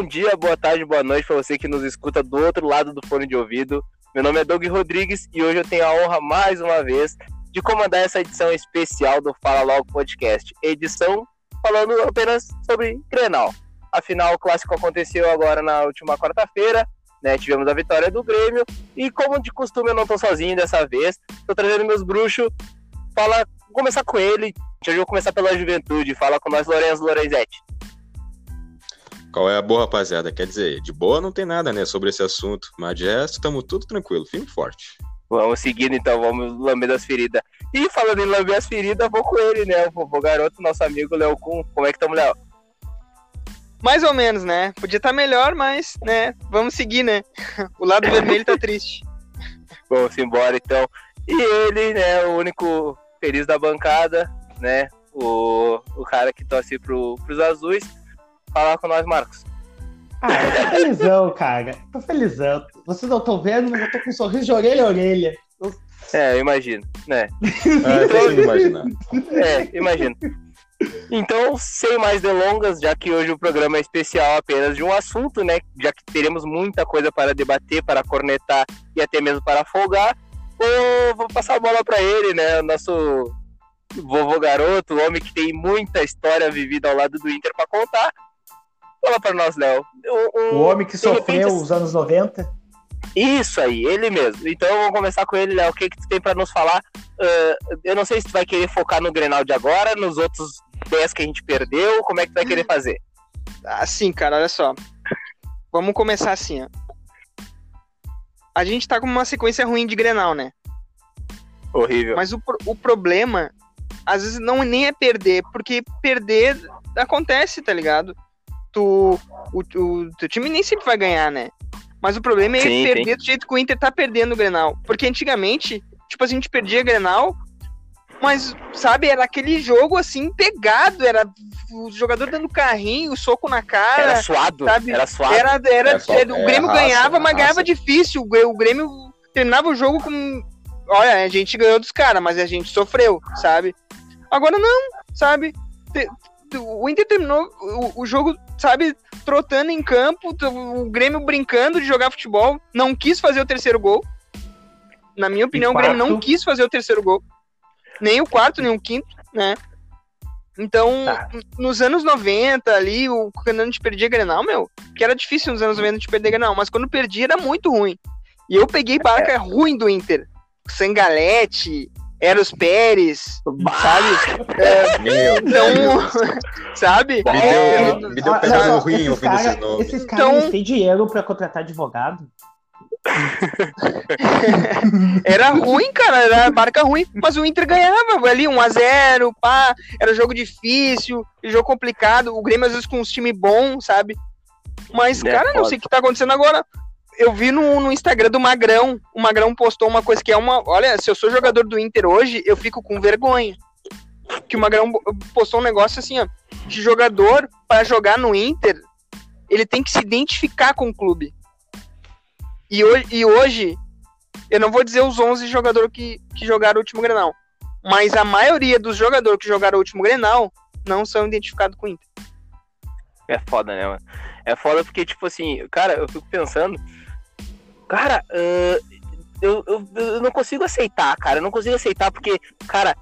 bom dia, boa tarde, boa noite para você que nos escuta do outro lado do fone de ouvido. Meu nome é Doug Rodrigues e hoje eu tenho a honra, mais uma vez, de comandar essa edição especial do Fala Logo Podcast. Edição falando apenas sobre Grenal. Afinal, o clássico aconteceu agora na última quarta-feira, né? Tivemos a vitória do Grêmio e, como de costume, eu não tô sozinho dessa vez. Tô trazendo meus bruxos. Fala, vou começar com ele. Hoje eu vou começar pela juventude. Fala com nós, Lourenço Lorenzetti. Qual é a boa, rapaziada? Quer dizer, de boa não tem nada, né, sobre esse assunto, mas de resto, estamos tudo tranquilo, firme e forte. Vamos seguindo então, vamos lamber das feridas. E falando em lamber as feridas, vou com ele, né? O vovô garoto, nosso amigo Léo Kun. Como é que estamos, Léo? Mais ou menos, né? Podia estar tá melhor, mas, né? Vamos seguir, né? O lado vermelho tá triste. Vamos embora então. E ele, né? O único feliz da bancada, né? O, o cara que torce pro, pros azuis falar com nós, Marcos. Ah, eu tô felizão, cara. Tô felizão. Vocês não estão vendo, mas eu tô com um sorriso de orelha a orelha. É, eu imagino, né? Ah, então, imaginar. É, imagino. Então, sem mais delongas, já que hoje o programa é especial apenas de um assunto, né? Já que teremos muita coisa para debater, para cornetar e até mesmo para folgar, vou, vou passar a bola para ele, né? O nosso vovô garoto, o homem que tem muita história vivida ao lado do Inter para contar. Fala para nós, Léo. Um, o homem que sofreu repente... os anos 90? Isso aí, ele mesmo. Então vamos começar com ele, Léo. O que, que tu tem para nos falar? Uh, eu não sei se tu vai querer focar no Grenal de agora, nos outros 10 que a gente perdeu. Como é que tu vai querer fazer? Assim, cara, olha só. Vamos começar assim, ó. A gente tá com uma sequência ruim de Grenal, né? Horrível. Mas o, o problema, às vezes, não nem é perder, porque perder acontece, tá ligado? Tu, o, o teu time nem sempre vai ganhar, né? Mas o problema é sim, perder sim. do jeito que o Inter tá perdendo o Grenal. Porque antigamente, tipo, a gente perdia Grenal, mas, sabe, era aquele jogo assim, pegado, era o jogador dando carrinho, soco na cara. Era suado, sabe? era suado. Era, era, era, era o Grêmio ganhava, mas ganhava difícil. O Grêmio terminava o jogo com. Olha, a gente ganhou dos caras, mas a gente sofreu, sabe? Agora não, sabe? O Inter terminou o, o, jogo, sabe, trotando em campo, o Grêmio brincando de jogar futebol, não quis fazer o terceiro gol. Na minha opinião, o Grêmio não quis fazer o terceiro gol. Nem o quarto, nem o quinto, né? Então, tá. nos anos 90 ali, o quando a gente perdia Grenal, meu, que era difícil nos anos 90 a gente perder Grenal, mas quando perdia era muito ruim. E eu peguei barca é. ruim do Inter. Sangalete, Eros Pérez, sabe? É, Meu então, sabe? Me deu, é, me deu pedaço ruim ouvindo cara, esses nomes. Esses caras então... têm dinheiro pra contratar advogado? era ruim, cara, era barca ruim, mas o Inter ganhava ali 1x0, pá, era jogo difícil, jogo complicado, o Grêmio às vezes com um time bom, sabe? Mas, é, cara, pode. não sei o que tá acontecendo agora eu vi no, no, Instagram do Magrão, o Magrão postou uma coisa que é uma. Olha, se eu sou jogador do Inter hoje, eu fico com vergonha. Que o Magrão postou um negócio assim, ó. De jogador, para jogar no Inter, ele tem que se identificar com o clube. E hoje, e hoje eu não vou dizer os 11 jogadores que, que jogaram o último Grenal, mas a maioria dos jogadores que jogaram o último Grenal não são identificados com o Inter. É foda, né, mano? É foda porque, tipo assim, cara, eu fico pensando Cara, uh, eu, eu, eu, não consigo aceitar, cara. Eu não consigo aceitar porque, cara,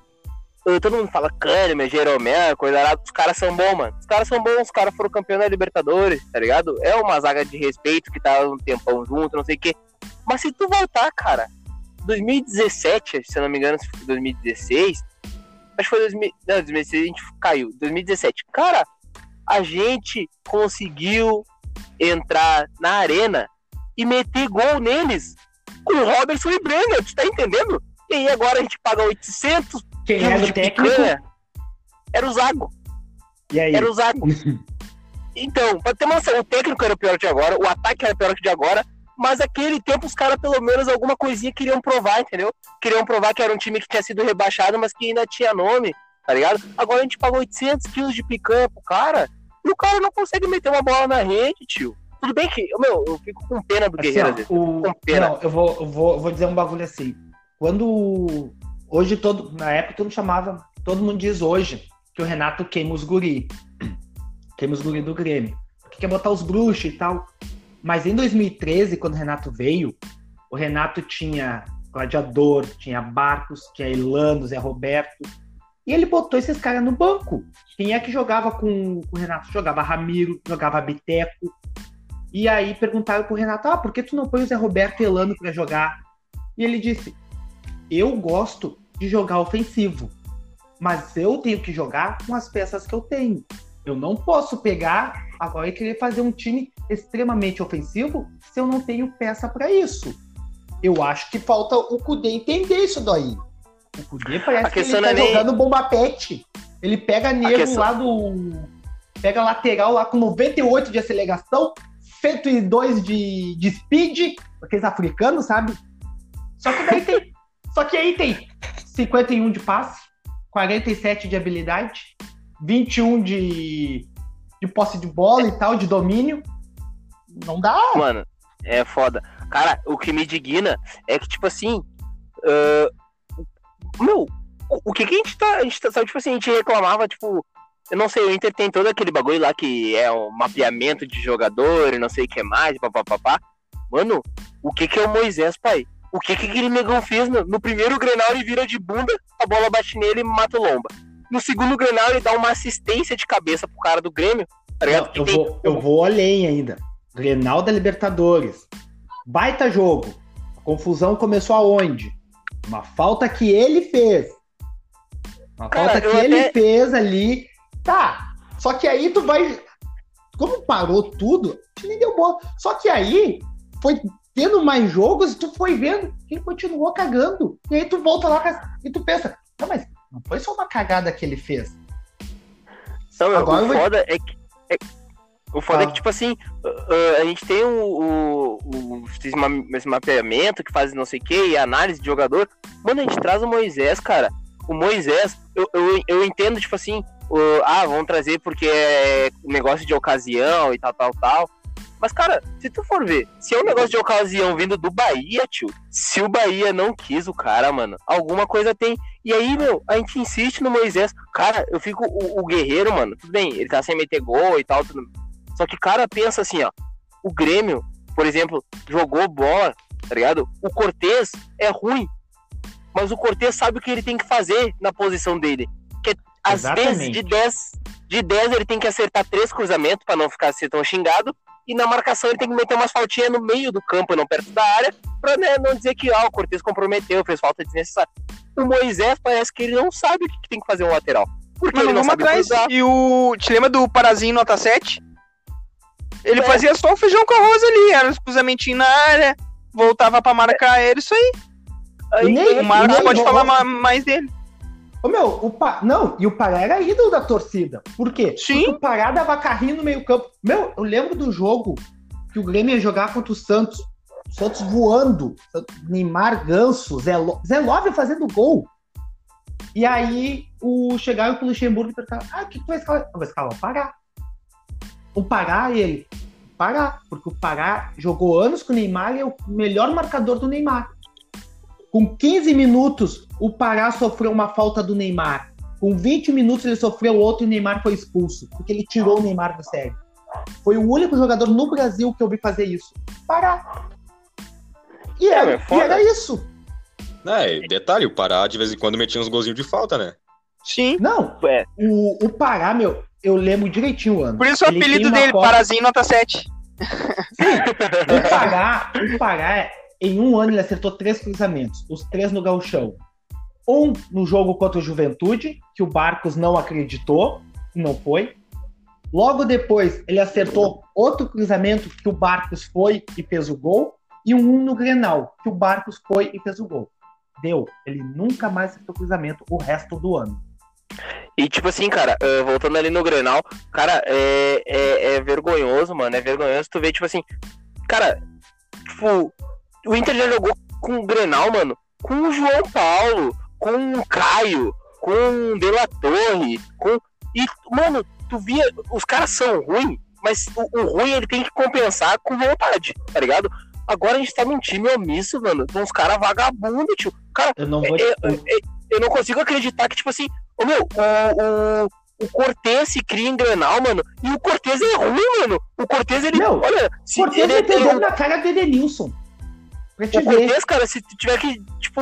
todo mundo fala Kahneman, Jeromel, coisa lá. Os caras são bons, mano. Os caras são bons, os caras foram campeões da Libertadores, tá ligado? É uma zaga de respeito que tá um tempão junto, não sei o quê. Mas se tu voltar, cara, 2017, se eu não me engano, se foi 2016, acho que foi 2000, não, 2016 a gente caiu. 2017, cara, a gente conseguiu entrar na arena e meter gol neles com o Robertson e Brenner, tu tá entendendo? E aí agora a gente paga 800 Quem era o técnico? Picanha. Era o Zago. E aí? Era o Zago. então, pra ter uma noção, o técnico era pior que de agora, o ataque era pior que de agora, mas aquele tempo os caras pelo menos alguma coisinha queriam provar, entendeu? Queriam provar que era um time que tinha sido rebaixado, mas que ainda tinha nome, tá ligado? Agora a gente pagou 800 quilos de picanha pro cara, e o cara não consegue meter uma bola na rede, tio. Tudo bem que, meu, eu fico com pena do assim, Guerreiro. Ó, o... Com pena. Não, eu vou, eu vou, eu vou dizer um bagulho assim. Quando. Hoje, todo, na época, todo mundo chamava. Todo mundo diz hoje que o Renato queima os guri. Queima os guri do Grêmio. que quer botar os bruxos e tal. Mas em 2013, quando o Renato veio, o Renato tinha Gladiador, tinha Barcos, tinha Ilano, Zé Roberto. E ele botou esses caras no banco. Quem é que jogava com, com o Renato? Jogava Ramiro, jogava Biteco. E aí perguntaram pro Renato: ah, por que tu não põe o Zé Roberto Elano para jogar? E ele disse: eu gosto de jogar ofensivo, mas eu tenho que jogar com as peças que eu tenho. Eu não posso pegar agora e querer fazer um time extremamente ofensivo se eu não tenho peça para isso. Eu acho que falta o Kudê entender isso daí. O Kudê parece que ele tá é jogando nem... bomba pet. Ele pega nego questão... lá do. Pega lateral lá com 98 de aceleração, 102 de, de speed, aqueles africanos, sabe? Só que daí tem. só que aí tem 51 de passe, 47 de habilidade, 21 de, de posse de bola e tal, de domínio. Não dá. Mano, é foda. Cara, o que me digna é que, tipo assim. Uh, meu, o, o, que, que a gente tá. A gente tá, sabe, tipo assim, a gente reclamava, tipo. Eu não sei, o Inter tem todo aquele bagulho lá que é um mapeamento de jogador e não sei o que mais, papapá. Mano, o que que é o Moisés, pai? O que que aquele negão fez no, no primeiro Grenal ele vira de bunda, a bola bate nele e mata o Lomba. No segundo Grenal ele dá uma assistência de cabeça pro cara do Grêmio, tá? Não, eu, tem... vou, eu vou além ainda. Grenal da Libertadores. Baita jogo. A confusão começou aonde? Uma falta que ele fez. Uma Cara, falta que até... ele fez ali. Tá. Só que aí tu vai. Como parou tudo, nem deu bola. Só que aí foi tendo mais jogos e tu foi vendo que ele continuou cagando. E aí tu volta lá e tu pensa, não, mas não foi só uma cagada que ele fesse. Não, Agora o foda é que. É o foda ah. é que, tipo assim, a gente tem o, o, o, esse mapeamento que faz não sei o que, e análise de jogador. Mano, a gente traz o Moisés, cara. O Moisés, eu, eu, eu entendo, tipo assim, ah, vamos trazer porque é negócio de ocasião e tal, tal, tal. Mas, cara, se tu for ver, se é um negócio de ocasião vindo do Bahia, tio, se o Bahia não quis o cara, mano, alguma coisa tem. E aí, meu, a gente insiste no Moisés. Cara, eu fico. O, o Guerreiro, mano, tudo bem, ele tá sem meter gol e tal, tudo, só que cara pensa assim, ó. O Grêmio, por exemplo, jogou bola, tá ligado? O Cortez é ruim. Mas o Cortez sabe o que ele tem que fazer na posição dele. Às vezes, de 10, de 10 ele tem que acertar três cruzamentos para não ficar ser tão xingado. E na marcação ele tem que meter umas faltinhas no meio do campo, não perto da área, pra né, não dizer que ah, o Cortez comprometeu, fez falta desnecessária. O Moisés parece que ele não sabe o que tem que fazer um lateral. Porque ele não sabe atrás. Cruzar. E o. Te lembra do Parazinho nota 7? Ele é. fazia só o feijão com arroz ali, era um cruzamentinho na área, voltava pra marcar ele, isso aí. aí nem, o Marcos pode falar mais dele. Ô meu, o pa... não, e o Pará era ídolo da torcida. Por quê? Sim. Porque o Pará dava carrinho no meio campo. Meu, eu lembro do jogo que o Grêmio ia jogar contra o Santos. O Santos voando. Neymar, Ganso, Zé, Lo... Zé Love fazendo gol. E aí o chegaram pro Luxemburgo e perguntaram: Ah, o que tu vai escalar? Eu vou escalar o Pará o Pará, ele. Pará, porque o Pará jogou anos com o Neymar e é o melhor marcador do Neymar. Com 15 minutos, o Pará sofreu uma falta do Neymar. Com 20 minutos, ele sofreu outro e o Neymar foi expulso, porque ele tirou o Neymar do sério. Foi o único jogador no Brasil que eu vi fazer isso. Pará. E era, é, e era isso. É, detalhe, o Pará de vez em quando metia uns golzinhos de falta, né? Sim. Não, é. o, o Pará, meu, eu lembro direitinho o ano. Por isso o apelido dele, foto... Parazinho nota 7. Sim, o Pará, o Pará, em um ano ele acertou três cruzamentos, os três no gauchão. Um no jogo contra o Juventude, que o Barcos não acreditou, não foi. Logo depois, ele acertou outro cruzamento que o Barcos foi e fez o gol. E um no Grenal, que o Barcos foi e fez o gol. Deu. Ele nunca mais acertou cruzamento o resto do ano. E tipo assim, cara, uh, voltando ali no Grenal, cara, é, é, é, vergonhoso, mano. É vergonhoso tu ver, tipo assim, cara, tipo, o Inter já jogou com o Grenal, mano, com o João Paulo, com o Caio, com o De La Torre, com. E, mano, tu via, os caras são ruins, mas o, o ruim ele tem que compensar com vontade, tá ligado? Agora a gente tá num time omisso, mano, com uns caras vagabundos, tio. Cara, eu não vou. É, é, é, eu não consigo acreditar que, tipo assim, Ô, meu, o, o, o Cortez se cria em Grenal, mano, e o Cortez é ruim, mano. O Cortez, ele. Não, olha, se Cortez ele meteu gol na cara do Edenilson. O Cortez, cara, se tiver que, tipo,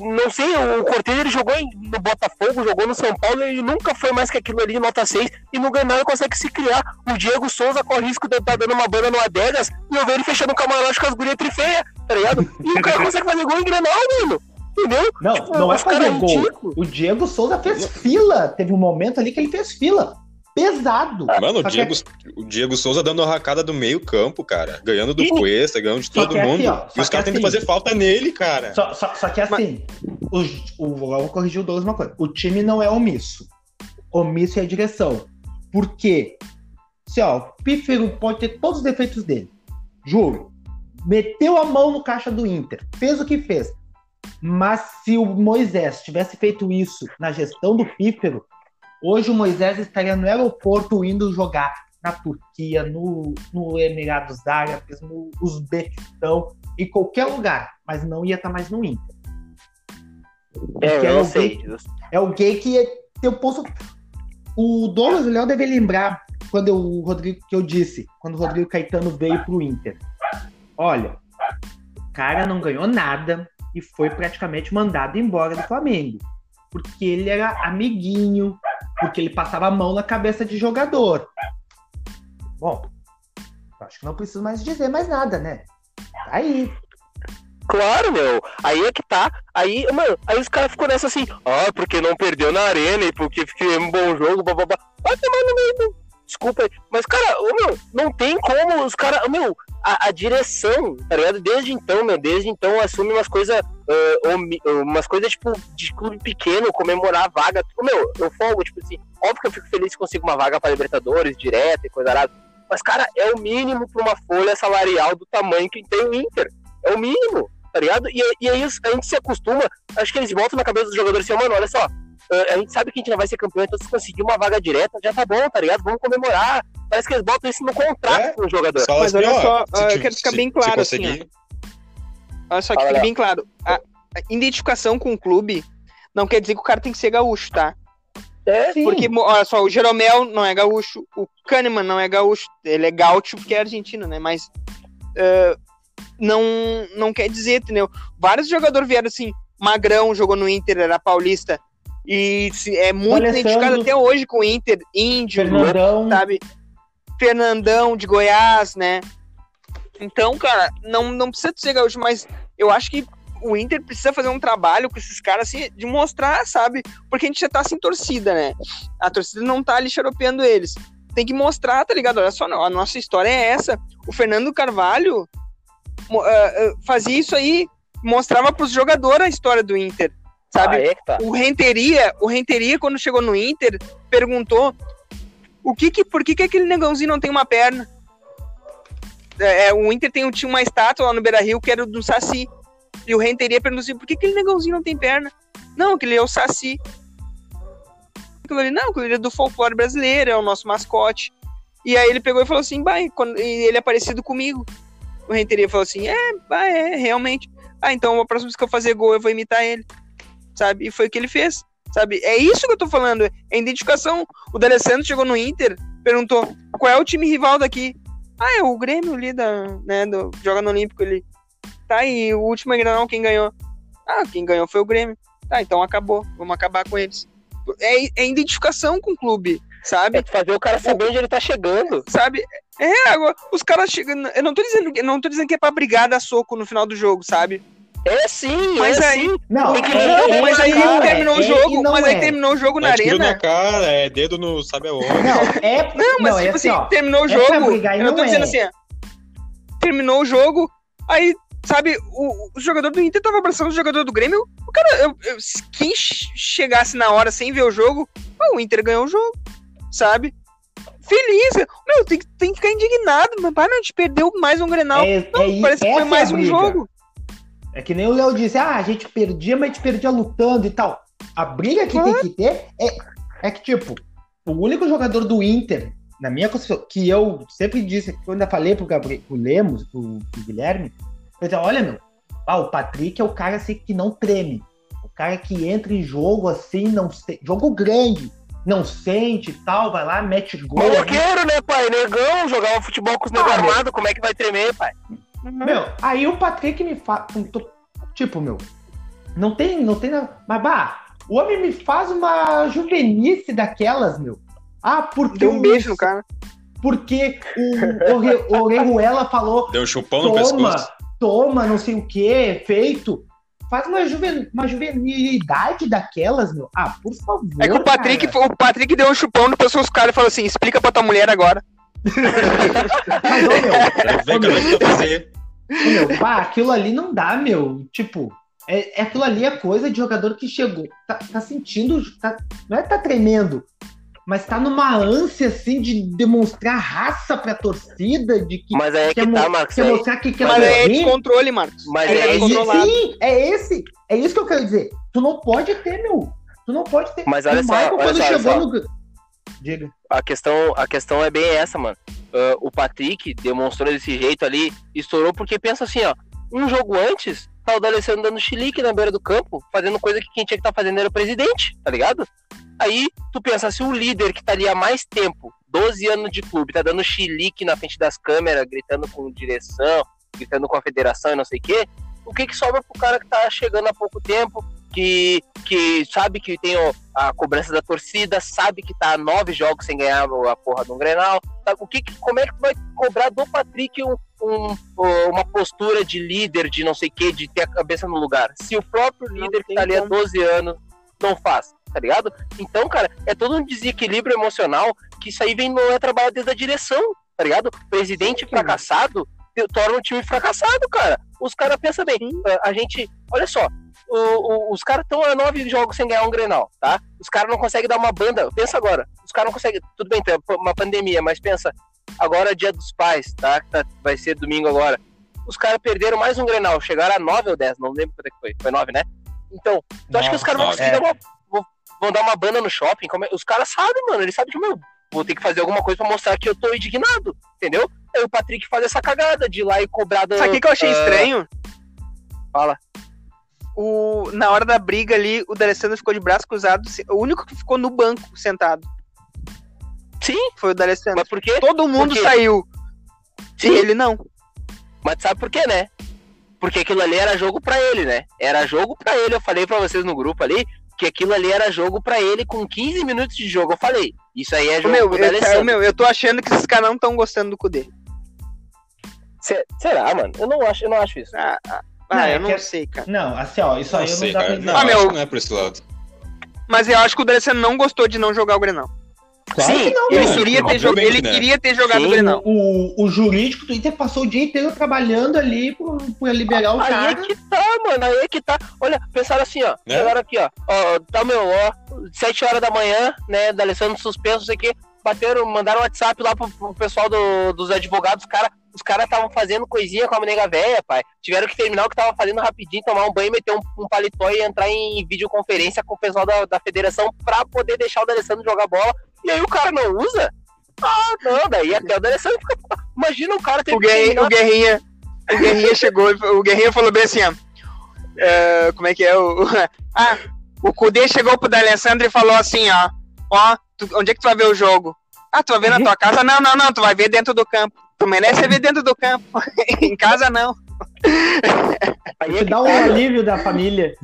não sei, o Cortez ele jogou no Botafogo, jogou no São Paulo, ele nunca foi mais que aquilo ali, nota 6, e no Grenal ele consegue se criar. O Diego Souza corre risco de estar dando uma banda no Adegas e eu ver ele fechando o camarote com as gurias trifeias, tá ligado? E o cara consegue fazer gol em Grenal, mano. Entendeu? Não, tipo, não é fazer gol. O Diego Souza fez fila. Teve um momento ali que ele fez fila pesado. Mano, o Diego, que... o Diego Souza dando a racada do meio campo, cara. Ganhando do Cuesta, ganhando de todo mundo. Aqui, ó, e os caras assim, tentam fazer falta nele, cara. Só, só, só que assim, Mas... o, o, vou corrigir o Douglas uma coisa. O time não é omisso. Omisso é a direção. Por quê? Se, ó, o Pífero pode ter todos os defeitos dele. Juro. Meteu a mão no caixa do Inter. Fez o que fez. Mas se o Moisés tivesse feito isso na gestão do Pífero, Hoje o Moisés estaria no aeroporto indo jogar na Turquia, no, no Emirados Árabes, no Uzbequistão, em qualquer lugar, mas não ia estar mais no Inter. É, eu é o sei. Gay, é o gay que eu posso. O Douglas Léo deve lembrar quando eu, o Rodrigo que eu disse, quando o Rodrigo Caetano veio para o Inter. Olha, o cara não ganhou nada e foi praticamente mandado embora do Flamengo, porque ele era amiguinho porque ele passava a mão na cabeça de jogador. Bom, acho que não preciso mais dizer mais nada, né? Tá aí. Claro, meu. Aí é que tá. Aí, mano, aí os caras ficam nessa assim, ah, porque não perdeu na arena e porque fiquei um bom jogo, blá. Vai tomar no meio. Desculpa aí. Mas, cara, meu, não tem como os caras. Meu, a, a, direção, tá ligado? Desde então, meu, desde então assume umas coisas, uh, umas coisas tipo de clube pequeno, comemorar a vaga. Tipo, meu, eu folgo, tipo assim, óbvio que eu fico feliz se consigo uma vaga para Libertadores, direta e coisa arada. Mas, cara, é o mínimo para uma folha salarial do tamanho que tem o Inter. É o mínimo, tá ligado? E, e aí a gente se acostuma, acho que eles voltam na cabeça dos jogadores assim, mano, olha só, a gente sabe que a gente não vai ser campeão, então se conseguir uma vaga direta, já tá bom, tá ligado? Vamos comemorar. Parece que eles botam isso no contrato é? com o jogador. Mas olha só, eu quero ficar bem claro assim. Olha só que fique bem claro. A, identificação com o clube não quer dizer que o cara tem que ser gaúcho, tá? É, sim. Porque, olha só, o Jeromel não é gaúcho, o Kahneman não é gaúcho, ele é gaúcho porque é argentino, né? Mas uh, não, não quer dizer, entendeu? Vários jogadores vieram assim, Magrão jogou no Inter, era paulista, e é muito identificado até hoje com o Inter, Índio, Fernandão. sabe? Fernandão de Goiás, né? Então, cara, não, não precisa ser gaúcho, mas eu acho que o Inter precisa fazer um trabalho com esses caras assim, de mostrar, sabe? Porque a gente já tá sem torcida, né? A torcida não tá ali xaropeando eles. Tem que mostrar, tá ligado? Olha só, a nossa história é essa. O Fernando Carvalho uh, fazia isso aí, mostrava pros jogadores a história do Inter. Sabe? Ah, é tá. O Renteria, o Renteria, quando chegou no Inter, perguntou o que que, por que, que aquele negãozinho não tem uma perna? É, é o Inter tem, tinha uma estátua lá no Beira Rio que era do Saci. E o Renteria perguntou assim: por que aquele negãozinho não tem perna? Não, aquele é o Saci. Ele, não, ele é do folclore brasileiro, é o nosso mascote. E aí ele pegou e falou assim: bah, quando, ele é parecido comigo. O Renteria falou assim: é, bah, é, realmente. Ah, então a próxima vez que eu fazer gol eu vou imitar ele sabe? E foi o que ele fez, sabe? É isso que eu tô falando, é identificação. O D'Alessandro chegou no Inter, perguntou qual é o time rival daqui. Ah, é o Grêmio ali da, né, do, joga no Olímpico ali. Tá, e o último Granal quem ganhou? Ah, quem ganhou foi o Grêmio. Tá, então acabou, vamos acabar com eles. É, é identificação com o clube, sabe? É fazer o cara saber onde ele tá chegando. Sabe? É, agora, os caras chegando. Eu não tô dizendo, não tô dizendo que é pra brigar dar soco no final do jogo, sabe? É sim, mas é aí, sim. Não, é, mas aí cara, terminou é, o jogo, mas aí é. terminou o jogo na arena. na cara, é dedo no sabe aonde. Não, é, não, mas não, é tipo assim, assim, terminou o jogo. Eu tô dizendo assim, terminou o jogo, aí sabe, o, o, jogador do Inter tava abraçando o jogador do Grêmio. O cara, eu, eu, quem chegasse na hora sem ver o jogo, o Inter ganhou o jogo, sabe? Feliz, meu, tem, tem que ficar indignado, mas a gente perdeu mais um Grenal. É, não, é, parece que foi mais um jogo. É que nem o Léo disse, ah, a gente perdia, mas a gente perdia lutando e tal. A briga que tem que ter é, é que, tipo, o único jogador do Inter, na minha concepção, que eu sempre disse, que eu ainda falei pro, Gabriel, pro Lemos, pro, pro Guilherme, eu disse, olha, meu, ah, o Patrick é o cara assim, que não treme. O cara que entra em jogo assim, não jogo grande, não sente e tal, vai lá, mete gol. Maloqueiro, né, pai? Negão, jogava futebol com os negros Ah, meu. armados, como é que vai tremer, pai? Meu, aí o Patrick me faz. Tipo, meu, não tem, não tem nada. Mas, bah, o homem me faz uma juvenice daquelas, meu. Ah, porque. Deu um beijo no cara. Porque o, o, Re- o Orejuela falou: Deu um chupão no toma, pescoço. toma, não sei o que, feito. Faz uma, juven, uma juvenilidade daquelas, meu. Ah, por favor. É que o Patrick, cara. o Patrick deu um chupão no pescoço dos caras e falou assim: explica pra tua mulher agora. Mas, ô, meu, vem fazer. Ô, Meu, pá, aquilo ali não dá, meu. Tipo, é, é aquilo ali é coisa de jogador que chegou. Tá, tá sentindo. tá- não é que tá tremendo, mas tá numa ânsia, assim, de demonstrar raça pra torcida, de que Mas aí é que tá, Marcos. quer aí- mostrar que quer Mas aí é descontrole, Marcos. Mas é é descontrolado. sim, é esse. É isso que eu quero dizer. Tu não pode ter, meu. Tu não pode ter. Mas olha o só, Michael, olha quando só, olha chegou só. no. Diga. a questão, a questão é bem essa, mano. Ah, o Patrick demonstrou desse jeito ali, estourou porque pensa assim, ó. Um jogo antes, tá o D'Alessandro dando chilique na beira do campo, fazendo coisa que quem tinha que estar fazendo era o presidente, tá ligado? Aí tu pensa, se o líder que tá ali há mais tempo, 12 anos de clube, tá dando chilique na frente das câmeras, gritando com direção, gritando com a federação e não sei o quê, o que que sobra pro cara que tá chegando há pouco tempo, que, que sabe que tem a cobrança da torcida, sabe que tá nove jogos sem ganhar a porra de um Grenal, sabe? O que, como é que vai cobrar do Patrick um, um- uma postura de líder, de não sei o que, de ter a cabeça no lugar? Se o próprio Não líder que tá ali há como. 12 anos não faz, tá ligado? Então, cara, é todo um desequilíbrio emocional que isso aí vem não é trabalho desde a direção, tá ligado? Presidente fracassado torna o time fracassado, cara. Os caras pensam bem, a gente, olha só, o- o- os caras estão a nove jogos sem ganhar um Grenal, tá? Os caras não conseguem dar uma banda. Pensa agora, os caras não conseguem. Tudo bem, tem uma pandemia, mas pensa, agora é dia dos pais, tá? Tá- Vai ser domingo agora. Os caras perderam mais um Grenal, chegaram a nove ou dez, não lembro quanto é que foi. Foi nove, né? Então, tu acha que os caras vão conseguir É. dar uma. vão- Vão dar uma banda no shopping? Como é- Os caras sabem, mano. Eles sabem que, meu, vou ter que fazer alguma coisa pra mostrar que eu tô indignado, entendeu? Aí o Patrick faz essa cagada de ir lá e cobrar do. Sabe o que, eu achei ah, estranho? Fala. O, na hora da briga ali, o D'Alessandro ficou de braço cruzado. O único que ficou no banco sentado Sim, foi o D'Alessandro. mas por quê? Todo mundo saiu. E Sim. ele não. Mas sabe por quê, né? Porque aquilo ali era jogo pra ele, né? Era jogo pra ele. Eu falei pra vocês no grupo ali que aquilo ali era jogo pra ele com 15 minutos de jogo. Eu falei, isso aí é jogo meu, pro eu, D'Alessandro. meu, eu tô achando que esses caras não estão gostando do Kudê. Se- Será, mano? Eu não acho, eu não acho isso. Ah, ah, ah, é eu não que- sei, cara. Não, assim, ó, isso Não aí eu sei, não dá pra cara. dizer. Não, Ah, meu. não é por esse lado. Mas eu acho que o D'Alessandro não gostou de não jogar o Grenal. Claro Sim, que não, Ele É, queria ter, jo- obviamente, ele né? queria ter jogado Sim. o Grenal. O, o jurídico do Twitter passou o dia inteiro trabalhando ali pra liberar o Aí é cara. que tá, mano. Aí é que tá. Olha, pensaram assim, ó. Né? Chegaram aqui, ó. Ó, tá, meu, ó. 7 horas da manhã, né? D'Alessandro suspenso, não sei o quê. Bateram, mandaram um WhatsApp lá pro, pro pessoal do- dos advogados. Cara, os caras estavam fazendo coisinha com a nega velha, pai. Tiveram que terminar o que tava fazendo rapidinho, tomar um banho, meter um, um paletó e entrar em videoconferência com o pessoal da, da federação pra poder deixar o D'Alessandro jogar bola. E aí o cara não usa? Ah, não, daí até o D'Alessandro fica. Imagina o cara ter O, Guerrinha, o Guerrinha, o Guerrinha chegou, o Guerrinha falou bem assim, ó. é, como é que é? O, ah, o Kudê chegou pro D'Alessandro e falou assim, ó. Ó, tu- onde é que tu vai ver o jogo? Ah, tu vai ver na tua casa? Não, não, não, tu vai ver dentro do campo. Tu merece ver dentro do campo. em casa não. Aí é Te dá um tá, alívio da família.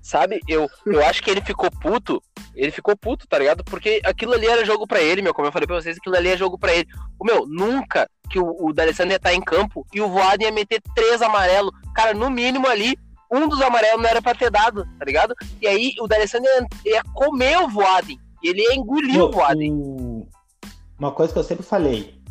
Sabe, eu, eu acho que ele ficou puto. Ele ficou puto, tá ligado? Porque aquilo ali era jogo pra ele, meu. Como eu falei pra vocês, aquilo ali é jogo pra ele. O meu, nunca que o, o D'Alessandro ia estar em campo e o Voaden ia meter três amarelos. Cara, no mínimo ali, um dos amarelos não era pra ter dado, tá ligado? E aí o D'Alessandro ia, ia comer o Voaden. E ele ia engolir o Voaden. Uma coisa que eu sempre falei,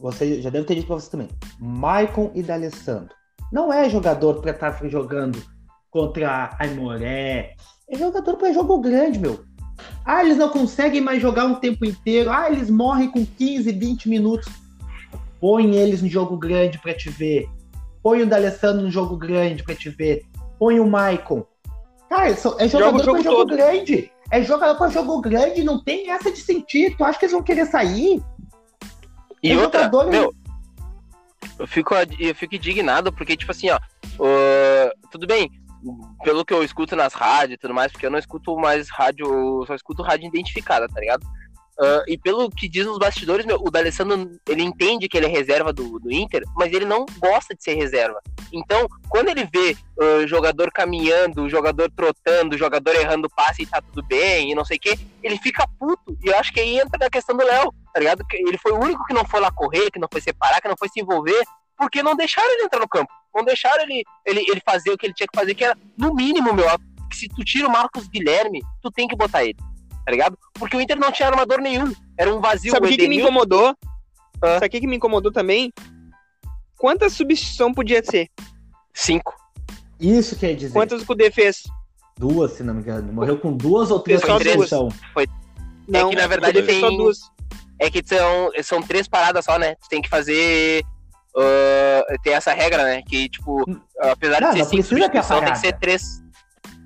você já deve ter dito pra você também. Maicon e D'Alessandro. Não é jogador pra estar jogando contra Aimoré. É jogador pra jogo grande, meu. Ah, eles não conseguem mais jogar um tempo inteiro. Ah, eles morrem com 15, 20 minutos. Põe eles no jogo grande pra te ver. Põe o D'Alessandro no jogo grande pra te ver. Põe o Maicon. Cara, é jogador jogo pra jogo todo. grande. É jogador pra jogo grande, não tem essa de sentir. Tu acha que eles vão querer sair? E outra, jogador, meu, eu fico, eu fico indignado porque, tipo assim, ó, ô, tudo bem, pelo que eu escuto nas rádios e tudo mais, porque eu não escuto mais rádio, só escuto rádio identificada, tá ligado? Uh, e pelo que diz nos bastidores, meu, o D'Alessandro, ele entende que ele é reserva do, do Inter, mas ele não gosta de ser reserva. Então, quando ele vê uh, jogador caminhando, jogador trotando, jogador errando passe e tá tudo bem, e não sei o quê, ele fica puto. E eu acho que aí entra na questão do Léo, tá ligado? Ele foi o único que não foi lá correr, que não foi separar, que não foi se envolver, porque não deixaram ele entrar no campo. Não deixaram ele, ele, ele fazer o que ele tinha que fazer, que era, no mínimo, meu, se tu tira o Marcos Guilherme, tu tem que botar ele tá ligado? Porque o Inter não tinha armador nenhum. Era um vazio. Sabe o que, que, me incomodou? Ah. Sabe o que, que me incomodou também? Quantas substituição podia ser? Cinco. Isso quer dizer. Quantas o Kudê fez? Duas, se não me engano. Morreu com duas ou três substituições. Foi. Não, é que na verdade tem. Só duas. É que são, são três paradas só, né? Tu tem que fazer. Uh, tem essa regra, né? Que, tipo, apesar não, de ser cinco substituições, tem que ser três.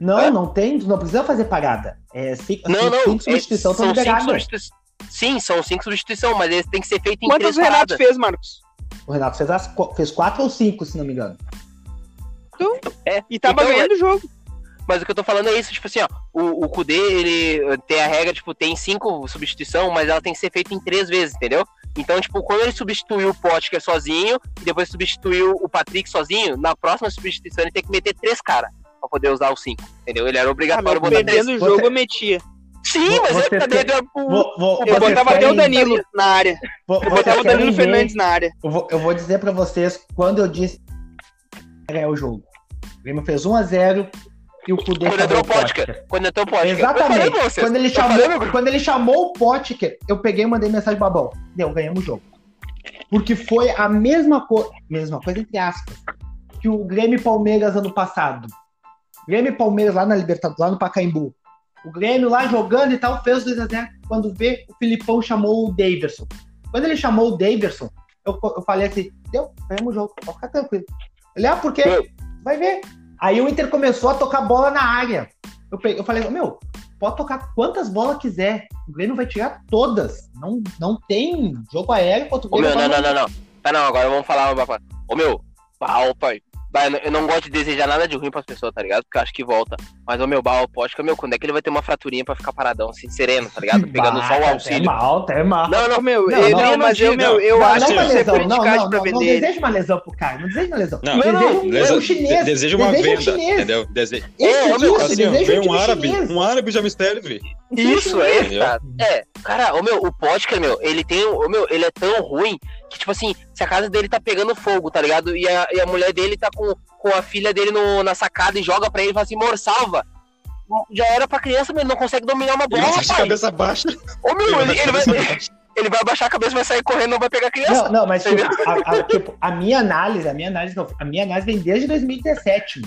Não, é? não tem, não precisa fazer parada. É cinco, não, não, cinco substituições é, são cinco substitu... Sim, são cinco substituições, mas eles têm que ser feito em Quantas três o Renato paradas. fez, Marcos? O Renato fez, as, fez quatro ou cinco, se não me engano. Então, é, e tava então, ganhando o jogo. Mas o que eu tô falando é isso, tipo assim, ó, o, o Kudê, ele tem a regra, tipo, tem cinco substituição, mas ela tem que ser feita em três vezes, entendeu? Então, tipo, quando ele substituiu o Potker sozinho e depois substituiu o Patrick sozinho, na próxima substituição ele tem que meter três caras pra poder usar o 5, entendeu? Ele era obrigatório ah, botar Perdendo o jogo, eu metia. Sim, mas você é cadê vou, vou, Eu botava até o Danilo na área. Vou, eu botava o Danilo Fernandes na área. Eu vou, eu vou dizer pra vocês, quando eu disse é o jogo. O Grêmio fez 1x0 e o Kudê Quando entrou o Potker. Quando entrou o Potker. Exatamente. Quando ele, chamou, quando ele chamou o Potker, eu peguei e mandei mensagem pro Babão. Deu, ganhamos o jogo. Porque foi a mesma coisa, mesma coisa entre aspas, que o Grêmio Palmeiras ano passado. Grêmio e Palmeiras lá na Libertadores, lá no Pacaembu. O Grêmio lá jogando e tal, fez 2x0. Quando vê, o Filipão chamou o Daverson. Quando ele chamou o Daverson, eu, eu falei assim: deu, ganhamos o jogo, pode ficar tranquilo. Ele, ah, por quê? Vai ver. Aí o Inter começou a tocar bola na área. Eu, peguei, eu falei: meu, pode tocar quantas bolas quiser. O Grêmio vai tirar todas. Não, não tem jogo aéreo contra o Grêmio. Ô, meu, não, não, não, não. Tá, não, agora vamos falar uma Ô, meu, pau, pai eu não gosto de desejar nada de ruim pras pessoas, tá ligado? Porque eu acho que volta. Mas o meu Bal, que meu, quando é que ele vai ter uma fraturinha pra ficar paradão, assim, sereno, tá ligado? Pegando só o auxílio. É mal, é mal. Não, não, meu, não, eu, não, mas eu, meu, eu não, acho que você é não, não, não, não, não deseja uma lesão pro cara, não deseja uma lesão. Não, não, deseja um chinês. Deseja uma venda, entendeu? Deseja. É, meu, assim, vem um árabe, um árabe já me serve. Isso, é, cara. É, cara, o meu, o Potker, meu, ele tem, o meu, ele é tão ruim que, tipo assim, se a casa dele tá pegando fogo, tá ligado? E a, e a mulher dele tá com, com a filha dele no, na sacada e joga pra ele e fala assim, amor, salva. Já era pra criança, mas ele não consegue dominar uma bola, ele pai. cabeça baixa. Ô, meu, ele, ele, vai, ele vai abaixar a cabeça, vai sair correndo, não vai pegar a criança. Não, não, mas tipo a, a, tipo, a, minha análise, a minha análise, a minha análise vem desde 2017.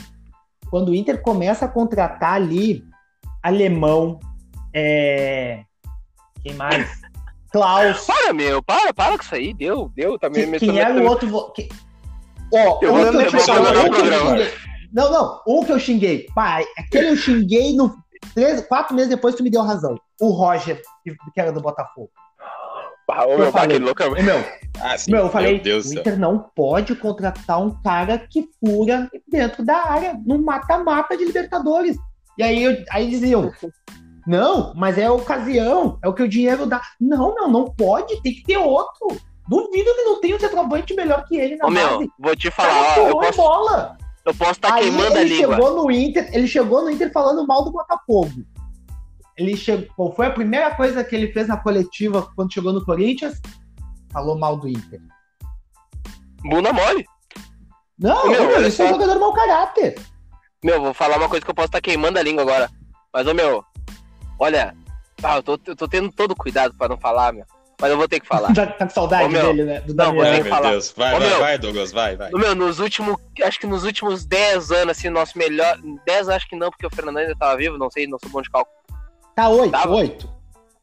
Quando o Inter começa a contratar ali alemão, é... quem mais? Klaus. Para, meu, para, para com isso aí. Deu, deu. Também que, quem era o outro. Vo... Que... Ó, eu que eu xinguei, Não, não. Um que eu xinguei. Pai, aquele eu xinguei no. Três, quatro meses depois tu me deu razão. O Roger, que, era do Botafogo. Ah, o meu, falei, louco, meu, ah, sim, meu, eu falei, o Inter não pode contratar um cara que fura dentro da área, no mata-mata de Libertadores. E aí, eu, aí diziam, Não, mas é a ocasião, é o que o dinheiro dá. Não, não, não pode, tem que ter outro. Duvido que não tenha um centroavante melhor que ele na Ô, base. Meu, vou te falar, ó, eu posso, bola. eu posso estar tá queimando a língua. Chegou no Inter, ele chegou no Inter falando mal do Botafogo. Ele chegou, foi a primeira coisa que ele fez na coletiva quando chegou no Corinthians? Falou mal do Inter. Bunda mole. Não, meu, meu, isso é um jogador mau caráter. Meu, vou falar uma coisa que eu posso estar tá queimando a língua agora. Mas, ô meu, Olha, ah, eu, tô, eu tô tendo todo cuidado pra não falar, meu. Mas eu vou ter que falar. tá, tá com saudade Ô, meu, dele, né? Do não, vou ter que falar. Deus. Vai, Ô, vai, meu, vai, Douglas, vai, vai. Meu, nos últimos, acho que nos últimos 10 anos, assim, nosso melhor. 10 acho que não, porque o Fernando ainda tava vivo, não sei, não sou bom de cálculo. Tá 8, 8.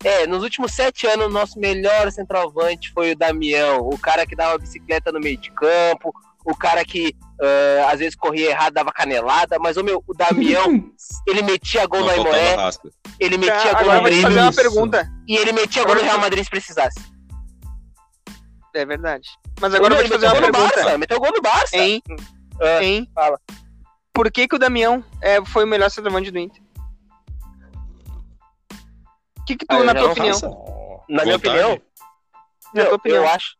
É, nos últimos 7 anos, nosso melhor centroavante foi o Damião, o cara que dava bicicleta no meio de campo, o cara que uh, às vezes corria errado, dava canelada, mas o meu, o Damião, ele metia gol no Aimoré, ele metia ah, gol no Madrid. fazer uma pergunta. E ele metia gol no Real Madrid se precisasse. É verdade. Mas agora eu vou te fazer uma pergunta. Barça, meteu gol no Barça. Hein? Uh, hein? Fala. por que, que o Damião é, foi o melhor centroavante do Inter? O que, que tu, Ah, na tua opinião? faço. Na minha Vontade. opinião, Na eu, tua opinião. eu acho.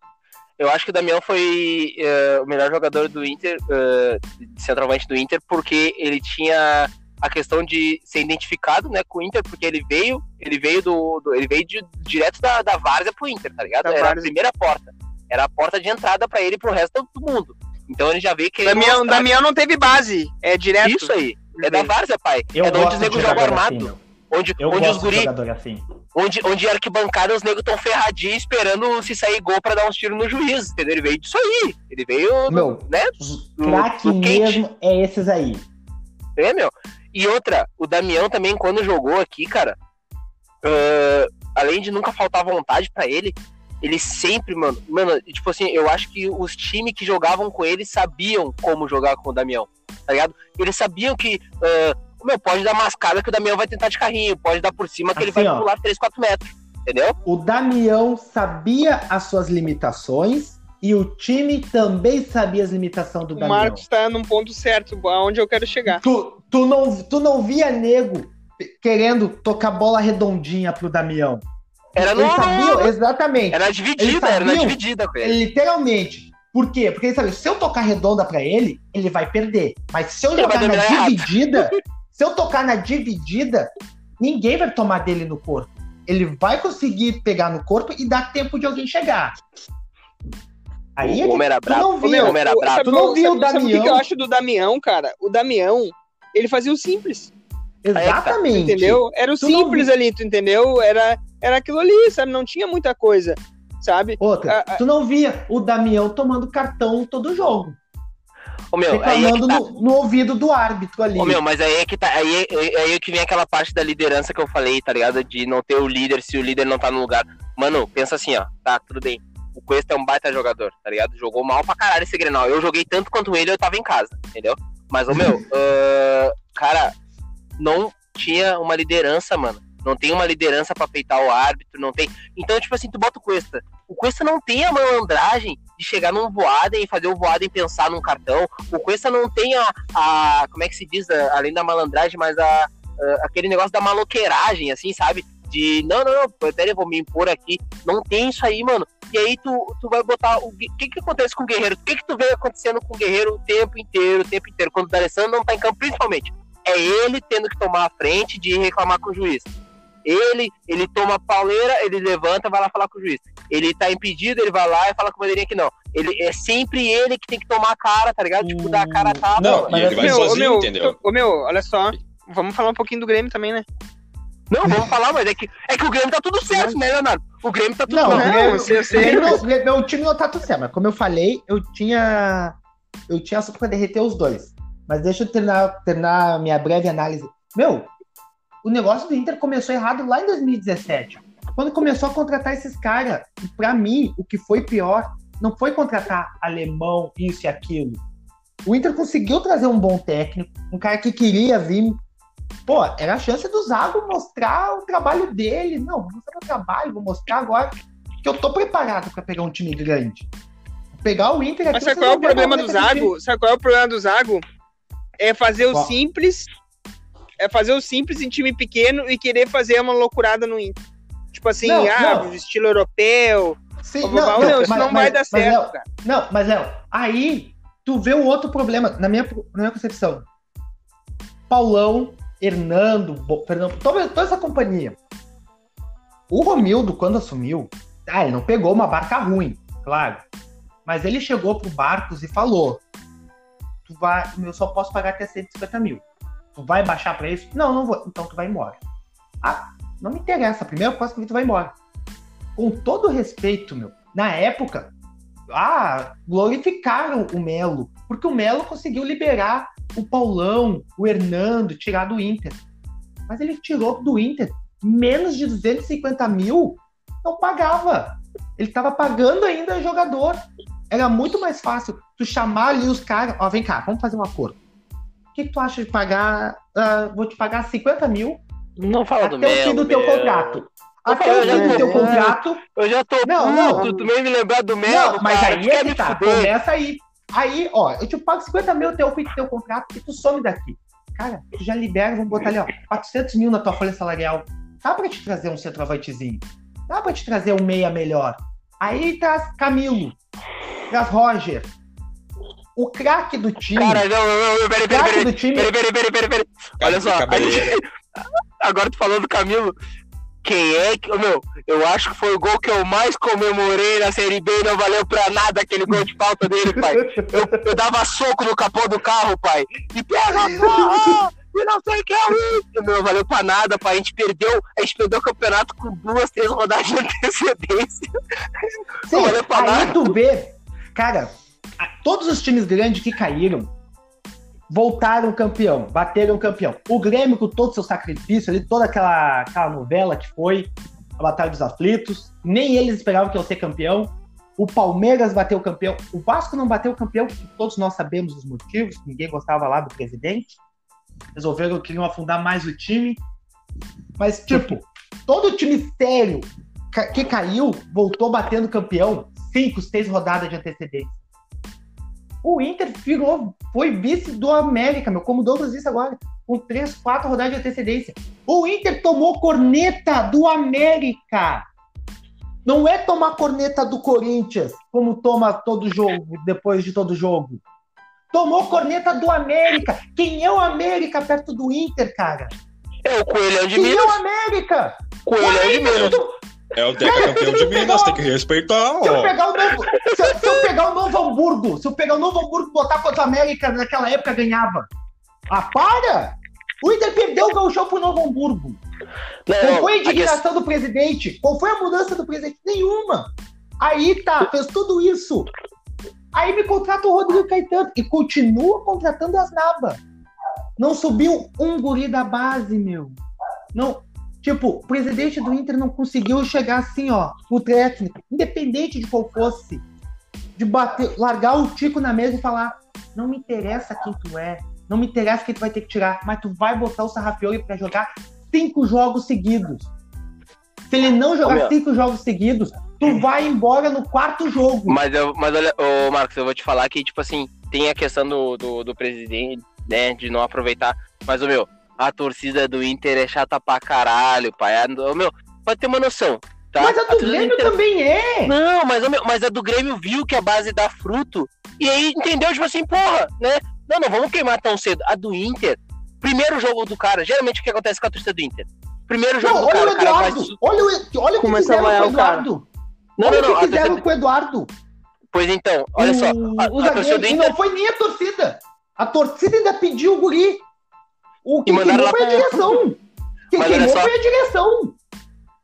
Eu acho que o Damião foi eh, o melhor jogador do Inter, de centroavante do Inter, porque ele tinha a questão de ser identificado, né, com o Inter, porque ele veio, ele veio do, do- ele veio de- direto da, da Várzea pro Inter, tá ligado? Da Era a Várzea. primeira porta. Era a porta de entrada pra ele e pro resto do mundo. Então ele já veio que Damião, Damião não teve base, é direto. Isso aí. É da Várzea, pai. Eu é de onde negros jogam jogador armado. assim. Onde Eu onde gosto os guri, jogador assim. onde, onde arquibancada os negros estão ferradinhos esperando se sair gol pra dar uns tiros no juiz, entendeu? Ele veio disso aí. Ele veio, Meu, né? Craque quente. mesmo é esses aí. É, meu. E outra, o Damião também, quando jogou aqui, cara, ah, além de nunca faltar vontade pra ele, ele sempre, mano, mano, tipo assim, eu acho que os times que jogavam com ele sabiam como jogar com o Damião, tá ligado? Eles sabiam que, ah, meu, pode dar mascada que o Damião vai tentar de carrinho, pode dar por cima que ele Assim, vai ó. pular 3, 4 metros, entendeu? O Damião sabia as suas limitações e o time também sabia as limitações do O Damião. Marcos tá num ponto certo, aonde eu quero chegar. Tu, tu, não, tu não via nego querendo tocar bola redondinha pro Damião. Era Ele no. sabia, exatamente. Era dividida, era na dividida com ele. Literalmente. Por quê? Porque ele sabe, se eu tocar redonda pra ele, ele vai perder. Mas se eu Ele jogar na dividida, se eu tocar na dividida, ninguém vai tomar dele no corpo. Ele vai conseguir pegar no corpo e dar tempo de alguém chegar. Aí é o homem era tu não brabo. via. O meu, homem era brabo. Tu não viu o sabe o que, eu Damião? acho do Damião, cara? O Damião, ele fazia o simples, Exatamente. entendeu? Era o Tu não simples ali, tu entendeu? Era, era aquilo ali, sabe? Não tinha muita coisa, sabe? Outra, Ah, ah. tu não via o Damião tomando cartão todo jogo. Ô, meu, aí é reclamando tá. no, no ouvido do árbitro ali. Ô, meu, mas aí é que tá. Aí é, aí é que vem aquela parte da liderança que eu falei, tá ligado? De não ter o líder se o líder não tá no lugar. Mano, pensa assim, ó. Tá, tudo bem. O Cuesta é um baita jogador, tá ligado? Jogou mal pra caralho esse Grenal. Eu joguei tanto quanto ele, eu tava em casa, entendeu? Mas, ô, meu, ah, cara, não tinha uma liderança, mano. Não tem uma liderança pra peitar o árbitro, não tem. Então, tipo assim, tu bota o Cuesta. O Cuesta não tem a malandragem de chegar num Voaden e fazer o Voaden pensar num cartão. O Cuesta não tem a, a como é que se diz, a- além da malandragem, mas a, a- aquele negócio da maloqueiragem, assim, sabe? De, não, não, não, eu vou me impor aqui. Não tem isso aí, mano. E aí tu, tu vai botar, o que que acontece com o Guerreiro? O que que tu vê acontecendo com o Guerreiro o tempo inteiro, o tempo inteiro? Quando o D'Alessandro não tá em campo, principalmente. É ele tendo que tomar a frente de reclamar com o juiz. Ele, ele toma a pauleira, ele levanta, vai lá falar com o juiz. Ele tá impedido, ele vai lá e fala com o bandeirinha que não. Ele, é sempre ele que tem que tomar a cara, tá ligado? Tipo, dar a cara a tapa. Não, e ele vai Meu, ô, sozinho, meu, entendeu? ô, meu, olha só. Vamos falar um pouquinho do Grêmio também, né? Não, vamos falar, mas é que, é que o Grêmio tá tudo certo, né, Leonardo? O Grêmio tá tudo Não, Não, o Grêmio- você- o Grêmio não- o Grêmio- meu time não tá tudo certo, mas como eu falei, eu tinha. Eu tinha assunto pra derreter os dois. Mas deixa eu terminar, terminar minha breve análise. Meu, o negócio do Inter começou errado lá em 2017. Quando começou a contratar esses caras. Pra mim, o que foi pior não foi contratar alemão, isso e aquilo. O Inter conseguiu trazer um bom técnico, um cara que queria vir. Pô, era a chance do Zago mostrar o trabalho dele. Não, vou mostrar o trabalho, vou mostrar agora que eu tô preparado pra pegar um time grande. Vou pegar o Inter aqui. Mas sabe qual é o problema como do time- Zago? Sabe qual é o problema do Zago? É fazer o simples. É fazer o simples em time pequeno e querer fazer uma loucurada no Inter. Tipo assim, Não, ah, não. estilo europeu. Sim, Não, não, não, isso mas- não mas- vai dar certo, Léo, cara. Não, mas Léo, aí tu vê um outro problema, na minha, na minha concepção. Paulão, Hernando, Bo- Fernando, toda, toda essa companhia. O Romildo, quando assumiu, ah, ele não pegou uma barca ruim, claro. Mas ele chegou pro Barcos e falou: Tu vai, eu só posso pagar até 150 mil. Tu vai baixar pra isso? Não, não vou. Então tu vai embora. Ah, não me interessa. A primeira coisa que tu vai embora. Com todo respeito, meu, na época, ah, glorificaram o Melo, porque o Melo conseguiu liberar o Paulão, o Hernando, tirar do Inter. Mas ele tirou do Inter menos de 250 mil, não pagava. Ele estava pagando ainda jogador. Era muito mais fácil tu chamar ali os caras, ó, vem cá, vamos fazer um acordo. O que, que tu acha de pagar? ah, vou te pagar 50 mil Não fala do até o fim do teu contrato. Até o fim do teu contrato. Eu já tô Não, puto, não. tu vem me lembrar do Melo, Não, mas cara, aí é que tá. fuder. Começa aí. Aí, ó, eu te pago 50 mil até o fim do teu contrato e tu some daqui. Cara, tu já libera, vamos botar ali, ó, 400 mil na tua folha salarial. Dá pra te trazer um centroavantezinho. Dá pra te trazer um meia melhor. Aí traz Camilo, traz Roger. O craque do time. Cara, não, não, não, peraí, peraí, craque peraí. do time. Peraí, peraí, peraí, peraí, peraí. Olha só, a Cabeleira. gente- agora tu falando do Camilo, quem é que. Meu, eu acho que foi o gol que eu mais comemorei na Série B e não valeu pra nada aquele gol de falta dele, pai. Eu, eu dava soco no capô do carro, pai. E pega a porra! E não sei o que é isso! Não valeu pra nada, pai. A gente perdeu, a gente perdeu o campeonato com duas, três rodadas de antecedência. Sim, Não valeu pra aí nada. tu vê, cara, todos os times grandes que caíram voltaram campeão, bateram campeão. O Grêmio, com todo o seu sacrifício ali, toda aquela, aquela novela que foi a Batalha dos Aflitos, nem eles esperavam que ia ser campeão. O Palmeiras bateu campeão. O Vasco não bateu campeão, todos nós sabemos os motivos, ninguém gostava lá do presidente. Resolveram que queriam afundar mais o time. Mas, tipo, todo time sério que caiu voltou batendo campeão. Cinco, seis rodadas de antecedência. O Inter virou, foi vice do América, meu, como o Douglas disse agora, com três, quatro rodadas de antecedência. O Inter tomou corneta do América. Não é tomar corneta do Corinthians, como toma todo jogo, depois de todo jogo. Tomou corneta do América. Quem é o América perto do Inter, cara? É o Coelhão de Quem é o Minas. América? Coelhão de Minas. Tu- É o Deca campeão de Minas, tem que respeitar, Se eu pegar o novo, se eu, se eu pegar o Novo Hamburgo, se eu pegar o Novo Hamburgo e botar contra o América naquela época ganhava. Ah, para! O Inter perdeu o gauchão pro Novo Hamburgo. Não, Qual foi a indignação do presidente? Qual foi a mudança do presidente? Nenhuma. Aí tá, fez tudo isso. Aí me contrata o Rodrigo Caetano e continua contratando as nabas. Não subiu um guri da base, meu. Não, tipo, o presidente do Inter não conseguiu chegar assim, ó, o técnico, independente de qual fosse, de bater, largar o tico na mesa e falar: não me interessa quem tu é, não me interessa quem tu vai ter que tirar, mas tu vai botar o Sarrafiori pra jogar cinco jogos seguidos. Se ele não jogar cinco jogos seguidos, tu vai embora no quarto jogo. Mas, eu, mas olha, ô Marcos, eu vou te falar que, tipo assim, tem a questão do, do, do presidente, né, de não aproveitar. Mas, o meu, a torcida do Inter é chata pra caralho, pai. A- meu, pode ter uma noção, tá? Mas a do torcida Grêmio Inter- também é. Não, mas, meu, mas a do Grêmio viu que a base dá fruto. E aí entendeu, tipo assim, porra, né? Não, não vamos queimar tão cedo. A do Inter, primeiro jogo do cara, geralmente o que acontece com a torcida do Inter? Primeiro jogo Não, do olha cara, o o cara. Eduardo. Olha, o, olha o que Começa a fizeram com o. Eduardo. Não, olha não, não. o que A fizeram torcida... com o Eduardo. Pois então, olha só. A, a torcida do e Inter. não foi nem a torcida. A torcida ainda pediu o guri. O que queimou lá foi a pra- direção. Quem Mas queimou só. foi a direção.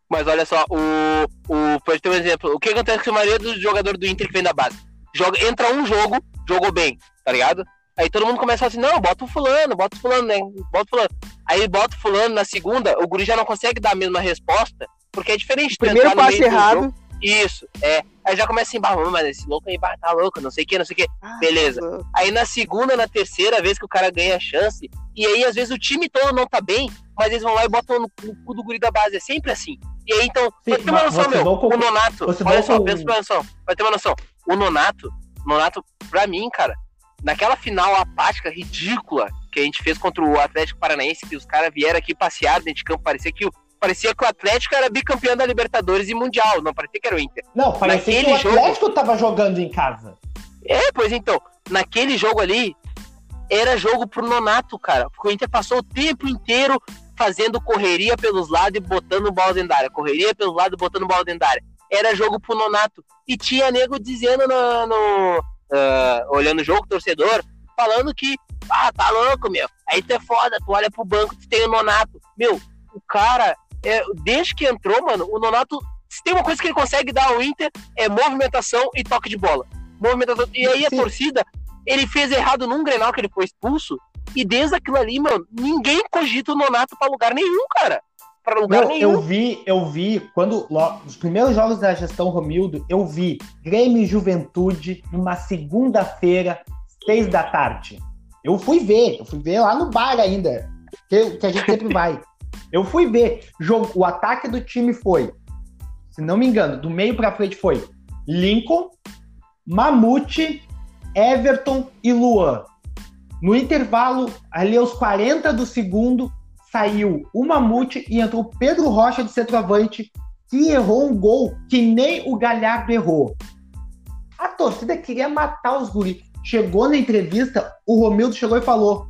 Mas olha só, o, o. Pode ter um exemplo. O que acontece com a maioria dos jogadores do Inter que vem da base? Joga, entra um jogo, jogou bem, tá ligado? Aí todo mundo começa assim, não, bota o fulano, bota o fulano, né? Bota o fulano. Aí bota o fulano na segunda, o guri já não consegue dar a mesma resposta, porque é diferente. tu Primeiro do errado. Isso, é. Aí já começa assim, bah, mas esse louco aí tá louco, não sei o que, não sei o que. Beleza. Aí na segunda, na terceira vez que o cara ganha a chance, e aí às vezes o time todo não tá bem, mas eles vão lá e botam no, no cu do guri da base. É sempre assim. E aí então, Sim, pra ter uma noção, meu, não concor- o Nonato, você olha não só, con- pensa uma noção, vai ter uma noção. O Nonato, Nonato, pra mim, cara, naquela final apática, ridícula, que a gente fez contra o Atlético Paranaense, que os caras vieram aqui passear dentro de campo, parecia que o. Parecia que o Atlético era bicampeão da Libertadores e Mundial, não parecia que era o Inter. Não, parecia que Naquele o jogo- Atlético tava jogando em casa. É, pois então, naquele jogo ali, era jogo pro Nonato, cara. Porque o Inter passou o tempo inteiro fazendo correria pelos lados e botando o balde dentro da área. Correria pelos lados e botando o balde dentro da área. Era jogo pro Nonato. E tinha nego dizendo no. no, ah, olhando o jogo, torcedor, falando que, ah, tá louco, meu. Aí tu é foda, tu olha pro banco, tu tem o Nonato. Meu, o cara, é, desde que entrou, mano, o Nonato, se tem uma coisa que ele consegue dar ao Inter, é movimentação e toque de bola. Movimentação. E aí a Sim. torcida, ele fez errado num Grenal que ele foi expulso. E desde aquilo ali, mano, ninguém cogita o Nonato pra lugar nenhum, cara. Pra lugar Não, nenhum. eu vi, eu vi, quando os primeiros jogos da gestão Romildo, eu vi Grêmio e Juventude numa segunda-feira, seis da tarde. Eu fui ver, eu fui ver lá no bar ainda, que, que a gente sempre vai. Eu fui ver. Jogo, o ataque do time foi, se não me engano, do meio pra frente foi Lincoln, Mamute, Everton e Luan. No intervalo, ali aos 40 do segundo, saiu o Mamute e entrou Pedro Rocha de centroavante, que errou um gol que nem o Galhardo errou. A torcida queria matar os guris. Chegou na entrevista, o Romildo chegou e falou: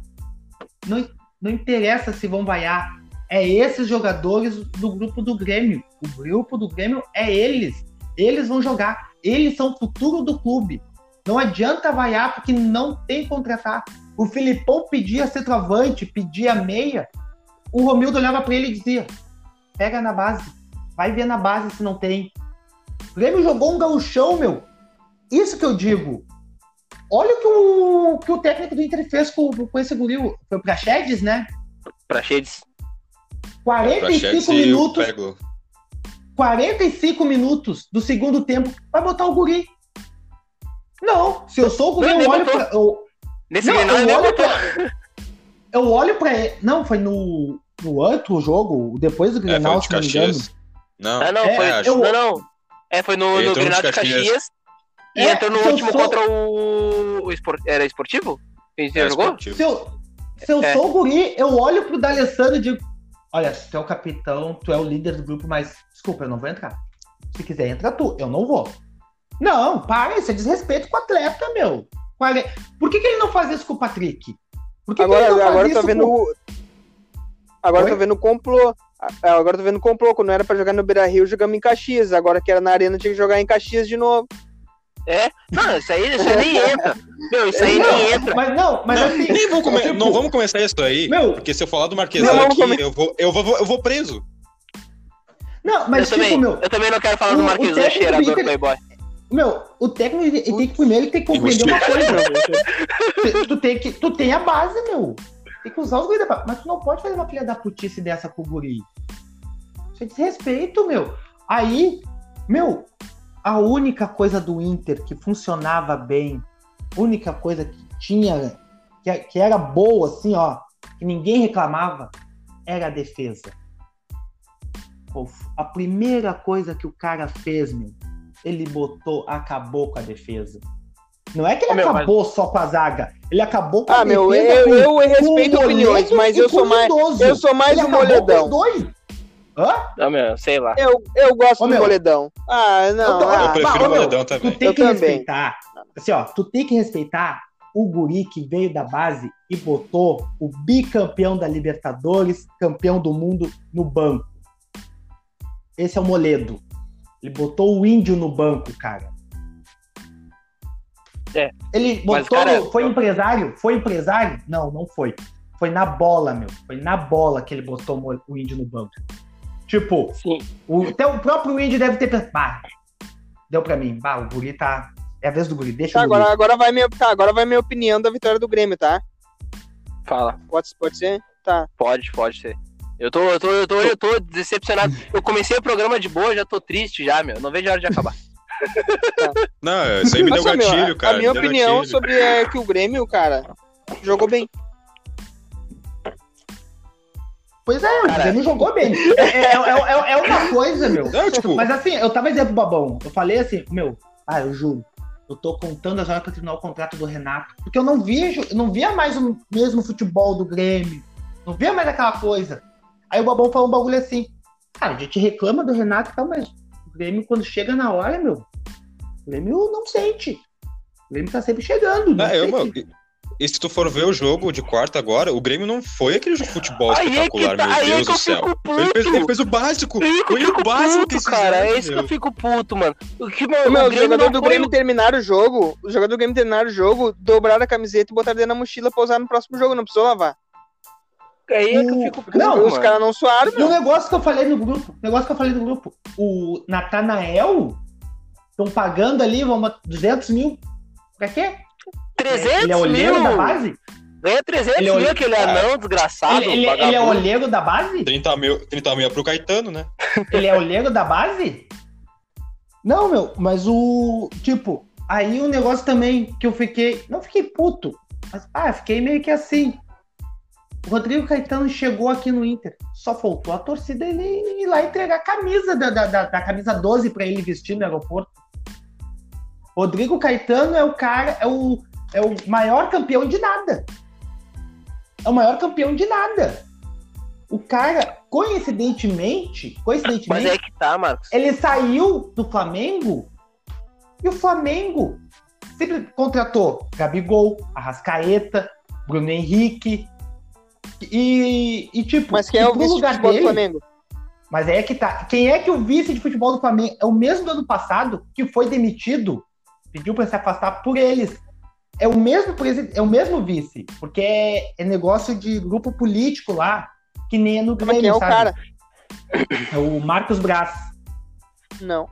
não, não interessa se vão vaiar, é esses jogadores do grupo do Grêmio. O grupo do Grêmio é eles. Eles vão jogar. Eles são o futuro do clube. Não adianta vaiar porque não tem contratar. O Filipão pedia centroavante, pedia meia. O Romildo olhava para ele e dizia: pega na base. Vai ver na base se não tem. O Grêmio jogou um gauchão, meu. Isso que eu digo. Olha o que o, que o técnico do Inter fez com, com esse guri. Foi o Praxedes, né? Praxedes. 45 minutos. 45 minutos do segundo tempo vai botar o guri. Não, se eu sou o guri, eu olho pra. Eu... Nesse não, eu, olho pra... eu olho pra ele. Não, foi no, no outro jogo, depois do Grenal, é, se não me engano. Não, ah, não, é, foi. Eu... Não, não. É, foi no, no Grenal de Caxias. Caxias e é, entrou no último sou... contra o. o esport... Era esportivo? Quem é, jogou? Se eu, se eu é. sou o guri, eu olho pro D'Alessandro e digo: Olha, tu é o capitão, tu é o líder do grupo, mas desculpa, eu não vou entrar. Se quiser, entra tu, eu não vou. Não, para, isso é desrespeito com o atleta, meu. Por que, que ele não faz isso com o Patrick? Por que agora, que ele não agora faz tô vendo. Com... Agora Oi? tô vendo complô. É, agora tô vendo complô. Quando era pra jogar no Beira Rio, jogamos em Caxias. Agora que era na Arena, tinha que jogar em Caxias de novo. É? Não, isso aí, isso aí nem entra. Meu, isso aí não, nem entra. Mas não, mas não, assim. Nem vou come... tipo... Não vamos começar isso aí. Meu, porque se eu falar do Marquesão aqui, come... eu, vou, eu, vou, eu vou preso. Não, mas eu tipo, também, meu. Eu também não quero falar o, do Marquesão cheirador Inter... playboy. Meu, o técnico ele tem que primeiro tem que compreender uma coisa, meu. tu, tem que, tu tem a base, meu. Tem que usar os guris Mas tu não pode fazer uma filha da putice dessa com o guri. Isso é desrespeito, meu. Aí, meu, a única coisa do Inter que funcionava bem, única coisa que tinha, que, que era boa, assim, ó, que ninguém reclamava, era a defesa. Pô, a primeira coisa que o cara fez, meu, ele botou, acabou com a defesa. Não é que ele meu, acabou mas... só com a zaga, ele acabou com ah, a meu, defesa. Eu, eu, eu respeito opiniões, mas eu sou mais, eu sou mais ele um moledão. Hã? Não, meu, sei lá. Eu, eu gosto Ô, do meu, moledão. Ah, não. Eu, ah, eu prefiro o moledão também. Tu tem eu que também. respeitar. Assim, ó, tu tem que respeitar o guri que veio da base e botou o bicampeão da Libertadores, campeão do mundo, no banco. Esse é o Moledo. Ele botou o índio no banco, cara. É. Ele botou. Cara, foi empresário? Foi empresário? Não, não foi. Foi na bola, meu. Foi na bola que ele botou o índio no banco. Tipo. O, até o próprio índio deve ter pensado. Bah, deu pra mim. Bah, o guri tá. É a vez do guri, deixa tá, o agora, agora vai minha, tá, agora vai minha opinião da vitória do Grêmio, tá? Fala. Pode, pode ser? Tá. Pode, pode ser. Eu tô, eu tô, eu tô, eu tô decepcionado. Eu comecei o programa de boa, já tô triste já, meu. Não vejo a hora de acabar. Tá. Não, isso aí me deu Nossa, gatilho, meu, cara. A minha opinião gatilho. sobre é que o Grêmio, cara, jogou bem. Pois é, Cara, o Grêmio jogou bem. É, é, é, é, é, uma coisa, meu. Não, tipo... Mas assim, eu tava dizendo pro Babão, eu falei assim, meu, ah, eu juro, eu tô contando as horas pra terminar o contrato do Renato, porque eu não vejo, eu não via mais o mesmo futebol do Grêmio, não via mais aquela coisa. Aí o Babão falou um bagulho assim, cara, a gente reclama do Renato e tal, mas o Grêmio, quando chega na hora, meu, o Grêmio não sente. O Grêmio tá sempre chegando. Não, ah, eu, meu, e se tu for ver o jogo de quarta agora, o Grêmio não foi aquele jogo de futebol aí espetacular, é tá, meu é Deus do céu. Ele fez, ele fez, o básico. Foi o básico puto, que cara. É isso que eu fico puto, mano. O que, meu, meu, o jogador do Grêmio terminar o jogo, o jogador do Grêmio terminar o jogo, dobrar a camiseta e botar dentro da mochila pra usar no próximo jogo, não precisou lavar. Aí é que eu fico puto, Não, os caras não suaram. E o negócio que eu falei no grupo, o negócio que eu falei no grupo, o Natanael estão pagando ali, vamos, 200 mil. Pra quê? 300 ele é olheiro mil? da base? Ganha 300 ele é mil, aquele é, anão desgraçado. Ele, ele, ele, é olheiro da base? 30 mil, 30 mil é pro Caetano, né? Ele é olheiro da base? Não, meu, mas o. Tipo, aí o negócio também que eu fiquei. Não fiquei puto, mas ah, fiquei meio que assim. O Rodrigo Caetano chegou aqui no Inter. Só faltou a torcida ele ir lá entregar a camisa da, da, da, da camisa 12 para ele vestir no aeroporto. Rodrigo Caetano é o cara, é o, é o maior campeão de nada. É o maior campeão de nada. O cara, coincidentemente, coincidentemente, Mas é que tá, Marcos. ele saiu do Flamengo e o Flamengo sempre contratou Gabigol, Arrascaeta, Bruno Henrique e, e tipo, Mas quem e é o vice de lugar futebol do dele- Flamengo? Mas é que tá. Quem é que o vice de futebol do Flamengo é o mesmo do ano passado que foi demitido, pediu para se afastar por eles. É o mesmo presidente, é o mesmo vice, porque é, é negócio de grupo político lá, que nem é no Mas Grêmio, quem é o sabe? cara? É o Marcos Braz. Não.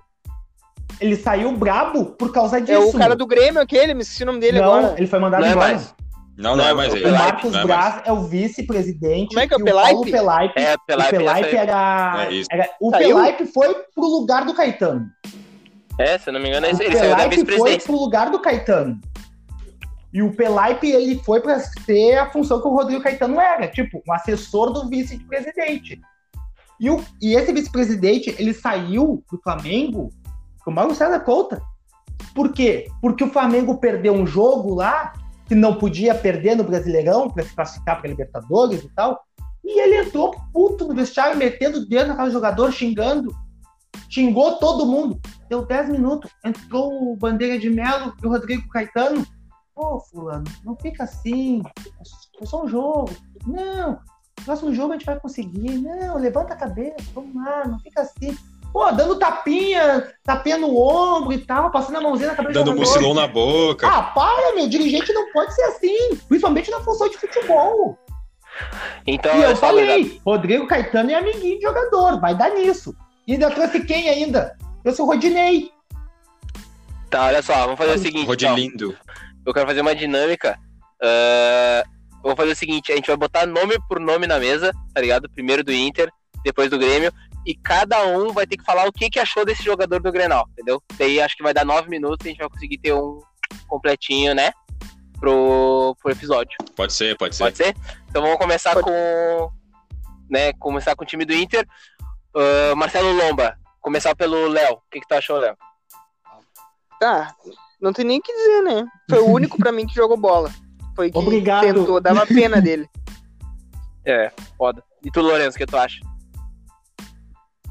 Ele saiu brabo por causa disso. É o cara do Grêmio, aquele, me esqueci o nome dele Não, agora. ele foi mandado Não é embora. mais. Não, não, é mais o ele. O Pelaipe, Marcos é mais. Braz é o vice-presidente. Como é que é o Pelaipe? Paulo Pelaipe, É, o Pelaipe, Pelaipe essa aí. era, É era- O Saiu? Pelaipe foi pro lugar do Caetano. É, se eu não me engano, O ele saiu da Pelaipe foi vice-presidência. pro lugar do Caetano. E o Pelaipe, ele foi para ter a função que o Rodrigo Caetano era, tipo, um assessor do vice-presidente. E, o- e esse vice-presidente, ele saiu do Flamengo com o Mauro César Couta. Por quê? Porque o Flamengo perdeu um jogo lá, que não podia perder no Brasileirão, para se classificar para Libertadores e tal. E ele entrou puto no vestiário, metendo o dedo na cara do jogador, xingando. Xingou todo mundo. Deu 10 minutos. Entrou o Bandeira de Melo e o Rodrigo Caetano. Pô, fulano, não fica assim. É só um jogo. Não, próximo jogo a gente vai conseguir. Não, levanta a cabeça, vamos lá, não fica assim. Pô, dando tapinha, tapinha no ombro e tal, passando a mãozinha na cabeça Dando mucilão na boca. Ah, para, meu. Dirigente não pode ser assim. Principalmente na função de futebol. Então, e eu falei, Rodrigo Caetano é amiguinho de jogador, vai dar nisso. E ainda trouxe quem ainda? Trouxe o Rodinei. Tá, olha só, vamos fazer o seguinte. então. Eu quero fazer uma dinâmica. eu vou fazer o seguinte: a gente vai botar nome por nome na mesa, tá ligado? Primeiro do Inter, depois do Grêmio. E cada um vai ter que falar o que, que achou desse jogador do Grenal, entendeu? Daí acho que vai dar nove minutos e a gente vai conseguir ter um completinho, né? Pro, pro episódio. Pode ser, pode ser. Pode ser? Então vamos começar Pode. com. Né, começar com o time do Inter. Ah, Marcelo Lomba. Começar pelo Léo. O que, que tu achou, Léo? Tá, não tem nem o que dizer, né? Foi o único pra mim que jogou bola. Foi que Obrigado. tentou, dava pena dele. É, foda. E tu, Lourenço, o que tu acha?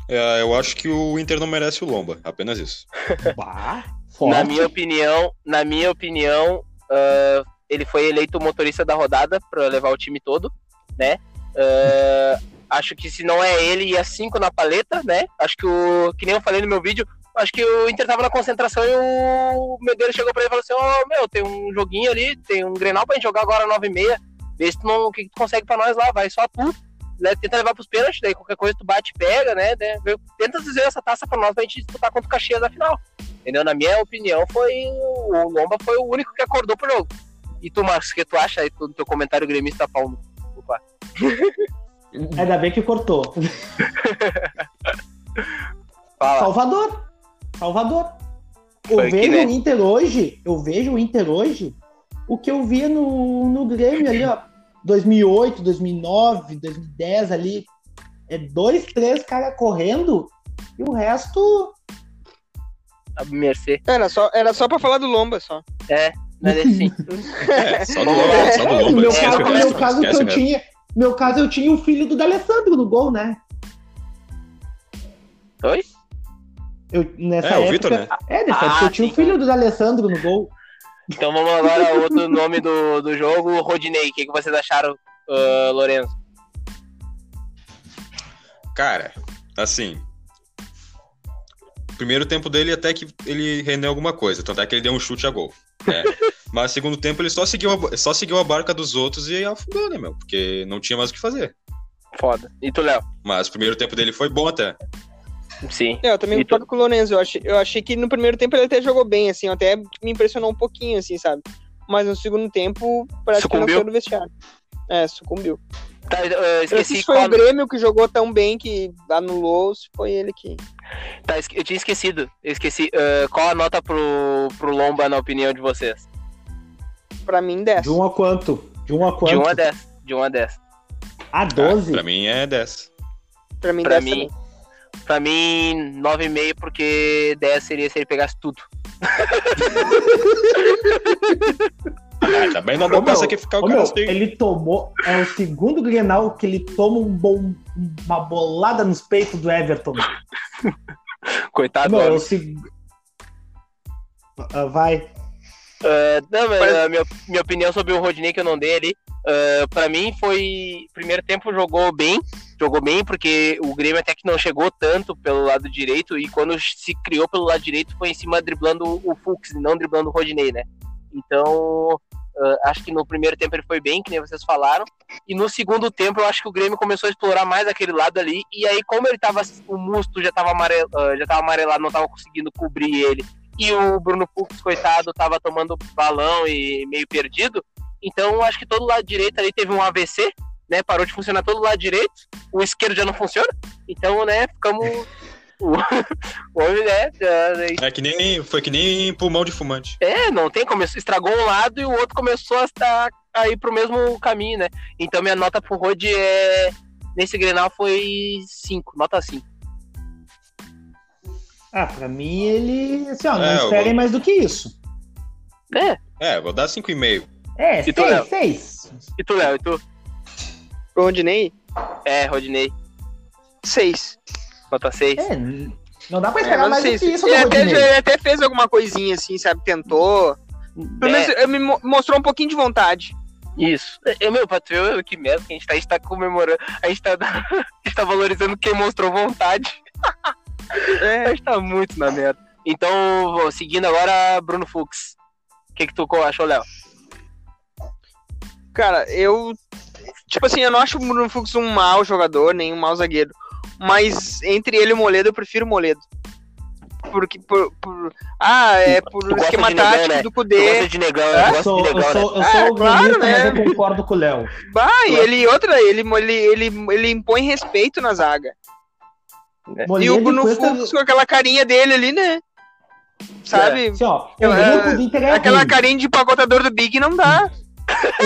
É, eu acho que o Inter não merece o Lomba, apenas isso. Bah, Na minha opinião, na minha opinião, ah, ele foi eleito o motorista da rodada para levar o time todo, né? Ah, acho que se não é ele, ia cinco na paleta, né? Acho que o. Que nem eu falei no meu vídeo, acho que o Inter tava na concentração e o Medeiros chegou pra ele e falou assim: Ô meu, tem um joguinho ali, tem um Grenal pra gente jogar agora 9 e meia. Vê se tu não, o que que tu consegue pra nós lá, vai só tu. né, Tenta levar pros pênaltis, daí qualquer coisa tu bate e pega, né? né, Tenta dizer essa taça pra nós pra gente disputar contra o Caxias na final. Entendeu? Na minha opinião, foi o Lomba foi o único que acordou pro jogo. E tu, Marcos, o que tu acha aí do teu comentário gremista Paulo? Opa. Ainda bem que cortou. Fala. Salvador. Salvador. Eu vejo né? o Inter hoje, eu vejo o Inter hoje, o que eu via no, no Grêmio ali, ó. 2008, 2009, 2010 ali. É dois, três caras correndo e o resto. A Mercê. Era só, era só pra falar do Lomba, só. Não é assim. É, só do Lomba, só do No Lomba. meu caso, meu caso que eu tinha. Meu caso, eu tinha o filho do D'Alessandro no gol, né? Oi? Eu, nessa É, o época, Vitor, né? É, nessa Ah, época eu tinha o filho do D'Alessandro no gol. Então vamos agora ao outro nome do, do jogo, o Rodinei. O que, que vocês acharam, ah, Lourenço? Cara, assim. Primeiro tempo dele até que ele rendeu alguma coisa, tanto é que ele deu um chute a gol. né? Mas segundo tempo ele só seguiu, a, só seguiu a barca dos outros e afundou, né, meu? Porque não tinha mais o que fazer. Foda. E tu, Léo? Mas o primeiro tempo dele foi bom até. Sim. É, eu também E tu? concordo com o Lorenzo. Eu achei, eu achei que no primeiro tempo ele até jogou bem, assim, até me impressionou um pouquinho, assim, sabe? Mas no segundo tempo, parece que não saiu do vestiário. É, sucumbiu. Tá, ah, Eu esqueci se foi qual. o Grêmio que jogou tão bem que anulou, ou se foi ele que. Tá, eu tinha esquecido. Eu esqueci. ah, qual a nota pro, pro Lomba, na opinião de vocês? Pra mim, 10. De um a quanto? De um a quanto? De 1 a 10. De 1 a 10. A Ah, 12? pra mim é 10. Pra mim, Pra 10 mim, também. Pra mim, 9,5, porque 10 seria se ele pegasse tudo. Ah, também não dá pra meu, sacrificar o Ô, cara meu, assim. ele tomou. É o segundo Grenal que ele toma um bom, uma bolada nos peitos do Everton. Coitado. Meu, é homem. o segundo. vai. Ah, não, mas a minha, minha opinião sobre o Rodinei que eu não dei ali, ah, pra mim foi. Primeiro tempo jogou bem, jogou bem, porque o Grêmio até que não chegou tanto pelo lado direito, e quando se criou pelo lado direito foi em cima driblando o Fux, e não driblando o Rodinei, né? Então. ah, acho que no primeiro tempo ele foi bem, que nem vocês falaram. E no segundo tempo, eu acho que o Grêmio começou a explorar mais aquele lado ali. E aí, como ele tava. O Musto já tava, amarelo, ah, já tava amarelado, não tava conseguindo cobrir ele. E o Bruno Fux, coitado, tava tomando balão e meio perdido. Então, acho que todo lado direito ali teve um AVC, né? Parou de funcionar todo lado direito. O esquerdo já não funciona. Então, né, ficamos. O o homem, né? já- É que nem, foi que nem pulmão de fumante. É, não tem como. Estragou um lado e o outro começou a, estar- a ir pro mesmo caminho, né? Então, minha nota pro Rod é. Nesse Grenal foi 5, nota 5. Ah, pra mim ele. Assim, ó, não É, esperem vou- mais do que isso. É, É, vou dar 5,5. É, E tu, Léo? seis, seis. e tu, Léo? E tu? Pro Rodinei, É, Rodinei, seis. nota 6. É, não dá pra É, esperar mas mais do que isso do ele, até, ele até fez alguma coisinha assim, sabe? Tentou. Pelo menos É, me mo- mostrou um pouquinho de vontade. isso. Eu, meu, pra tu ver que merda que a gente tá, a gente tá comemorando, a gente tá, a gente tá valorizando quem mostrou vontade. A É, gente tá muito na merda. Então, vou- seguindo agora, Bruno Fux. O que que tu achou, Léo? cara, eu. Tipo assim, eu não acho o Bruno Fux um mau jogador, nem um mau zagueiro. Mas entre ele e o Moledo, eu prefiro o Moledo. Porque por, por- ah, é por Tu gosta esquema negão, tático né? do Tu Kudê. gosta de negão, É? eu Eu gosto sou, de eu negão, né? sou, eu É, sou claro, gremista, né? mas eu concordo com o Léo. Bah, e ele outra, ele, ele, ele, ele impõe respeito na zaga. E o Moledo Bruno Cuesta- Fux com aquela carinha dele ali, né? Sabe? Assim, ó, o Eu- é, Inter é Aquela carinha de pacotador do Big não dá.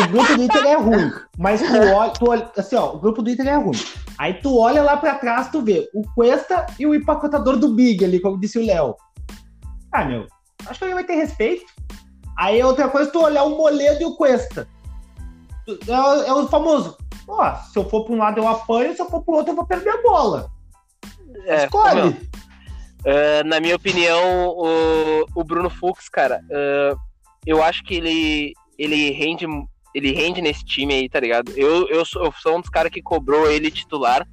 O grupo do Inter é ruim. Mas tu olha, tu olha- assim, ó, o grupo do Inter é ruim. Aí tu olha lá pra trás, tu vê o Cuesta e o empacotador do Big ali, como disse o Léo. Ah, meu, acho que ele vai ter respeito. Aí outra coisa, tu olhar o Moledo e o Cuesta. É, o- é o famoso. Ó, se eu for pra um lado eu apanho, se eu for pro outro eu vou perder a bola. É, Escolhe. meu, é, na minha opinião, o, o Bruno Fux, cara, é, eu acho que ele, ele rende ele rende nesse time aí, tá ligado? Eu, eu, sou, eu sou um dos caras que cobrou ele titular,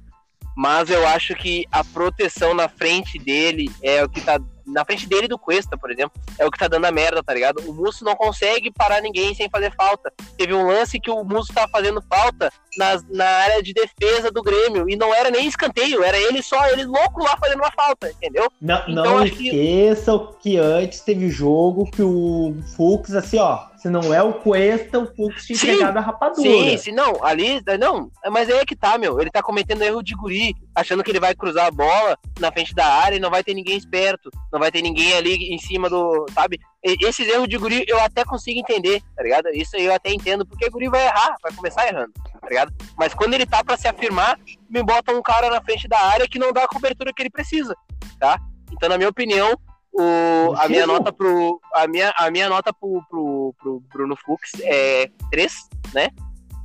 mas eu acho que a proteção na frente dele é o que tá. Na frente dele do Cuesta, por exemplo, é o que tá dando a merda, tá ligado? O Musso não consegue parar ninguém sem fazer falta. Teve um lance que o Musso tava fazendo falta na, na área de defesa do Grêmio. E não era nem escanteio, era ele só, ele louco lá fazendo uma falta, entendeu? Não, Então, não acho que- esqueçam que antes teve jogo que o Fux, assim, ó, se não é o Cuesta, o Fux tinha entregado a rapadura. Sim, sim, não, ali, não, mas aí é que tá, meu. Ele tá cometendo erro de guri, achando que ele vai cruzar a bola na frente da área e não vai ter ninguém esperto, não vai ter ninguém ali em cima do, sabe? Esses erros de guri eu até consigo entender, tá ligado? Isso aí eu até entendo, porque o guri vai errar, vai começar errando, tá ligado? Mas quando ele tá pra se afirmar, me bota um cara na frente da área que não dá a cobertura que ele precisa, tá? Então, na minha opinião, o, a minha nota pro. A minha, a minha nota pro, pro, pro Bruno Fux é 3, né?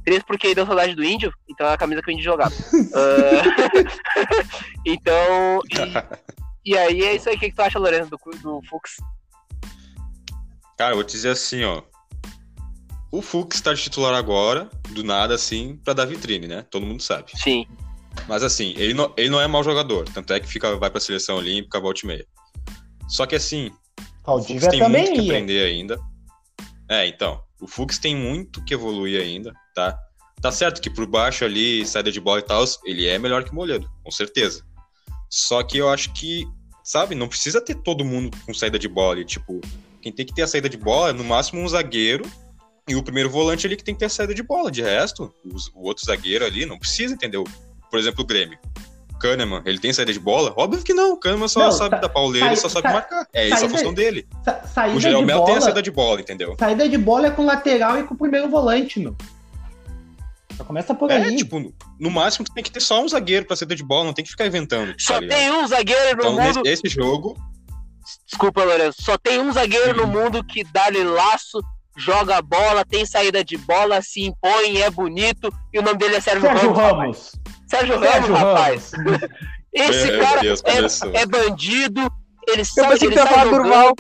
3 porque deu saudade do índio, então é a camisa que o índio jogava. Ah, então. E, e aí é isso aí. O que, que tu acha, Lourenço, do, do Fux? Cara, eu vou te dizer assim, ó. O Fux tá de titular agora, do nada, assim, pra dar vitrine, né? Todo mundo sabe. Sim. Mas assim, ele não, ele não é mau jogador. Tanto é que fica, vai pra seleção olímpica, volta e meia. Só que assim, o Fux tem muito também que ia. aprender ainda. É, então. O Fux tem muito que evoluir ainda, tá? Tá certo que por baixo ali, saída de bola e tal, ele é melhor que o Moledo, com certeza. Só que eu acho que, sabe, não precisa ter todo mundo com saída de bola. ali, Tipo, quem tem que ter a saída de bola é no máximo um zagueiro e o primeiro volante ali que tem que ter a saída de bola. De resto, os- o outro zagueiro ali não precisa, entendeu? Por exemplo, o Grêmio. O Kahneman, ele tem saída de bola? Óbvio que não. O Kahneman só Não, sabe sa- dar pauleira, ele só sa- sabe sa- marcar. É isso a saída- função dele. Sa- O de Jeromel tem a saída de bola, entendeu? saída de bola é com lateral e com o primeiro volante, meu. Já começa por É, aí. tipo, no- no máximo tu tem que ter só um zagueiro pra saída de bola, não tem que ficar inventando. Só tá ligado? tem um zagueiro no Então, mundo. nesse, esse jogo, Desculpa, Lourenço. Só tem um zagueiro no mundo que dá-lhe laço, joga bola, tem saída de bola, se impõe, é bonito, e o nome dele é Sérgio, Sérgio Ramos. Ramos. Sérgio Ramos, Sérgio rapaz. Ramos. Esse Meu cara Deus, é, é bandido, ele Eu sabe pensei ele que falar jogando. Durval.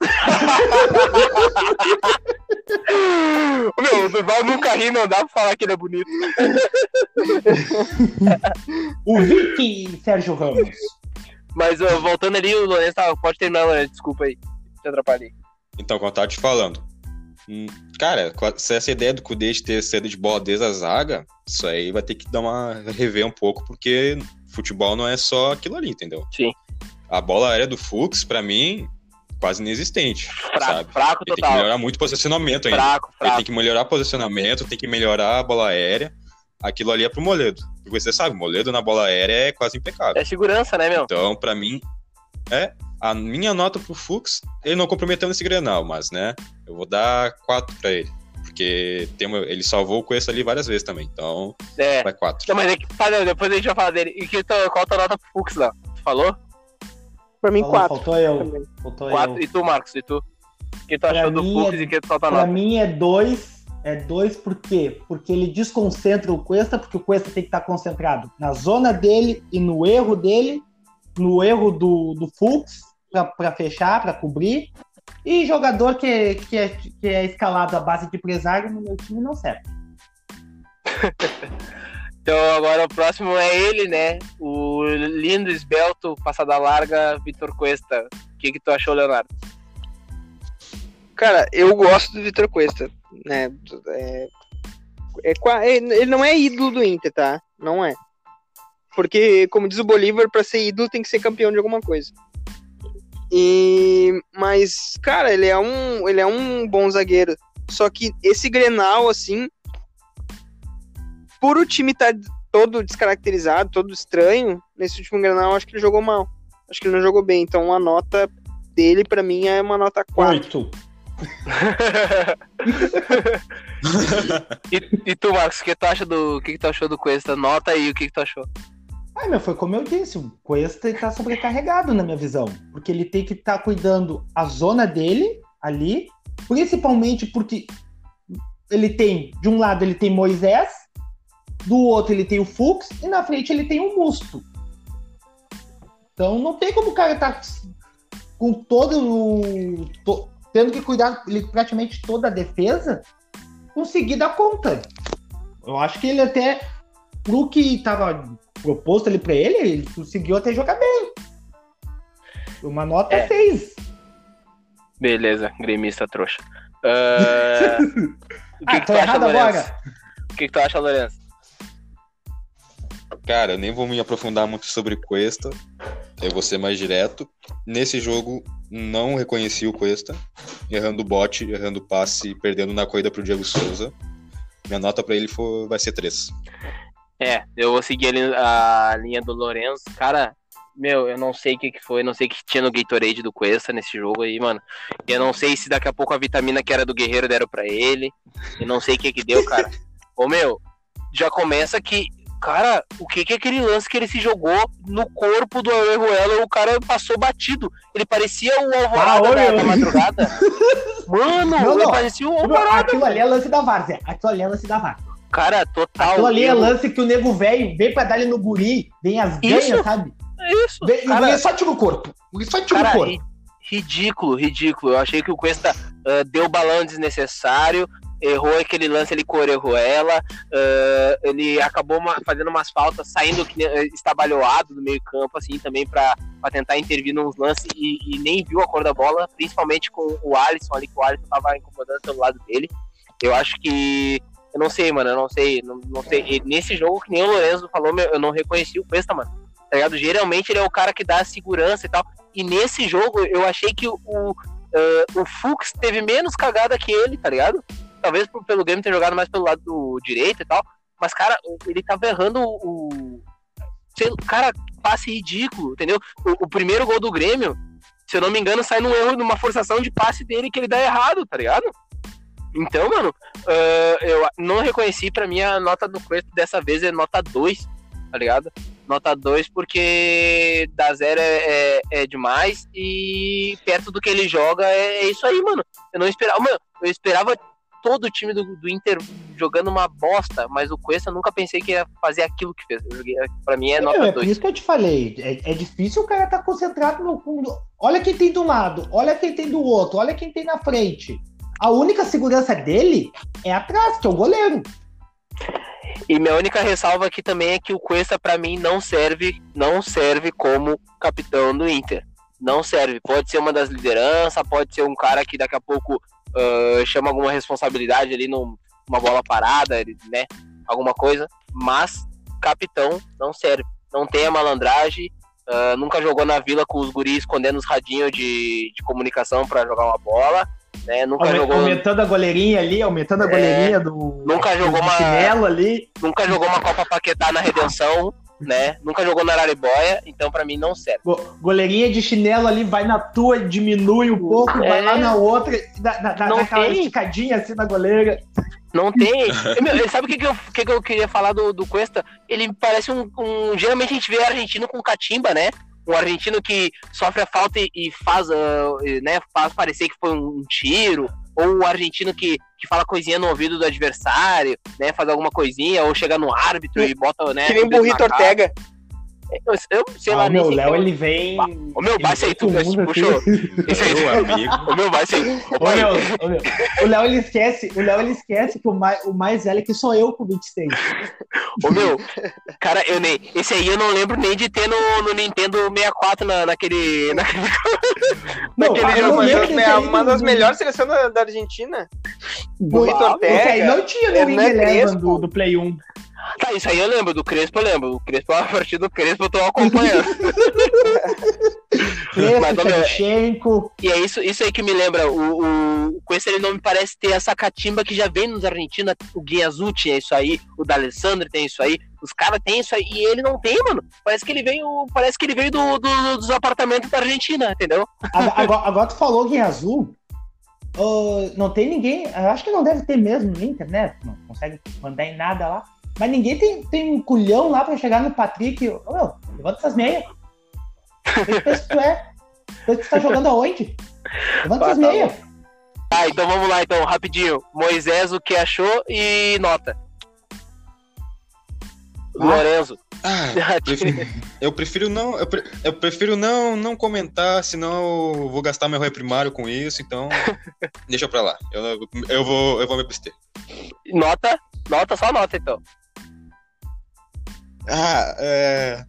Meu, o Durval nunca ri, não dá pra falar que ele é bonito. O Vicky Sérgio Ramos. Mas ó, voltando ali, o Lourenço tá, pode terminar, Lourenço, desculpa aí. Te atrapalhei. Então, como eu tava te falando. hum, Cara, se essa ideia do Kudê de ter cedo de bola desde a zaga, isso aí vai ter que dar uma rever um pouco, porque futebol não é só aquilo ali, entendeu? Sim. A bola aérea do Fux, pra mim, quase inexistente, Fraco, sabe? fraco Ele tem que total. melhorar muito o posicionamento ainda. Fraco, Ele fraco. tem que melhorar o posicionamento, tem que melhorar a bola aérea. Aquilo ali é pro Moledo. Porque você sabe, Moledo na bola aérea é quase impecável. É segurança, né, meu? Então, pra mim, é. A minha nota pro Fux, ele não comprometeu nesse Grenal, mas, né, eu vou dar 4 pra ele. Porque tem uma- ele salvou o Cuesta ali várias vezes também. Então, É. vai 4. Não, mas é que, tá, não, depois a gente vai falar dele. E que, tu- qual a tua nota pro Fux lá? Tu falou? Pra mim, Falou, quatro. Faltou eu. também. Faltou Quatro. eu. E tu, Marcos? E tu? O que tu Pra achou do Fux é- e que tu falta Pra nota? mim é dois. É dois por quê? Porque ele desconcentra o Cuesta, porque o Cuesta tem que estar concentrado na zona dele e no erro dele, no erro do, do Fux, para fechar, para cobrir. E jogador que, que, é, que é escalado à base de empresário no meu time não serve. Então agora o próximo é ele, né? O lindo, esbelto, passada larga, Vitor Cuesta. O que, que tu achou, Leonardo? Cara, eu gosto do Vitor Cuesta, né? É, é é- ele não é ídolo do Inter, tá? Não é. Porque, como diz o Bolívar, pra ser ídolo tem que ser campeão de alguma coisa. E, mas, cara, ele é um, ele é um bom zagueiro. Só que esse Grenal, assim, por o time estar todo descaracterizado, todo estranho, nesse último Grenal, eu acho que ele jogou mal. Acho que ele não jogou bem. Então, a nota dele, pra mim, é uma nota 4. Oito. E, e tu, Marcos, o que tu acha do. O que, que tu achou do Cuesta? Nota aí o que, que tu achou. Ah, meu, foi como eu disse, o Cuesta está sobrecarregado na minha visão, porque ele tem que estar cuidando a zona dele ali, principalmente porque ele tem, de um lado ele tem Moisés, do outro ele tem o Fux e na frente ele tem o Musto. Então não tem como o cara estar com todo o to- tendo que cuidar ele, praticamente toda a defesa, conseguir dar conta. Eu acho que ele até pro que estava proposto ali pra ele, ele conseguiu até jogar bem. Uma nota É. 6. Beleza, gremista trouxa. Ah, o que, Ah, que tô tu acha, errado Lourenço? agora. O que, que tu acha, Lourenço? Cara, eu nem vou me aprofundar muito sobre Cuesta. Eu vou ser mais direto. Nesse jogo, não reconheci o Cuesta. Errando o bote, errando o passe, perdendo na corrida pro Diego Souza. Minha nota pra ele foi, vai ser 3. É, eu vou seguir ali a linha do Lourenço. Cara, meu, eu não sei o que, que foi, não sei o que tinha no Gatorade do Cuesta nesse jogo aí, mano. Eu não sei se daqui a pouco a vitamina que era do Guerreiro deram pra ele. Eu não sei o que que deu, cara. Ô, meu, já começa que, cara, o que que é aquele lance que ele se jogou no corpo do Orejuela, o cara passou batido. Ele parecia o Alvorada Ah, da, da madrugada. Mano, Não, ele não. parecia o Alvorada. Aquilo ali é lance da Várzea. Aquilo ali é lance da Várzea. Cara, total. Aquilo ali é lance que o nego velho vem pra dar ele no guri, vem as Isso. ganhas, sabe? É isso. Vem, e o cara. guri só tira o corpo. O guri só tira Cara, o corpo. ri- ridículo, ridículo. Eu achei que o Cuesta ah, deu balão desnecessário, errou aquele lance ali com o Orejuela, ah, ele acabou ma- fazendo umas faltas, saindo que nem- eh, estabalhoado do meio campo, assim, também pra, pra tentar intervir nos lances e, e nem viu a cor da bola, principalmente com o Alisson ali, que o Alisson tava incomodando pelo lado dele. Eu acho que. Eu não sei, mano, eu não sei, não, não sei. E nesse jogo, que nem o Lorenzo falou, meu, eu não reconheci o Cuesta, mano. Tá ligado? Geralmente ele é o cara que dá a segurança e tal. E nesse jogo eu achei que o, o, ah, o Fux teve menos cagada que ele, tá ligado? Talvez por- pelo Grêmio ter jogado mais pelo lado do direito e tal. Mas, cara, ele tava errando o. o- cara, passe ridículo, entendeu? O, o primeiro gol do Grêmio, se eu não me engano, sai num erro, numa forçação de passe dele que ele dá errado, tá ligado? Então, mano, ah, eu não reconheci, pra mim a nota do Cuesta dessa vez é nota 2, tá ligado? Nota 2 porque dá zero é, é, é, demais e perto do que ele joga é, é, isso aí, mano. Eu não esperava, mano, eu esperava todo o time do, do Inter jogando uma bosta, mas o Cuesta nunca pensei que ia fazer aquilo que fez. Para mim é nota 2. É por isso que eu te falei, é, é difícil o cara estar tá concentrado no fundo. Olha quem tem do lado, olha quem tem do outro, olha quem tem na frente. A única segurança dele é atrás, que é o goleiro. E minha única ressalva aqui também é que o Cuesta para mim não serve, não serve como capitão do Inter. Não serve. Pode ser uma das lideranças, pode ser um cara que daqui a pouco uh, chama alguma responsabilidade ali numa bola parada, né? Alguma coisa. Mas capitão não serve. Não tem a malandragem. Uh, nunca jogou na vila com os guris escondendo os radinhos de, de comunicação para jogar uma bola. Né? Nunca Aument, jogou... Aumentando a goleirinha ali, aumentando a é, goleirinha do. Nunca jogou uma. Chinelo ali. Nunca jogou uma Copa Paquetá na Redenção, né? Nunca jogou na Araribóia, então para mim não serve. Go goleirinha de chinelo ali, vai na tua, diminui um pouco, é... vai lá na outra, dá, dá, dá aquela esticadinha assim na goleira. Não tem. Meu, sabe o que, que, eu, que, que eu queria falar do, do Cuesta? Ele parece um, um. Geralmente a gente vê argentino com catimba, né? Um argentino que sofre a falta e, e faz, uh, né, faz parecer que foi um, tiro, ou o argentino que, que fala coisinha no ouvido do adversário, né, faz alguma coisinha, ou chega no árbitro e bota, né... Que nem Burrito Ortega. Eu, eu sei lá, ah, nem meu Léo, ele vem. O meu vai ser tu, puxou. Esse aí, meu amigo. O meu vai ser. O meu, o meu. O Léo, ele esquece. O Léo, ele esquece que o mais, o mais velho é que sou eu com 26. O meu, cara, eu nem. Esse aí eu não lembro nem de ter no, no Nintendo 64 na, naquele. naquele. Não, naquele jogo. É uma das melhores seleções da, da Argentina. Burrito Ortega. Aí não tinha no Wing Eleven do, do Play 1. Tá, isso aí eu lembro, do Crespo eu lembro. O Crespo, a partir do Crespo eu tô acompanhando. Crespo, E é isso, isso aí que me lembra. O, o, com esse ele não me parece ter essa catimba que já vem nos Argentina. O Gui Azul tinha isso aí, o D'Alessandro tem isso aí. Os caras têm isso aí e ele não tem, mano. Parece que ele veio, parece que ele veio do, do dos apartamentos da Argentina, entendeu? Agora, agora tu falou Gui Azul. Uh, não tem ninguém, acho que não deve ter mesmo no Inter, né? Não consegue mandar em nada lá. Mas ninguém tem, tem um culhão lá pra chegar no Patrick. Ô, meu, levanta essas meias. O que tu é? Tu tá jogando aonde? Levanta essas tá meias. Ah, então vamos lá, então, rapidinho. Moisés, o que achou e nota. Ah. Lorenzo. Ah, eu prefiro não, eu, pre, eu, prefiro não, não comentar, senão eu vou gastar meu reprimário com isso, então deixa pra lá. Eu, eu, vou, eu vou me abster. Nota? Nota, só nota então. Ah, é.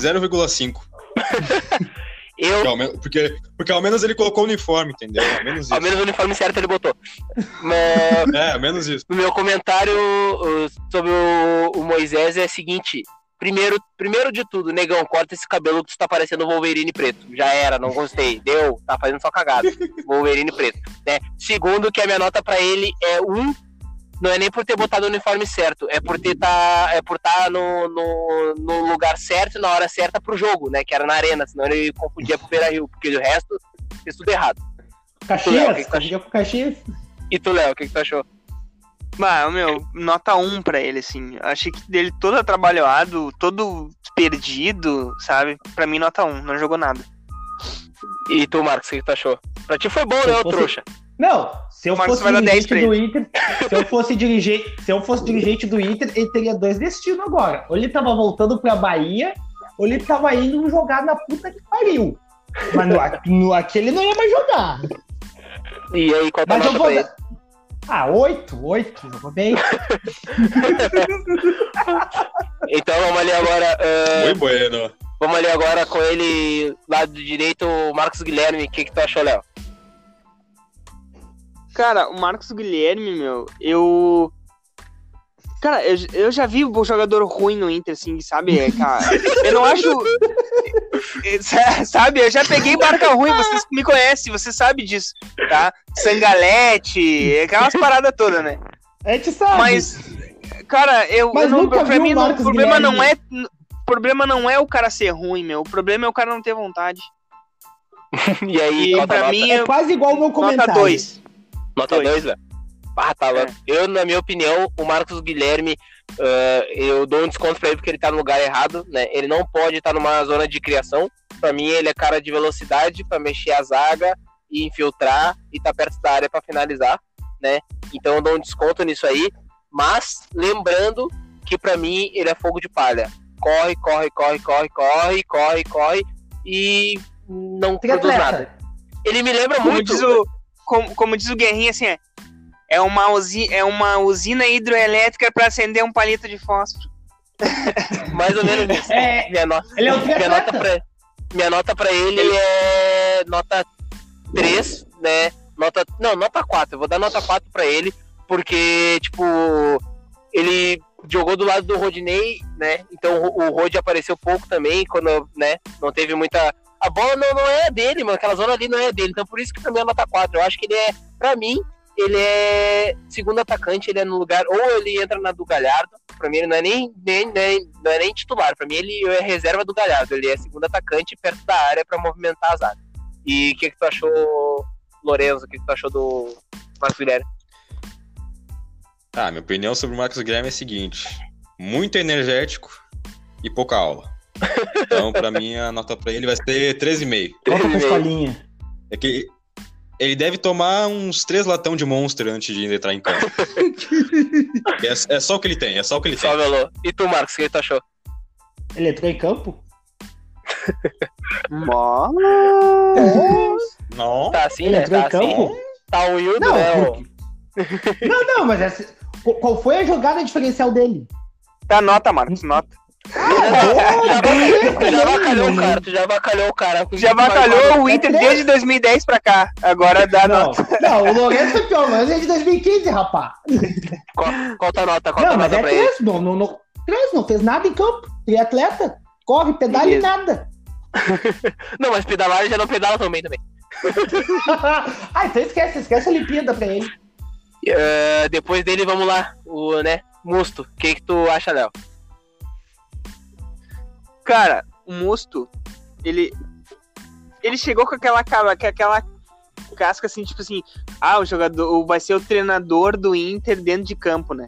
0,5. Eu... Porque, porque ao menos ele colocou o uniforme, entendeu? Ao menos isso. Ao menos o uniforme certo ele botou. Mas... É, ao menos isso. O meu comentário uh, sobre o, o Moisés é o seguinte. Primeiro, primeiro de tudo, negão, corta esse cabelo que tu tá parecendo Wolverine preto. Já era, não gostei. Deu, tá fazendo só cagada. Wolverine preto. Né? Segundo, que a minha nota para ele é um não é nem por ter botado o uniforme certo, é por ter tá, é por estar tá no, no, no, lugar certo, na hora certa pro jogo, né? Que era na arena, senão ele confundia pro Beira Rio, porque o resto fez tudo errado. Caxias, Léo, que que Caxias. E tu, Léo, o que, que tu achou? Mano, meu, nota 1 um pra ele, assim. Achei que dele todo atrabalhado, todo perdido, sabe? Pra mim, nota 1, um, não jogou nada. E tu, Marcos, o que, tu achou? Pra ti foi bom, né, o trouxa? Não, se eu fosse dirigente do Inter, se eu fosse dirigente, se eu fosse dirigente do Inter, ele teria dois destinos agora. Ou ele tava voltando pra Bahia, ou ele tava indo jogar na puta que pariu. Mas no, no aqui ele não ia mais jogar. E aí, qual Mas eu vou dar... Ah, oito, oito, jogou bem. então vamos ali agora. Uh... Muito bueno. Vamos ali agora com ele, lado direito, o Marcos Guilherme. O que, que tu achou, Léo? Cara, o Marcos Guilherme, meu, eu. Cara, eu, eu já vi o jogador ruim no Inter, assim, sabe? É, cara, eu não acho. sabe, eu já peguei marca ruim, vocês me conhecem, você sabe disso, tá? Sangalete, aquelas paradas todas, né? A gente sabe. Mas, cara, eu. Mas eu não, pra mim, o problema Guilherme. não é. O problema não é o cara ser ruim, meu. O problema é o cara não ter vontade. e aí, e pra mim, é quase igual o meu comentário. Nota 2. Nota 2, velho. Ah, tava. É. Eu, na minha opinião, o Marcos Guilherme Uh, eu dou um desconto pra ele porque ele tá no lugar errado, né? Ele não pode estar tá numa zona de criação. Pra mim, ele é cara de velocidade para mexer a zaga e infiltrar e tá perto da área para finalizar, né? Então eu dou um desconto nisso aí. Mas lembrando que para mim ele é fogo de palha. Corre, corre, corre, corre, corre, corre, corre e não Tem produz atleta. nada. Ele me lembra Como muito. diz o, como, como diz o Guerrinha, assim, é, é, uma, usi, é uma usina hidroelétrica para acender um palito de fósforo. Mais ou menos isso. É, Minha, no- ele é um minha nota pra, minha nota pra ele, ele é nota 3, né? Nota, não, nota 4. Eu vou dar nota 4 pra ele, porque, tipo, ele jogou do lado do Rodney, né? Então o o Rod apareceu pouco também, quando, né? Não teve muita. A bola não, não é dele, mano. Aquela zona ali não é dele. Então por isso que pra mim é nota 4. Eu acho que ele é, pra mim, ele é segundo atacante, ele é no lugar. Ou ele entra na do Galhardo. Pra mim ele não é nem, nem, nem- não é nem titular. Pra mim ele é reserva do Galhardo. Ele é segundo atacante perto da área pra movimentar as áreas. E o que, que tu achou, Lorenzo? O que, que tu achou do Marcos Guilherme? Ah, minha opinião sobre o Marcos Guilherme é a seguinte: muito energético e pouca aula. Então, pra mim, a nota pra ele vai ser 13,5. Volta pra 13,5. escolinha. É que ele deve tomar uns três latão de Monster antes de entrar em campo. é, é só o que ele tem, é só o que ele tem. Só Velô. E tu, Marcos, o que tu achou? Ele entrou em campo? Não. Tá assim, Ele né? entrou Tá em campo? assim. Tá humilde, Não, né? porque... não, não, mas essa... qual- qual foi a jogada diferencial dele? Tá nota, Marcos, nota. Já beleza, já avacalhou o cara, tu já avacalhou o cara. Já avacalhou o Inter desde 2010 pra cá. Agora dá Não, nota. não, o Lourenço é pior, mas é de 2015, rapaz. Qual, qual tua nota? Qual Não, tua mas nota é pra ele? três, não, não, não, três, não fez nada em campo. Triatleta, corre, pedala e nada. Não, mas pedalar ele já não pedala também também. ah, então esquece, esquece a Olimpíada pra ele. Eh, depois dele, vamos lá. O, né? Musto. O que que tu acha, Léo? Cara, o Musto, ele. Ele chegou com aquela, cara- com aquela casca assim, tipo assim, ah, o jogador vai ser o treinador do Inter dentro de campo, né?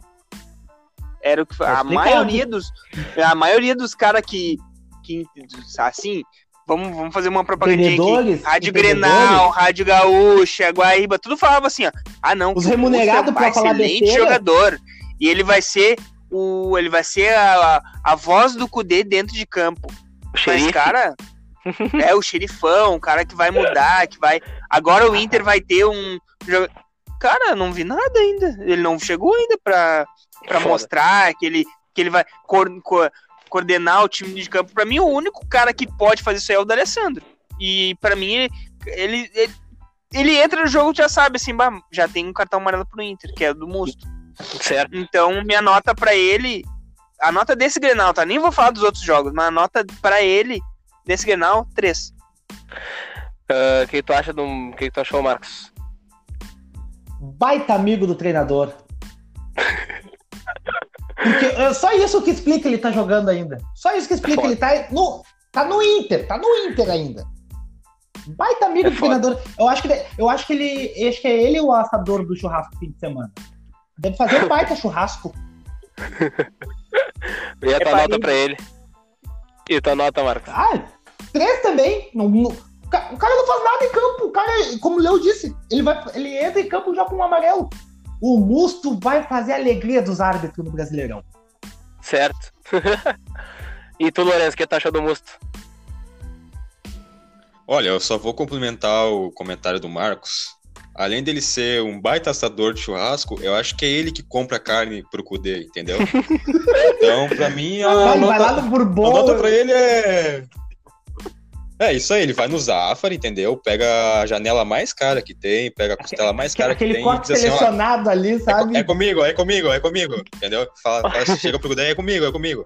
Era o que. Tá A maioria dos. A maioria dos caras que, que. Assim, vamos, vamos fazer uma propagandinha aqui. Rádio. Grenal, Rádio Gaúcha, Guaíba, tudo falava assim, ó. Ah, não. Os remunerados é pra falar besteira. jogador. E ele vai ser o. Ele vai ser a, a voz do Cudê dentro de campo. O Mas, xerife? cara, é o xerifão, o cara que vai mudar, que vai. Agora o Inter vai ter um. Cara, não vi nada ainda. Ele não chegou ainda pra, pra Foda. mostrar que ele, que ele vai cor- co- coordenar o time de campo. Pra mim, o único cara que pode fazer isso aí é o D'Alessandro. E pra mim, ele, ele, ele, ele entra no jogo já sabe assim, já tem um cartão amarelo pro Inter, que é do Musto. Certo. Então, minha nota pra ele, a nota desse Grenal, tá? Nem vou falar dos outros jogos, mas a nota pra ele desse Grenal, 3. Eh, O que tu acha do. O que tu achou, Marcos? Baita amigo do treinador. Porque é só isso que explica ele tá jogando ainda. Só isso que explica foda. ele tá no, tá no Inter, tá no Inter ainda. Baita amigo É do foda. treinador. Eu acho que ele- eu acho que ele, acho que é ele o assador do churrasco fim de semana. Deve fazer um baita churrasco. E a tua nota pra ele? E tua nota, Marcos? Ah, três também. Não, não- o ca- o cara não faz nada em campo. O cara, como o Leo disse, ele, vai, ele entra em campo já com um amarelo. O Musto vai fazer a alegria dos árbitros no Brasileirão. Certo. e tu, Lourenço, o que tu achou do Musto? Olha, eu só vou complementar o comentário do Marcos. Além dele ser um baita assador de churrasco, eu acho que é ele que compra carne pro Cudê, entendeu? Então, pra mim, a Vai, vai lá nota, no a nota pra ele é. É isso aí, ele vai no Zafari, entendeu? Pega a janela mais cara que tem, pega a costela mais cara que Aquele tem e corte assim, ó, selecionado ali, é, sabe? é comigo, é comigo, é comigo, entendeu? Fala, chega pro Cudê, é comigo, é comigo.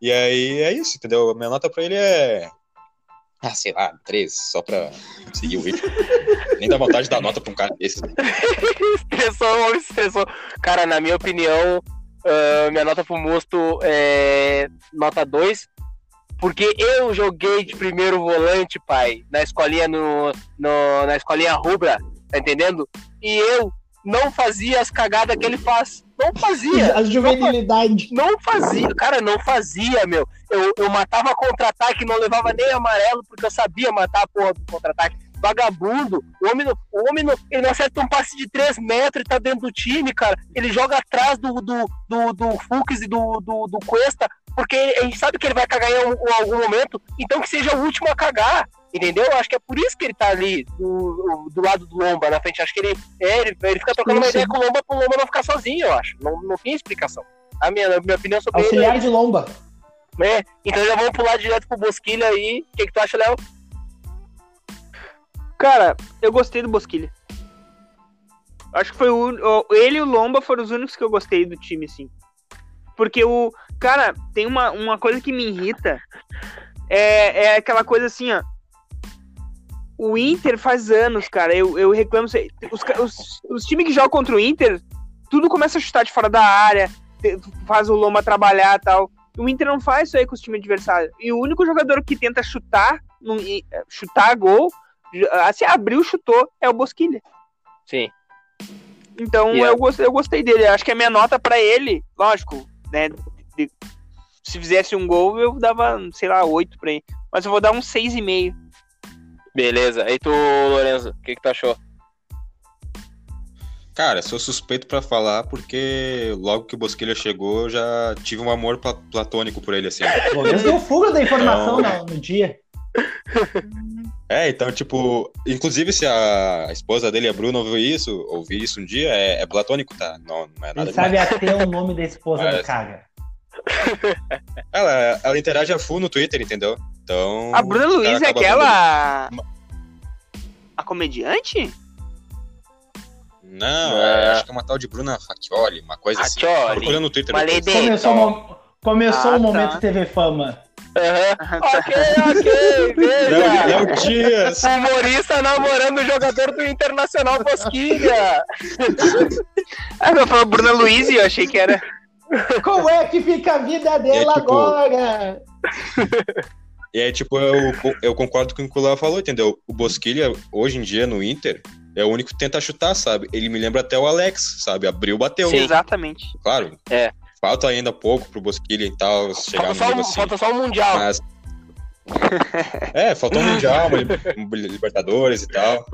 E aí é isso, entendeu? A minha nota pra ele é. Ah, sei lá, três, só pra seguir o ritmo. Nem dá vontade de dar nota pra um cara desses. estressou, homem estressou. Cara, na minha opinião, ah, minha nota pro Musto é nota 2. Porque eu joguei de primeiro volante, pai, na escolinha no, no- na escolinha rubra, tá entendendo? E eu não fazia as cagadas que ele faz. Não fazia. A juvenilidade. Não fazia, cara, não fazia, meu. Eu, eu matava contra-ataque, não levava nem amarelo, porque eu sabia matar a porra do contra-ataque. Vagabundo, o homem, o homem não, ele não acerta um passe de 3 metros e tá dentro do time, cara. Ele joga atrás do, do, do, do Fux e do, do, do Cuesta, porque a gente sabe que ele vai cagar em algum, em algum momento, então que seja o último a cagar. Entendeu? Eu Acho que é por isso que ele tá ali do, do lado do Lomba na frente. Acho que ele, é, ele, ele fica trocando uma Sim, ideia sim. com o Lomba pro Lomba não ficar sozinho, eu acho. Não, não tem explicação. A minha, a minha opinião sobre ele é Auxiliar de lomba. né? Então já vamos pular direto pro Bosquilha aí. O que, que tu acha, Léo? Cara, eu gostei do Bosquilha. Acho que foi o, o- ele e o Lomba foram os únicos que eu gostei do time, sim. Porque o. Cara, tem uma, uma coisa que me irrita. É, é aquela coisa assim, ó. O Inter faz anos, cara. Eu, eu reclamo. se- Os, os, os times que jogam contra o Inter, tudo começa a chutar de fora da área, faz o Lomba trabalhar e tal. O Inter não faz isso aí com os times adversários. E o único jogador que tenta chutar, e- chutar gol, assim, abriu, chutou, é o Bosquilha. Sim. Então E é- eu, gostei, eu gostei dele. Acho que a minha nota pra ele, lógico, né? de- se fizesse um gol, eu dava, sei lá, 8 pra ele. Mas eu vou dar um 6,5. Beleza. Aí tu, Lorenzo, o que, que tu achou? Cara, sou suspeito pra falar porque logo que o Bosquilha chegou, eu já tive um amor pla- platônico por ele, assim. Pelo menos deu fuga da informação Não. no, no dia. É, então, tipo, inclusive se a esposa dele, a Bruna, ouvir isso, ouvir isso um dia, é, é platônico, tá? Não, não é nada Ele sabe demais. até o nome da esposa Parece. do cara. Ela, ela interage a full no Twitter, entendeu? Então. A Bruna Luiz é aquela. vendo- A comediante? Não, É. acho que é uma tal de Bruna Facchioli, uma coisa assim. Procurando no Twitter. Depois. lady- Começou, começou Ah, o momento tá. TV Fama. Aham. ok, ok, veja. Léo Dias! Humorista namorando o jogador do Internacional Bosquilha. Ah, eu falei Bruna Luiz e eu achei que era. Como é que fica a vida dela tipo, agora? E aí, tipo, eu, eu concordo com o que o Léo falou, entendeu? O Bosquilha, hoje em dia, no Inter, é o único que tenta chutar, sabe? Ele me lembra até o Alex, sabe? Abriu, bateu. Sim. Exatamente. Claro. É. Falta ainda pouco pro Bosquilha e tal chegar Falta no só, assim. falta só um Mundial. Mas. É, faltou um Mundial, Libertadores e tal.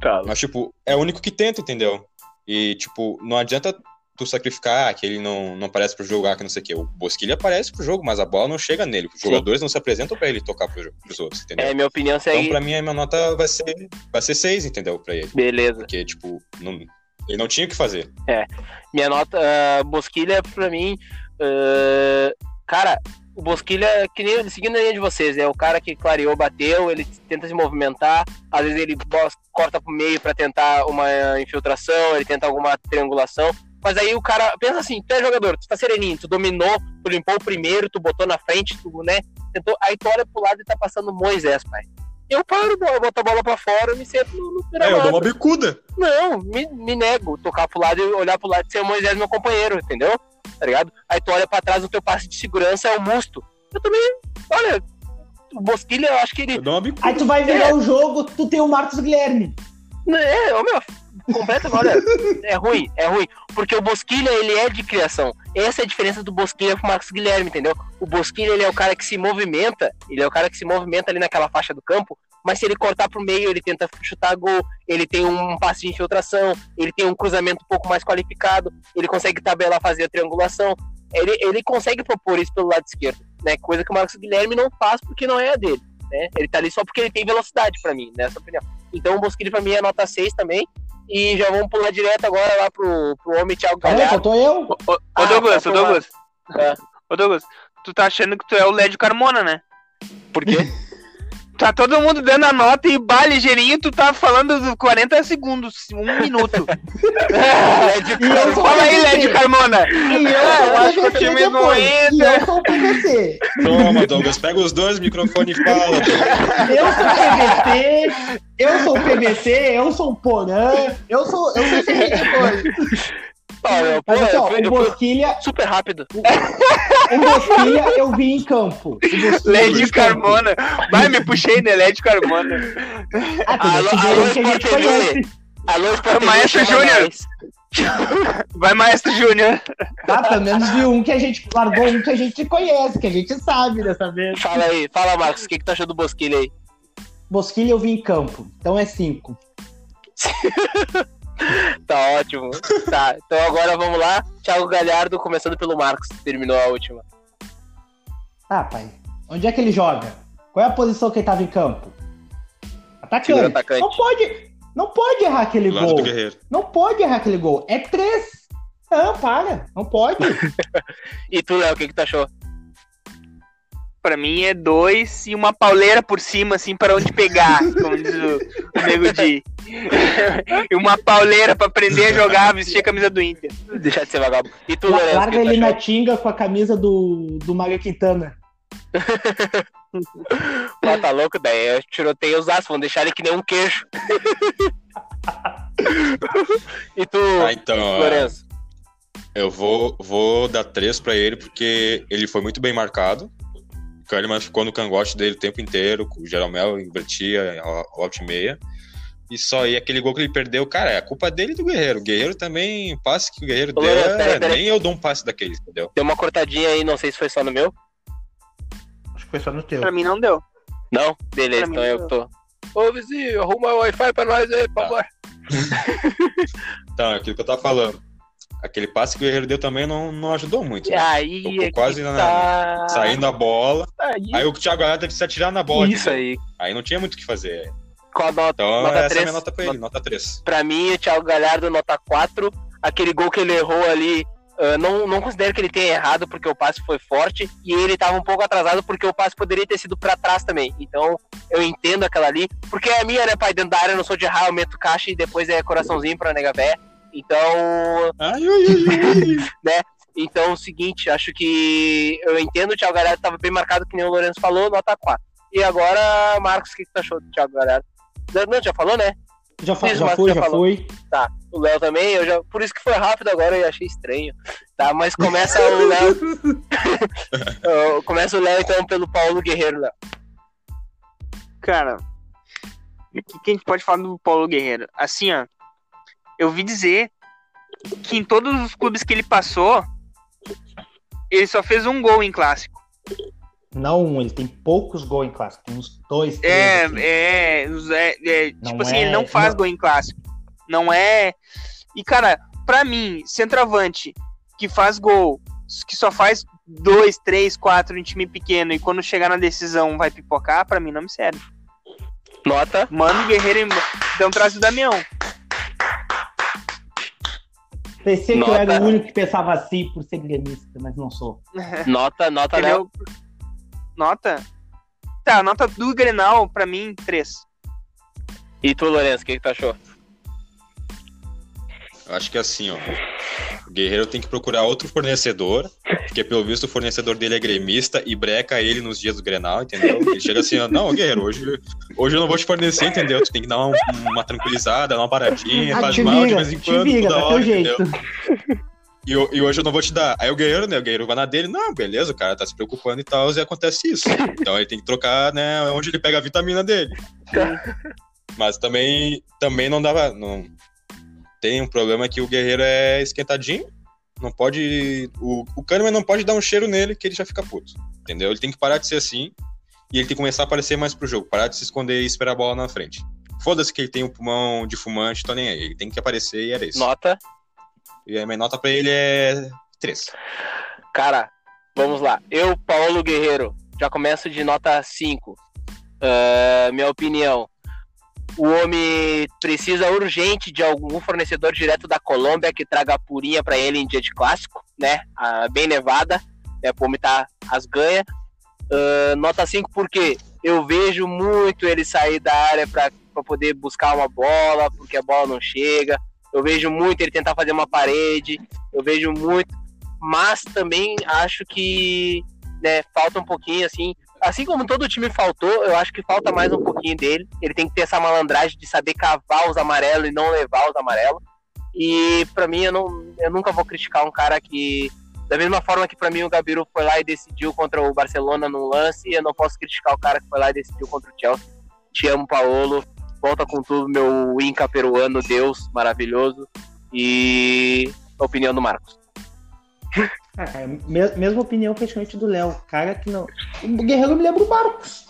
Tá. Mas, tipo, é o único que tenta, entendeu? E, tipo, não adianta tu sacrificar que ele não, não aparece pro jogo, ah, que não sei o quê. O Bosquilha aparece pro jogo, mas a bola não chega nele. Os Sim. jogadores não se apresentam pra ele tocar pro, pros outros, entendeu? É, minha opinião Então, segue. pra mim, a minha nota vai ser, vai ser seis, entendeu? Pra ele. Beleza. Porque, tipo, não, ele não tinha o que fazer. Minha nota, ah, Bosquilha, pra mim, ah, cara, o Bosquilha, que nem seguindo a linha de vocês, é o cara que clareou, bateu, ele tenta se movimentar, às vezes ele corta pro meio pra tentar uma infiltração, ele tenta alguma triangulação, mas aí o cara, pensa assim, tu é jogador, tu tá sereninho, tu dominou, tu limpou o primeiro, tu botou na frente, tu, né, tentou, aí tu olha pro lado e tá passando Moisés, pai. Eu paro, eu boto a bola pra fora e me sento no, no É, eu dou uma bicuda. Não, me, me nego tocar pro lado e olhar pro lado e ser o Moisés meu companheiro, entendeu? Tá ligado? Aí tu olha pra trás, no teu passe de segurança é o Musto. Eu também, olha, o Bosquilha, eu acho que ele. Eu dou uma bicuda. Aí tu vai virar o jogo, tu tem o Marcos Guilherme. É, ô meu, completa, olha, é ruim, é ruim. Porque o Bosquilha, ele é de criação. Essa é a diferença do Bosquilha pro Marcos Guilherme, entendeu? O Bosquilha, ele é o cara que se movimenta, ele é o cara que se movimenta ali naquela faixa do campo, mas se ele cortar pro meio, ele tenta chutar gol, ele tem um passe de infiltração, ele tem um cruzamento um pouco mais qualificado, ele consegue tabelar, fazer a triangulação, ele, ele consegue propor isso pelo lado esquerdo, né? Coisa que o Marcos Guilherme não faz porque não é a dele, né? Ele tá ali só porque ele tem velocidade pra mim, nessa opinião. Então o Bosquilha pra mim é nota 6 também. E já vamos pular direto agora lá pro, pro homem Thiago Galhardo. faltou eu. Ô, ô, ô, Ah, Douglas, tá ô Douglas. É. Ô Douglas, tu tá achando que tu é o Lédio Carmona, né? Por quê? Tá todo mundo dando a nota e bah, ligeirinho, tu tá falando dos 40 segundos, um minuto. Led eu sou Fala aí. Lédio Carmona. E eu É, acho que o time não. E entra. eu sou o PVC. Toma, Douglas, pega os dois microfones e fala. Eu sou o PVC, eu sou o PVC, eu sou o Porã, eu sou, eu sou esse pô, Mas assim, ó, o Bosquilha, super rápido. o Bosquilha eu vi em campo. O Bosquilha eu vi em campo. Carmona. Vai, me puxei, né? Lédio Carmona. Ah, Alô, alô, Sport TV. conhece. Alô, Sport TV, Maestro Júnior. Vai, Maestro Júnior. Tá, pelo menos viu um que a gente largou um que a gente conhece, que a gente sabe dessa vez. Fala aí, fala, Marcos, o que, que tu achou do Bosquilha aí? Bosquilha eu vi em campo, então é cinco. Tá ótimo. Tá, então agora vamos lá. Thiago Galhardo, começando pelo Marcos, terminou a última. Ah, pai. Onde é que ele joga? Qual é a posição que ele tava em campo? Atacante. atacante. Não pode, não pode errar aquele Do lado gol. Não pode errar aquele gol. É três. Não, para. Não pode. E tu, Léo, o que, que tu achou? Pra mim é dois e uma pauleira por cima, assim, para onde pegar, como diz o, o Nego Di. e uma pauleira pra aprender a jogar, vestir a camisa do Inter. Deixar de ser vagabundo. E tu, Larga tu ele na tinga com a camisa do, do Mario Quintana. Pô, tá louco? Daí eu tirotei os aços, vão deixar ele que nem um queijo. e tu, Ah, então, Lourenço? eu vou, vou dar três pra ele, porque ele foi muito bem marcado. O Kahneman ficou no cangote dele o tempo inteiro, o Jeromel invertia a volta e meia. E só aí aquele gol que ele perdeu, cara, é a culpa dele e do Guerreiro. O Guerreiro também, o passe que o Guerreiro Ô, deu, é, peraí. nem eu dou um passe daquele, entendeu? Deu uma cortadinha aí, não sei se foi só no meu. Acho que foi só no teu. Pra mim não deu. Não? Beleza, Pra então eu tô. Ô, vizinho, arruma o Wi-Fi pra nós aí, por Tá. favor. Então, é aquilo que eu tava falando. Aquele passe que o Guerreiro deu também não, não ajudou muito. E né? aí, Tocou é que quase na- tá... Saindo a bola. Aí, Aí o Thiago Galhardo teve que se atirar na bola. Isso aí. Aí não tinha muito o que fazer. Qual a nota? Então, Nota essa é a três. minha nota pra ele, nota 3. Pra mim, o Thiago Galhardo, nota 4. Aquele gol que ele errou ali, ah, não, não considero que ele tenha errado, porque o passe foi forte. E ele tava um pouco atrasado, porque o passe poderia ter sido pra trás também. Então, eu entendo aquela ali. Porque é minha, né, pai? Dentro da área, eu não sou de raio, eu meto caixa e depois é coraçãozinho pra nega véia. Então, Ai, ai, ai, ai. então, é o seguinte, acho que eu entendo o Thiago Galhardo tava bem marcado, que nem o Lourenço falou, nota 4. E agora, Marcos, o que, que tu achou do Thiago Galhardo? Não, já falou, né? Já, fa- Isso, já Marcos fui, já já falou. fui. O Léo também, eu já, por isso que foi rápido agora, eu achei estranho. Tá, mas começa o Léo. Começa o Léo então pelo Paulo Guerreiro, Léo. Cara, o que, que a gente pode falar do Paulo Guerreiro? Assim, ó, eu vi dizer que em todos os clubes que ele passou, ele só fez um gol em clássico. Não um, ele tem poucos gols em clássico. Tem uns dois, três. É, assim. é, é, é, tipo assim, é- ele não faz não- gol em clássico. Não é. E, cara, pra mim, centroavante que faz gol, que só faz dois, três, quatro em time pequeno e quando chegar na decisão vai pipocar, pra mim não me serve. Nota. Mano, Guerreiro, então traz o Damião. Pensei que eu Nota. era o único que pensava assim por ser gremista, mas não sou. Nota, nota, Léo. Nota? Tá, nota do Grenal, pra mim, três. E tu, Lourenço, o que, que tu achou? Eu acho que é assim, ó. O Guerreiro tem que procurar outro fornecedor, porque pelo visto o fornecedor dele é gremista e breca ele nos dias do Grenal, entendeu? Ele chega assim, ó, não, Guerreiro, hoje, hoje eu não vou te fornecer, entendeu? Tu tem que dar uma, uma tranquilizada, dar uma paradinha, Ah, faz mal de vez em quando, vira, toda dá hora, entendeu? E, e hoje eu não vou te dar. Aí o Guerreiro, né, o Guerreiro vai na dele, não, beleza, o cara tá se preocupando e tal, e acontece isso. Então ele tem que trocar, né, onde ele pega a vitamina dele. Mas também, também não dava. Não... Tem um problema que o Guerreiro é esquentadinho. Não pode. O, o Kahneman não pode dar um cheiro nele que ele já fica puto. Entendeu? Ele tem que parar de ser assim. E ele tem que começar a aparecer mais pro jogo. Parar de se esconder e esperar a bola na frente. Foda-se que ele tem um pulmão de fumante, tô nem aí. Ele tem que aparecer e era isso. Nota. E a minha nota pra ele é 3. Cara, vamos lá. Eu, Paulo Guerreiro, já começo de nota 5. Ah, minha opinião. O homem precisa urgente de algum fornecedor direto da Colômbia que traga a purinha pra ele em dia de clássico, né? A bem nevada, né? O homem tá as ganha. Ah, nota 5 porque eu vejo muito ele sair da área pra poder buscar uma bola, porque a bola não chega. Eu vejo muito ele tentar fazer uma parede. Eu vejo muito mas também acho que né, falta um pouquinho, assim. Assim como todo time faltou, eu acho que falta mais um pouquinho dele. Ele tem que ter essa malandragem de saber cavar os amarelos e não levar os amarelos. E pra mim, eu, não, eu nunca vou criticar um cara que. Da mesma forma que pra mim o Gabiru foi lá e decidiu contra o Barcelona no lance, eu não posso criticar o cara que foi lá e decidiu contra o Chelsea. Te amo, Paolo. Volta com tudo, meu Inca peruano, Deus maravilhoso. E opinião do Marcos. Ah, cara, me- mesma opinião praticamente do Léo. Cara que não. O Guerreiro me lembra o Barcos.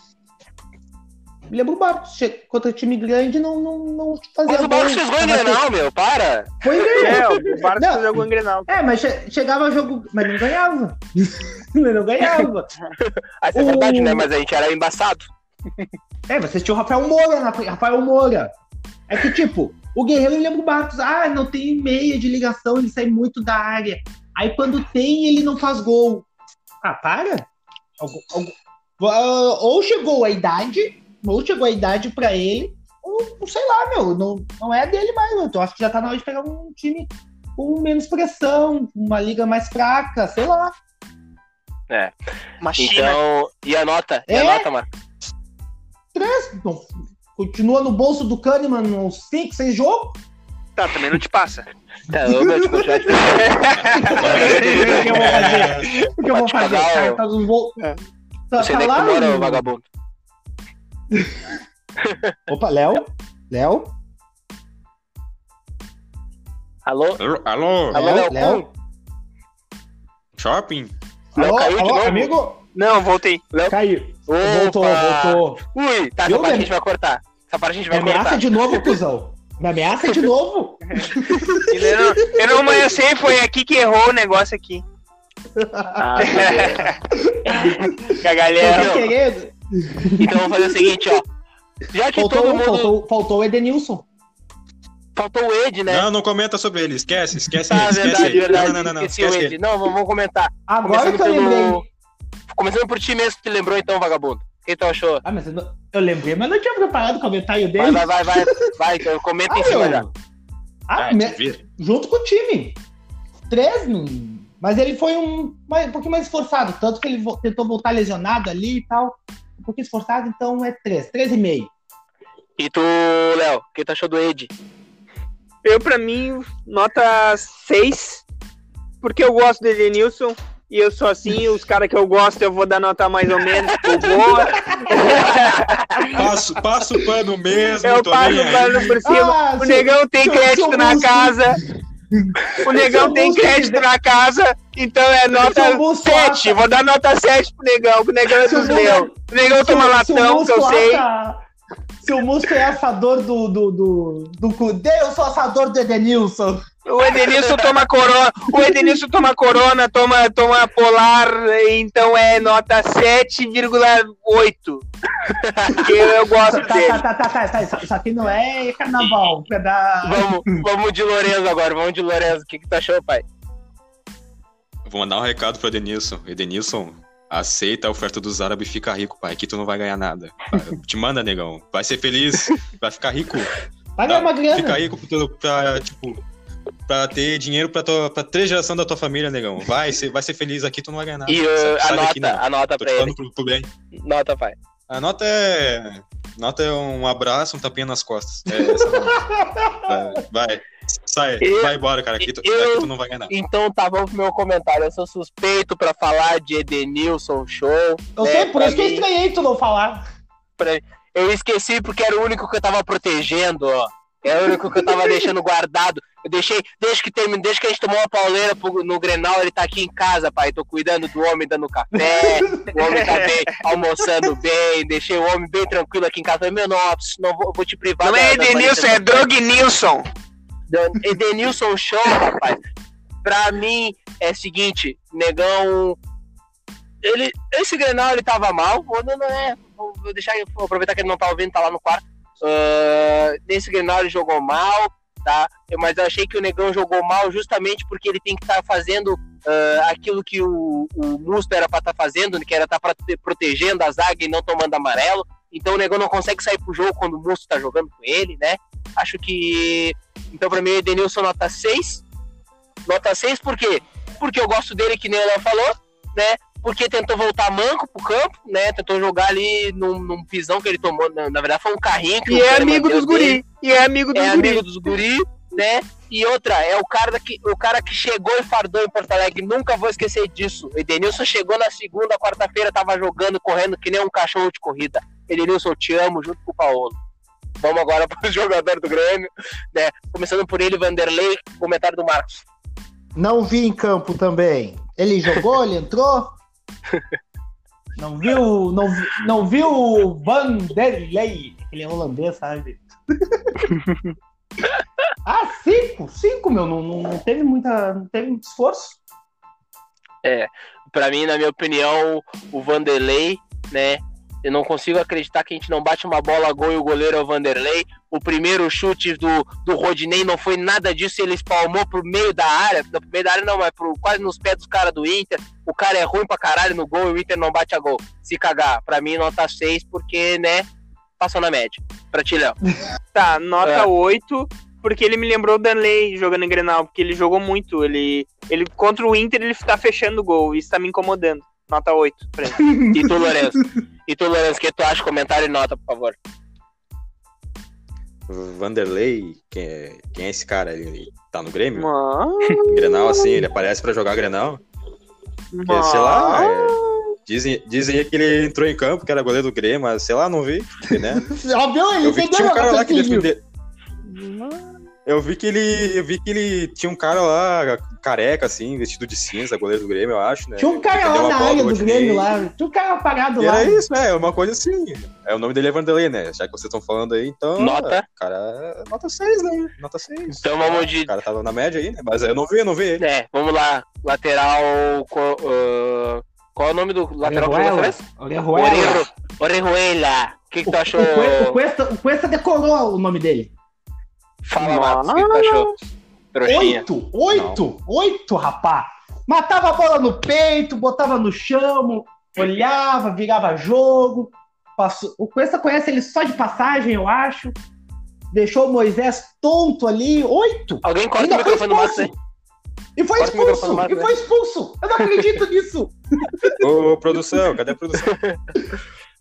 Me lembra o Barcos. Contra time grande não, não, não fazia Mas o Barcos fez gol em Grenal, meu, para! Foi bem. É, o Não. jogou em Grenal. É, mas che- chegava jogo, mas não ganhava. mas não ganhava. Ah, isso é O- verdade, né? Mas a gente era embaçado. É, vocês tinham o Rafael Moura na frente. Rafael Moura. É que, tipo, o Guerreiro lembra o Barcos. Ah, não tem meia de ligação, ele sai muito da área. Aí quando tem, ele não faz gol. Ah, para. Ah, Ou chegou a idade, ou chegou a idade pra ele, ou sei lá, meu, não, não é dele mais. meu. Eu acho que já tá na hora de pegar um time com menos pressão, uma liga mais fraca, sei lá. Uma China. Então, e a nota? E a É? nota, mano? Três, continua no bolso do Kahneman uns 5, 6 jogos. Tá, também não te passa. Tá, ô, meu, tipo, já O que eu vou fazer? O que eu vou fazer? Cara, tá nos. É. Tá, Você tá nem que lá mora, vagabundo. Opa, Léo? Léo? Alô? Alô? Alô? Léo? Léo? Léo? Shopping? Léo Alô, caiu de alô, novo? amigo? Não, voltei. Caiu. Opa! Voltou, voltou. Ui, tá, Viu, essa parte a gente vai cortar. Essa parte a gente Me vai ameaça cortar. de novo, cuzão. Me ameaça de novo. Eu não, eu não amanhecei, foi aqui que errou o negócio aqui. Ah, a galera. querendo. então vamos fazer o seguinte, ó. Já que Faltou, todo mundo. Faltou, faltou, faltou o Edenilson. o Ed, né? Não, não comenta sobre ele. Esquece, esquece ele, esquece verdade, ele. verdade. Não, não, não, não. Esqueci o Esquece Ed. ele. Não, vamos, vamos comentar. Agora Começando que eu lembrei. pelo. Começando por ti mesmo que lembrou, então, vagabundo. O que tu achou? Ah, mas eu, não- eu lembrei, mas não tinha preparado o comentário Vai, dele. vai, vai, vai. Vai, então comenta Ah, em cima já. Ah, Ah, me- junto com o time. Três, mas ele foi um, um pouquinho mais esforçado, tanto que ele tentou voltar lesionado ali e tal. Um pouquinho esforçado, então é três, três e meio. E tu, Léo, o que tu achou do Ed? Eu, pra mim, nota 6. Porque eu gosto do Edenilson. E eu sou assim, os caras que eu gosto eu vou dar nota mais ou menos, tipo, boa. Passo, passo o pano mesmo, Eu passo o pano por cima. Ah, O seu- negão tem seu- crédito seu na casa. O negão tem crédito na casa, então é nota Seu Musto 7. acha- Vou dar nota 7 pro negão, que o negão é dos meus. O negão toma latão, que eu sei. Seu Musto é assador do, do, do, do Cudê, eu sou assador do Edenilson. O Edenilson toma corona, o Edenilson toma corona, toma, toma polar, então é nota 7,8. Porque eu gosto Tá, dele. tá, tá, tá, tá, tá. Isso, aqui não é carnaval. É da... Vamos, vamos de Lourenço agora, vamos de Lourenço. O que, que tu achou, pai? Vou mandar um recado pro Edenilson. Edenilson, aceita a oferta dos árabes e fica rico, pai. Aqui tu não vai ganhar nada. Te manda, negão. Vai ser feliz, vai ficar rico. Vai ganhar uma grana. Fica rico pra, tipo, pra ter dinheiro pra, tua, pra três gerações da tua família, negão. Vai ser, vai ser feliz aqui, tu não vai ganhar nada. E uh, Sai- a sai daqui, nota, negão. a nota Tô pra ele. falando pro, pro bem. Nota, pai. A nota é. Nota é um abraço, um tapinha nas costas. É essa nota. vai, vai. Sai, Eu- vai embora, cara. Aqui tu, eu- aqui tu não vai ganhar nada. Então tá, vamos pro meu comentário. Eu sou suspeito pra falar de Edenilson Show. Eu né, sei, por isso que eu mim. estranhei tu não falar. Eu esqueci porque era o único que eu tava protegendo, ó. Era o único que eu tava deixando guardado. Eu deixei, desde que terminou, desde que a gente tomou uma pauleira no Grenal, ele tá aqui em casa, pai. Tô cuidando do homem, dando café. o homem tá bem, almoçando bem. Deixei o homem bem tranquilo aqui em casa. Falei, meu, não, não vou, vou te privar. Não da- é da Edenilson, é manifestação." Drognilson. Edenilson Show, rapaz. Pra mim é o seguinte, negão. Ele, esse Grenal ele tava mal. Vou, não, não é, vou, vou deixar vou aproveitar que ele não tá ouvindo, tá lá no quarto. Ah, nesse Grenal jogou mal, tá? Mas eu achei que o negão jogou mal justamente porque ele tem que estar fazendo ah, aquilo que o, o Musto era pra estar fazendo, que era estar protegendo a zaga e não tomando amarelo. Então o negão não consegue sair pro jogo quando o Musto tá jogando com ele, né? Acho que então, pra mim, o Edenilson nota 6. Nota 6 por quê? Porque eu gosto dele, que nem o Léo falou, né? Porque tentou voltar manco pro campo, né? Tentou jogar ali num, num pisão que ele tomou. Na, na verdade, foi um carrinho que E é amigo dos dele. guri. E é amigo dos É guri. amigo dos guri, né? E outra, é o cara, que, o cara que chegou e fardou em Porto Alegre. Nunca vou esquecer disso. O Edenilson chegou na segunda, quarta-feira, tava jogando, correndo que nem um cachorro de corrida. Edenilson, eu te amo, junto com o Paulo. Vamos agora para o jogador do Grêmio, né? Começando por ele, Vanderlei, comentário do Marcos. Não vi em campo também. Ele jogou, ele entrou? Não viu, não, não viu o Vanderlei? Ele é holandês, sabe? ah, cinco, cinco, meu, não, não, teve muita, não teve muito esforço. É, para mim, na minha opinião, o Vanderlei, né, eu não consigo acreditar que a gente não bate uma bola a gol e o goleiro é o Vanderlei. O primeiro chute do, do Rodinei não foi nada disso, ele espalmou pro meio da área. Pro meio da área não, mas pro, quase nos pés dos caras do Inter. O cara é ruim pra caralho no gol e o Inter não bate a gol. Se cagar, pra mim nota 6, porque, né, passou na média. Pra ti, Léo. tá, nota é. 8, porque ele me lembrou o Danley jogando em Grenal, porque ele jogou muito. Ele, ele contra o Inter ele tá fechando o gol, isso tá me incomodando. Nota 8 pra ele. e tu, Lourenço? E tu, Lourenço, o que tu acha? Comentário e nota, por favor. Vanderlei, quem é, quem é esse cara? Ele tá no Grêmio? Grenal, assim, ele aparece pra jogar Grenal? Porque, sei lá, é, dizem, dizem que ele entrou em campo, que era goleiro do Grêmio, mas sei lá, não vi, né? Óbvio, Eu vi que tinha um cara lá que defendeu. Eu vi que ele. Eu vi que ele tinha um cara lá, careca, assim, vestido de cinza, goleiro do Grêmio, eu acho, né? Tinha um cara lá na área do Grêmio lá. Tinha um cara apagado e lá. Era isso, é, uma coisa assim. É o nome dele é Vanderlei, né? Já que vocês estão falando aí, então. Nota? Cara, nota 6, né? Nota 6. Então vamos de. O cara tava na média aí, né? Mas eu não vi, eu não vi ele. É, vamos lá. Lateral. Uh, qual é o nome do lateral que você Orejuela. Orejuela. O que, que tu achou? O Cuesta, o Cuesta decorou o nome dele. Fala, Marcos, o que tu achou? Trouxinha. Oito, oito, Não. oito, rapá. Matava a bola no peito, botava no chão, olhava, virava jogo. Passou... O Cuesta conhece ele só de passagem, eu acho. Deixou o Moisés tonto ali. Oito. Alguém corta o microfone do Marcos E foi corta expulso! E foi expulso! Eu não acredito nisso! Ô, produção, cadê a produção?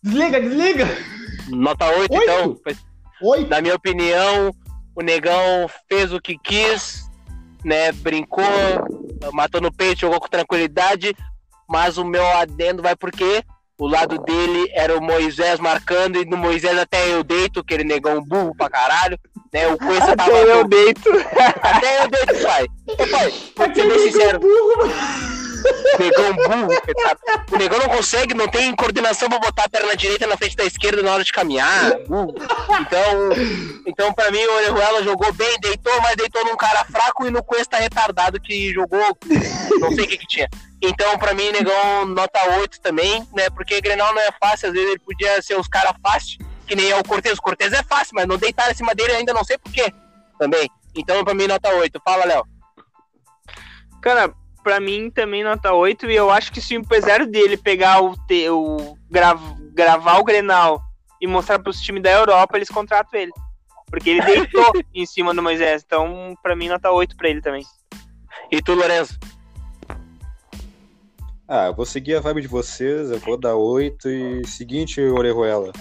Desliga, desliga! Nota 8, oito. então. Oito. Na minha opinião, o negão fez o que quis, né? Brincou, matou no peito, jogou com tranquilidade. Mas o meu adendo vai porque o lado dele era o Moisés marcando, e no Moisés até eu deito, aquele negão burro pra caralho. Né? O Coisa tava. Até eu deito. Até eu deito, pai. Ô, pai, vou ser sincero. Burro. Negão burro. O negão não consegue, não tem coordenação pra botar a perna direita na frente da esquerda na hora de caminhar. Então, então pra mim, o Orejuela jogou bem, deitou, mas deitou num cara fraco e no Cuesta retardado que jogou. Não sei o que que tinha. Então, pra mim, negão, nota 8 também, né? Porque Grenal não é fácil, às vezes ele podia ser os caras fáceis, que nem é o Cortez. O Cortez é fácil, mas não deitar em cima dele ainda não sei porquê também. Então, pra mim, nota 8. Fala, Léo. Cara, pra mim também nota 8. E eu acho que se o empresário dele pegar o, te, o grav, gravar o Grenal e mostrar pros times da Europa, eles contratam ele. Porque ele deitou em cima do Moisés. Então, pra mim, nota 8 pra ele também. E tu, Lorenzo? Ah, eu vou seguir a vibe de vocês, eu vou dar 8 e seguinte, Orejuela.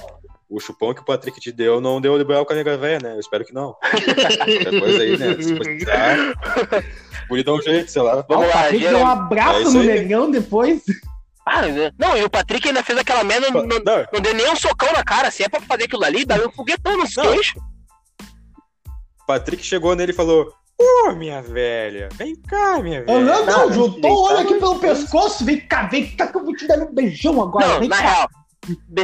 O chupão que o Patrick te deu não deu de com a nega velha, né? Eu espero que não. Depois aí, né? Podia dar um jeito, sei lá. Vamos lá, Patrick deu um abraço é no negão depois. Ah, não, e o Patrick ainda fez aquela merda, não, não, não, deu nem um socão na cara. Se é pra fazer aquilo ali, dá um foguetão no queixo. Patrick chegou nele e falou: Ô, oh, minha velha, vem cá, minha velha. Não, não, juntou olha aqui pelo pescoço, vem cá, vem cá que eu vou te dar um beijão agora. Não, vem na cá. real,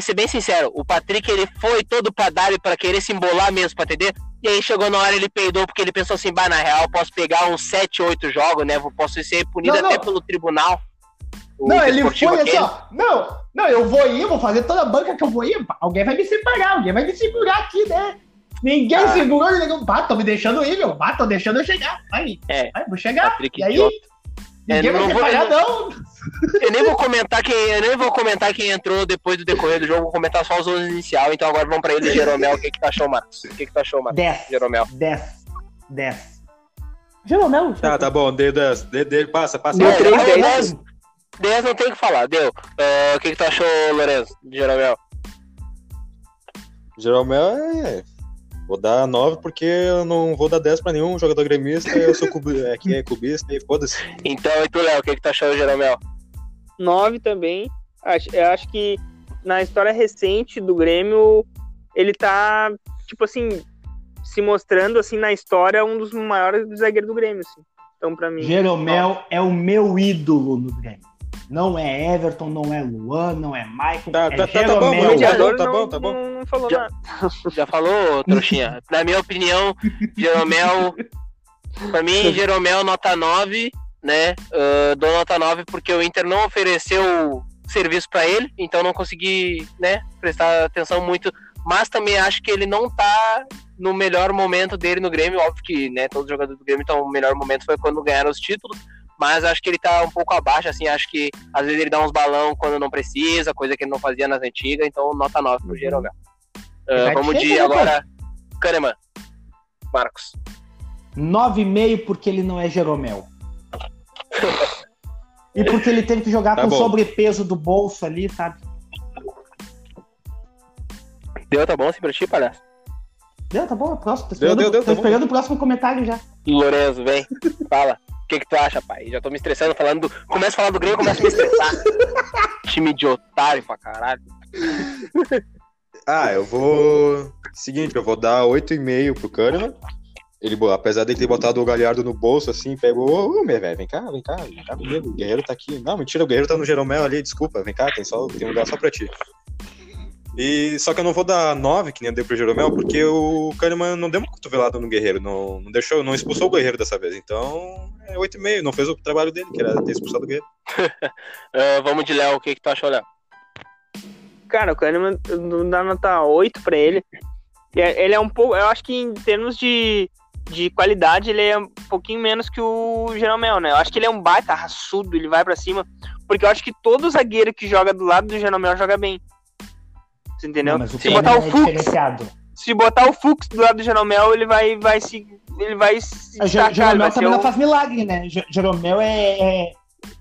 ser bem sincero, o Patrick ele foi todo pra dar pra querer se embolar mesmo, pra entender? E aí chegou na hora ele peidou porque ele pensou assim, bah, na real, posso pegar uns 7, 8 jogos, né? Posso ser punido não, não. até pelo tribunal. Não, ele foi assim, ó. Não, não, eu vou ir, vou fazer toda a banca que eu vou ir. Alguém vai me separar, alguém vai me segurar aqui, né? Ninguém ah. segurou, ele negou, bah, tô me deixando ir, meu. Bah, tô deixando eu chegar. Vai, é, vai vou chegar. Patrick e aí, idiota. Ninguém é, vai separar, não. Eu nem vou comentar quem, eu nem vou comentar quem entrou depois do decorrer do jogo, vou comentar só os 11 inicial. Então agora vamos para ele, Jeromel. O que que tu achou, Marcos? O que que tu achou, Marcos? 10. Jeromel. 10. 10. Jeromel? Tá, tá bom, deu 10. Deu, passa, passa. Deu 3, 10. 10 não tem o que falar, deu. Uh, o que que tu achou, Lourenço, Jeromel? Jeromel é Vou dar 9 porque eu não vou dar 10 pra nenhum jogador gremista, eu sou cubi, é, que é cubista e foda-se. Então, e tu, Léo, o que, que tu achou, Jeromel? 9 também. Acho, eu acho que na história recente do Grêmio, ele tá tipo assim, se mostrando assim na história um dos maiores zagueiros do Grêmio, assim. Então, para mim. Jeromel é o meu ídolo no Grêmio. Não é Everton, não é Luan, não é Michael. Tá, é tá, tá, tá bom, O Tá mediador bom, tá não, bom, tá bom. não- não falou Já- nada. Já falou, trouxinha? Na minha opinião, Jeromel. Pra mim, Jeromel nota 9, né? Ah, dou nota 9 porque o Inter não ofereceu serviço pra ele, então não consegui, né, prestar atenção muito. Mas também acho que ele não tá no melhor momento dele no Grêmio. Óbvio que, né, todos os jogadores do Grêmio estão. O melhor momento foi quando ganharam os títulos. Mas acho que ele tá um pouco abaixo, assim. Acho que às vezes ele dá uns balão quando não precisa, coisa que ele não fazia nas antigas. Então, nota 9 pro Jeromel. Ah, Vai vamos de né, agora. Kahneman. Marcos. 9,5 porque ele não é Jeromel. E porque ele teve que jogar Tá com o bom. sobrepeso do bolso ali, sabe? Deu, tá bom assim pra ti, palhaço? Deu, tá bom, é próximo. Tô Deu, esperando, deu, deu, tô tá bom. esperando o próximo comentário já. Lorenzo, vem. Fala. O que, que tu acha, pai? Já tô me estressando falando do. Começa a falar do Grêmio, começa a me estressar. Time de otário pra caralho. Ah, eu vou. Seguinte, eu vou dar 8,5 pro Kahneman. Ele, apesar de ele ter botado o Galhardo no bolso, assim, pegou. Ô, meu velho, vem cá, vem cá, vem cá comigo. O Guerreiro tá aqui. Não, mentira, o Guerreiro tá no Jeromel ali, desculpa, vem cá, tem, só, tem um lugar só pra ti. E só que eu não vou dar 9, que nem eu dei pro Jeromel, porque o Kahneman não deu uma cotovelada no Guerreiro, não, não deixou, não expulsou o Guerreiro dessa vez. Então, é 8,5, não fez o trabalho dele, que era ter expulsado o Guerreiro. Ah, vamos de Léo, o que, que tu achou, Léo? Cara, o Kahneman não dá nota 8 pra ele. É- Ele é um pouco. Eu acho que em termos de, de qualidade, ele é um pouquinho menos que o Jeromel, né? Eu acho que ele é um baita raçudo, ele vai pra cima. Porque eu acho que todo zagueiro que joga do lado do Jeromel joga bem. Você entendeu? Não, o se botar o é Fux, diferenciado. se botar o Fux do lado do Jeromel, ele vai, vai se. Ele vai se O Jer- destacar, Jeromel também não o- faz milagre, né? Jer- Jeromel é. é,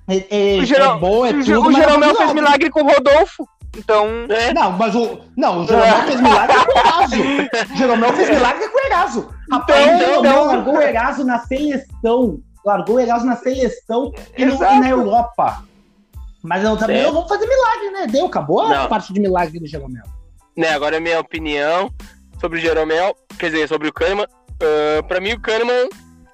é, é, O Jero- é bom, é o tudo, o não Jeromel fez milagre com o Rodolfo. Então. É, Não, mas o. Não, o Jeromel fez milagre com o Eraso. O Jeromel fez milagre com o Eraso. Rapaz, Então, o Jeromel então- largou o Eraso na seleção. Largou o Eraso na seleção e, no- e na Europa. Mas eu também É. não vou fazer milagre, né? Deu, acabou a Não. parte de milagre do Jeromel. né, agora é a minha opinião sobre o Jeromel, quer dizer, sobre o Kahneman. Ah, pra mim, o Kahneman,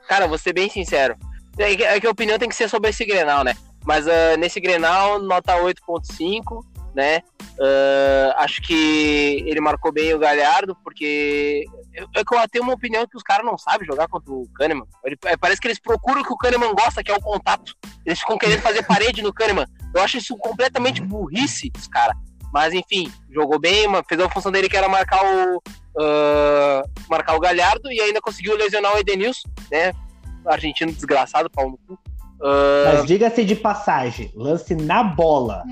cara, vou ser bem sincero. É que, é que a opinião tem que ser sobre esse Grenal, né? Mas ah, nesse Grenal, nota 8.5, né? Ah, acho que ele marcou bem o Galhardo, porque eu- é que eu tenho uma opinião que os caras não sabem jogar contra o Kahneman. Ele- é, parece que eles procuram o que o Kahneman gosta, que é o contato. Eles ficam querendo fazer parede no Kahneman. Eu acho isso completamente burrice dos caras. Mas enfim, jogou bem, fez a função dele que era marcar o ah, marcar o Galhardo e ainda conseguiu lesionar o Edenilson, né? Argentino desgraçado, pau no cu. Ah, Mas diga-se de passagem, lance na bola.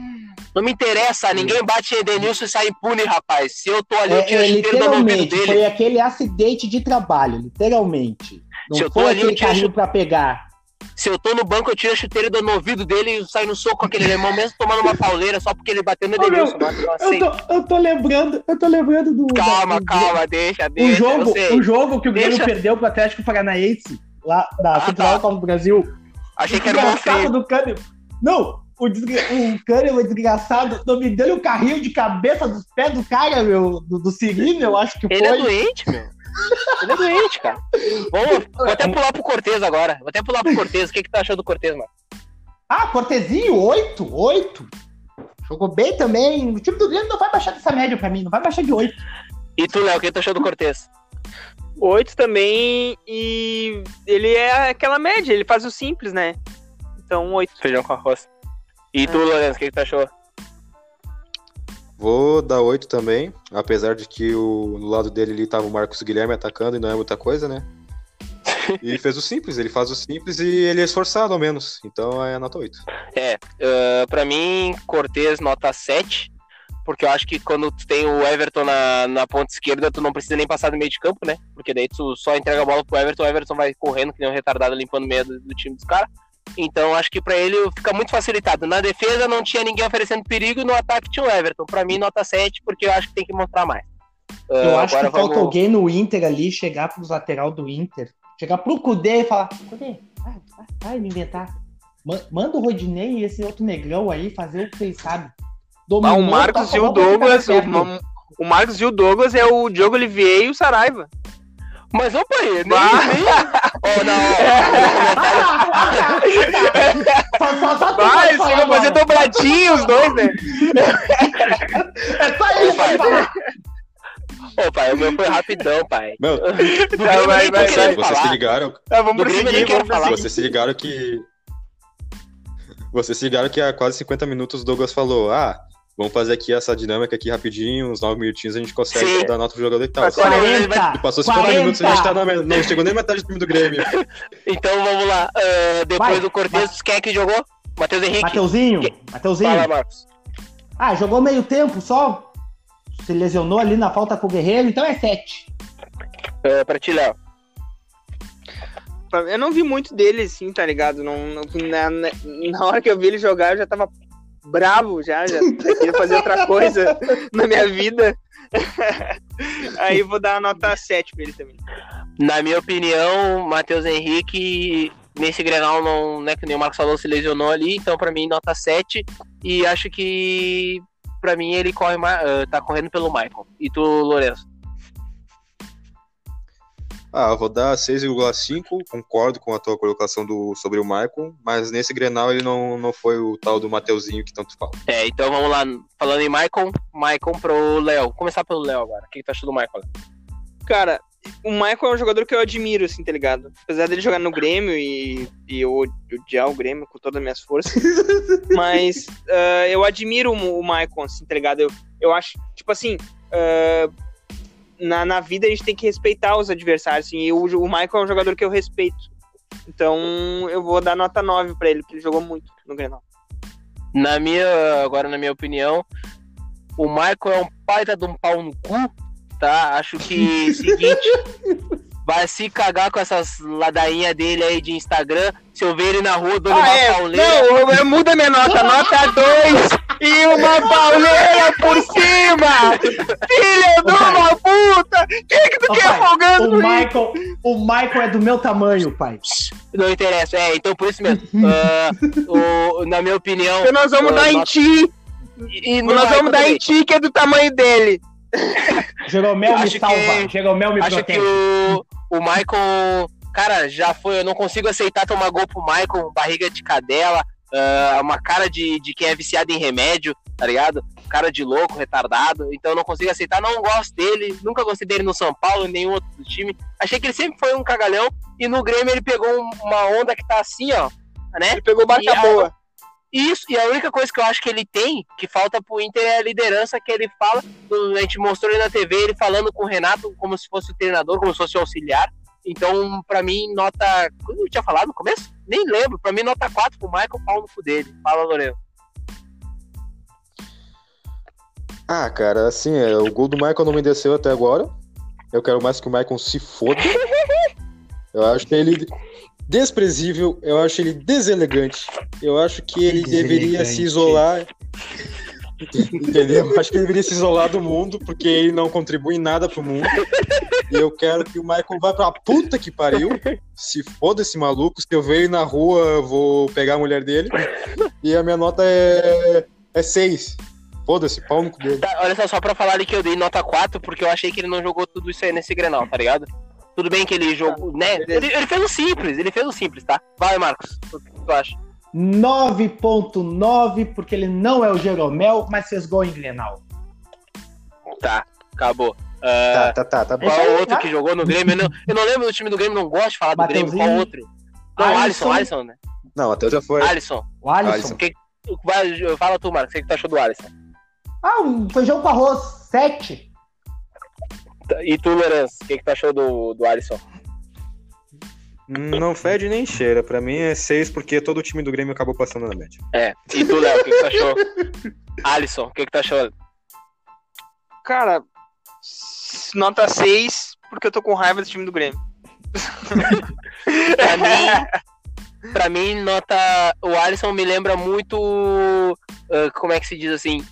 Não me interessa, ninguém bate em Edenilson e sai impune, rapaz. Se eu tô ali, eu É, tiro é, do ouvido literalmente, dele. foi aquele acidente de trabalho, literalmente. Não Se eu tô foi ali, eu aquele tiro chu- pra pegar. Se eu tô no banco, eu tiro a chuteira do no ouvido dele e saio no soco com aquele alemão, mesmo tomando uma pauleira, só porque ele bateu no Edenilson. meu, Não, não Eu tô, eu tô lembrando, eu tô lembrando do. Calma, do- calma, deixa, O deixa. jogo, eu sei. o jogo que o Grêmio Deixa. perdeu pro Atlético Paranaense, lá da Ah, semifinal tá. da do Brasil. Achei que era um frio. do Kahneman. Não, o, desgra... o Kahneman desgraçado, não me deu um carrinho de cabeça dos pés do cara, meu, do, do Cirino, eu acho que Ele é foi. doente, meu. Ele é doente, cara. Vamos, vou até pular pro Cortez agora. Vou até pular pro Cortez. O que, que tu achou do Cortez, mano? Ah, Cortezinho, oito, oito. Jogou bem também. O time do Grêmio não vai baixar dessa média pra mim, não vai baixar de oito. E tu, Léo, o que tu achou do Cortez? 8 também, e ele é aquela média, ele faz o simples, né? Então, 8. Feijão com arroz. E tu, É. Lourenço, o que, que tu achou? Vou dar 8 também, apesar de que o, no lado dele ali tava o Marcos Guilherme atacando e não é muita coisa, né? E fez o simples, ele faz o simples e ele é esforçado ao menos. Então é nota 8. É, uh, pra mim, Cortez nota 7. Porque eu acho que quando tu tem o Everton na, na ponta esquerda, tu não precisa nem passar do meio de campo, né? Porque daí tu só entrega a bola pro Everton, o Everton vai correndo que nem um retardado limpando o meio do, do time dos caras. Então acho que pra ele fica muito facilitado. Na defesa não tinha ninguém oferecendo perigo, no ataque tinha o Everton. Pra mim, nota 7, porque eu acho que tem que mostrar mais. Uh, Eu acho que agora falta vamos- alguém no Inter ali chegar pros lateral do Inter, chegar pro Cudê e falar: Cudê, vai, vai, vai me inventar. Ma- Manda o Rodinei e esse outro negrão aí fazer o que eles sabem. Ah, o Dominou, Marcos toca e o cara Douglas, o, O Marcos e o Douglas é o Diogo Olivier e o Saraiva. Mas, ô pai, nem. Bah. nem... Ó, não, Vai, você vai fazer dobradinho os dois, né? É só falar. ó. Ô, pai, o meu foi rapidão, pai. Meu, Tá, vai, vai, vai. vocês se ligaram, Tá, vamos prosseguir, vamos falar. vocês se ligaram que. Vocês se ligaram que há quase 50 minutos o Douglas falou: Ah, vamos fazer aqui essa dinâmica aqui rapidinho, uns 9 minutinhos a gente consegue Sim. dar nota pro jogador e tal. Mas olha, ele vai- 40, Passou 50 minutos e a gente tá na, não chegou nem metade do time do Grêmio. Então vamos lá. ah, depois Vai, do Cortez, quem é que jogou? Matheus Henrique. Mateuzinho, Que- Mateuzinho. Fala, Marcos. Ah, jogou meio tempo só. Se lesionou ali na falta com o Guerreiro, então é 7. Ah, pra ti, Léo. Eu não vi muito dele, assim, tá ligado? Não, na- na hora que eu vi ele jogar, eu já tava bravo, já, já queria fazer outra coisa na minha vida. Aí vou dar a nota 7 pra ele também. Na minha opinião, Matheus Henrique, nesse Grenal, não, né, que nem o Marcos falou, se lesionou ali, então pra mim, nota 7. E acho que, pra mim, ele corre mais, ah, tá correndo pelo Michael. E tu, Lourenço? Ah, eu vou dar 6,5, concordo com a tua colocação do, sobre o Michael, mas nesse Grenal ele não, não foi o tal do Mateuzinho que tanto fala. É, então vamos lá. Falando em Michael, Michael pro Léo. Vou começar pelo Léo agora. O que, que tu achou do Michael? Cara, o Michael é um jogador que eu admiro, assim, tá ligado? Apesar dele jogar no Grêmio e, e eu odiar o Grêmio com todas as minhas forças. mas ah, eu admiro o, o Michael, assim, tá ligado? Eu, eu acho, tipo assim, ah, na, na vida a gente tem que respeitar os adversários, assim, e o, Michael é um jogador que eu respeito. Então eu vou dar nota 9 pra ele, porque ele jogou muito no Grenal. Na minha, agora na minha opinião, o Michael é um baita de um pau no cu, tá? Acho que seguinte, vai se cagar com essas ladainhas dele aí de Instagram. Se eu ver ele na rua, dou Ah, uma é? pauleira. Não, muda minha nota, nota 2 e uma pauleira por cima! Filha de uma puta! Quem que tu Ô, quer pai, folgando O isso? Michael, o Michael é do meu tamanho, pai. Não interessa, é, então por isso mesmo. Ah, o- na minha opinião. Então nós vamos ah, dar em nota- ti, E nós Michael vamos dar também. em ti que é do tamanho dele. Jeromel me salva. que- Jeromel me Acho que protege. o, o Michael, cara, já foi. Eu não consigo aceitar tomar gol pro Michael, barriga de cadela, ah, uma cara de, de quem é viciado em remédio, tá ligado? Cara de louco, retardado. Então eu não consigo aceitar, não gosto dele. Nunca gostei dele no São Paulo, em nenhum outro time. Achei que ele sempre foi um cagalhão. E no Grêmio ele pegou um- uma onda que tá assim, ó. Né? Ele pegou barca boa. Isso, e a única coisa que eu acho que ele tem, que falta pro Inter, é a liderança que ele fala. A gente mostrou ele na TV, ele falando com o Renato como se fosse o treinador, como se fosse o auxiliar. Então, pra mim, nota. Como eu tinha falado no começo? Nem lembro. Pra mim, nota 4 pro Michael, pau no cu dele. Fala, Lorena. Ah, cara, assim, é, o gol do Michael não me desceu até agora. Eu quero mais que o Michael se foda. Eu acho ele desprezível, eu acho ele deselegante. Eu acho que ele deveria se isolar. Entendeu? Eu acho que ele deveria se isolar do mundo, porque ele não contribui em nada pro mundo. E eu quero que o Michael vá pra puta que pariu. Se foda esse maluco. Se eu ver ele na rua, eu vou pegar a mulher dele. E a minha nota é, é 6. Foda-se, pau no cu dele. Tá, olha só, só pra falar ali que eu dei nota 4, porque eu achei que ele não jogou tudo isso aí nesse Grenal, tá ligado? Tudo bem que ele jogou, né? Ele, ele fez o simples, ele fez o simples, tá? Vai, Marcos. O que tu acha? 9.9, porque ele não é o Jeromel, mas fez gol em Grenal. Tá, acabou. Ah, Tá, tá, tá, tá bom. Qual outro tá? que jogou no Grêmio? Eu não, eu não lembro do time do Grêmio, não gosto de falar do Grêmio. Qual outro? Não, Alisson, Alisson. Alisson, né? Não, até já foi. Alisson. O Alisson. Alisson. Que, vai, fala tu, Marcos, o que que tu achou do Alisson? Ah, um feijão com arroz, 7. E tu, Lourenço, o que, que tu achou do, do Alisson? Não fede nem cheira. Pra mim é 6 porque todo o time do Grêmio acabou passando na média. É. E tu, Léo, o que, que tu achou? Alisson, o que, que tu achou? Cara, nota 6, porque eu tô com raiva desse time do Grêmio. Pra mim, pra mim, nota. O Alisson me lembra muito. ah, como é que se diz assim?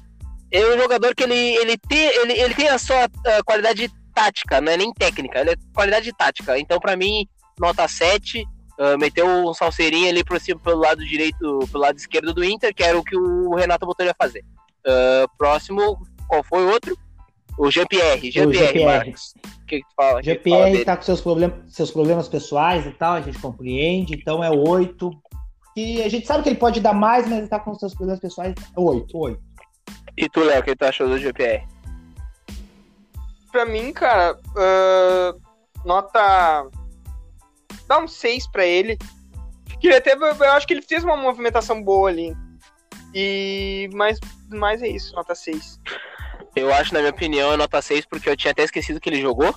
É um jogador que ele, ele, tem, ele, ele tem a sua ah, qualidade tática, não é nem técnica, é qualidade tática. Então, pra mim, nota 7. ah, meteu um salseirinho ali por cima, pelo lado direito, pelo lado esquerdo do Inter, que era o que o Renato botou ele a fazer. Ah, próximo, qual foi o outro? O Jean-Pierre, Jean-Pierre, Marcos. O que, que tu fala? Jean-Pierre tá com seus problemas, seus problemas pessoais e tal, a gente compreende, então é oito. E a gente sabe que ele pode dar mais, mas ele tá com seus problemas pessoais. É oito, oito. E tu, Léo, o que tu achou do GPR? Pra mim, cara, uh, nota. Dá um 6 pra ele. Que ele teve, eu acho que ele fez uma movimentação boa ali. E. Mas, mas é isso, nota 6. Eu acho, na minha opinião, é nota 6, porque eu tinha até esquecido que ele jogou,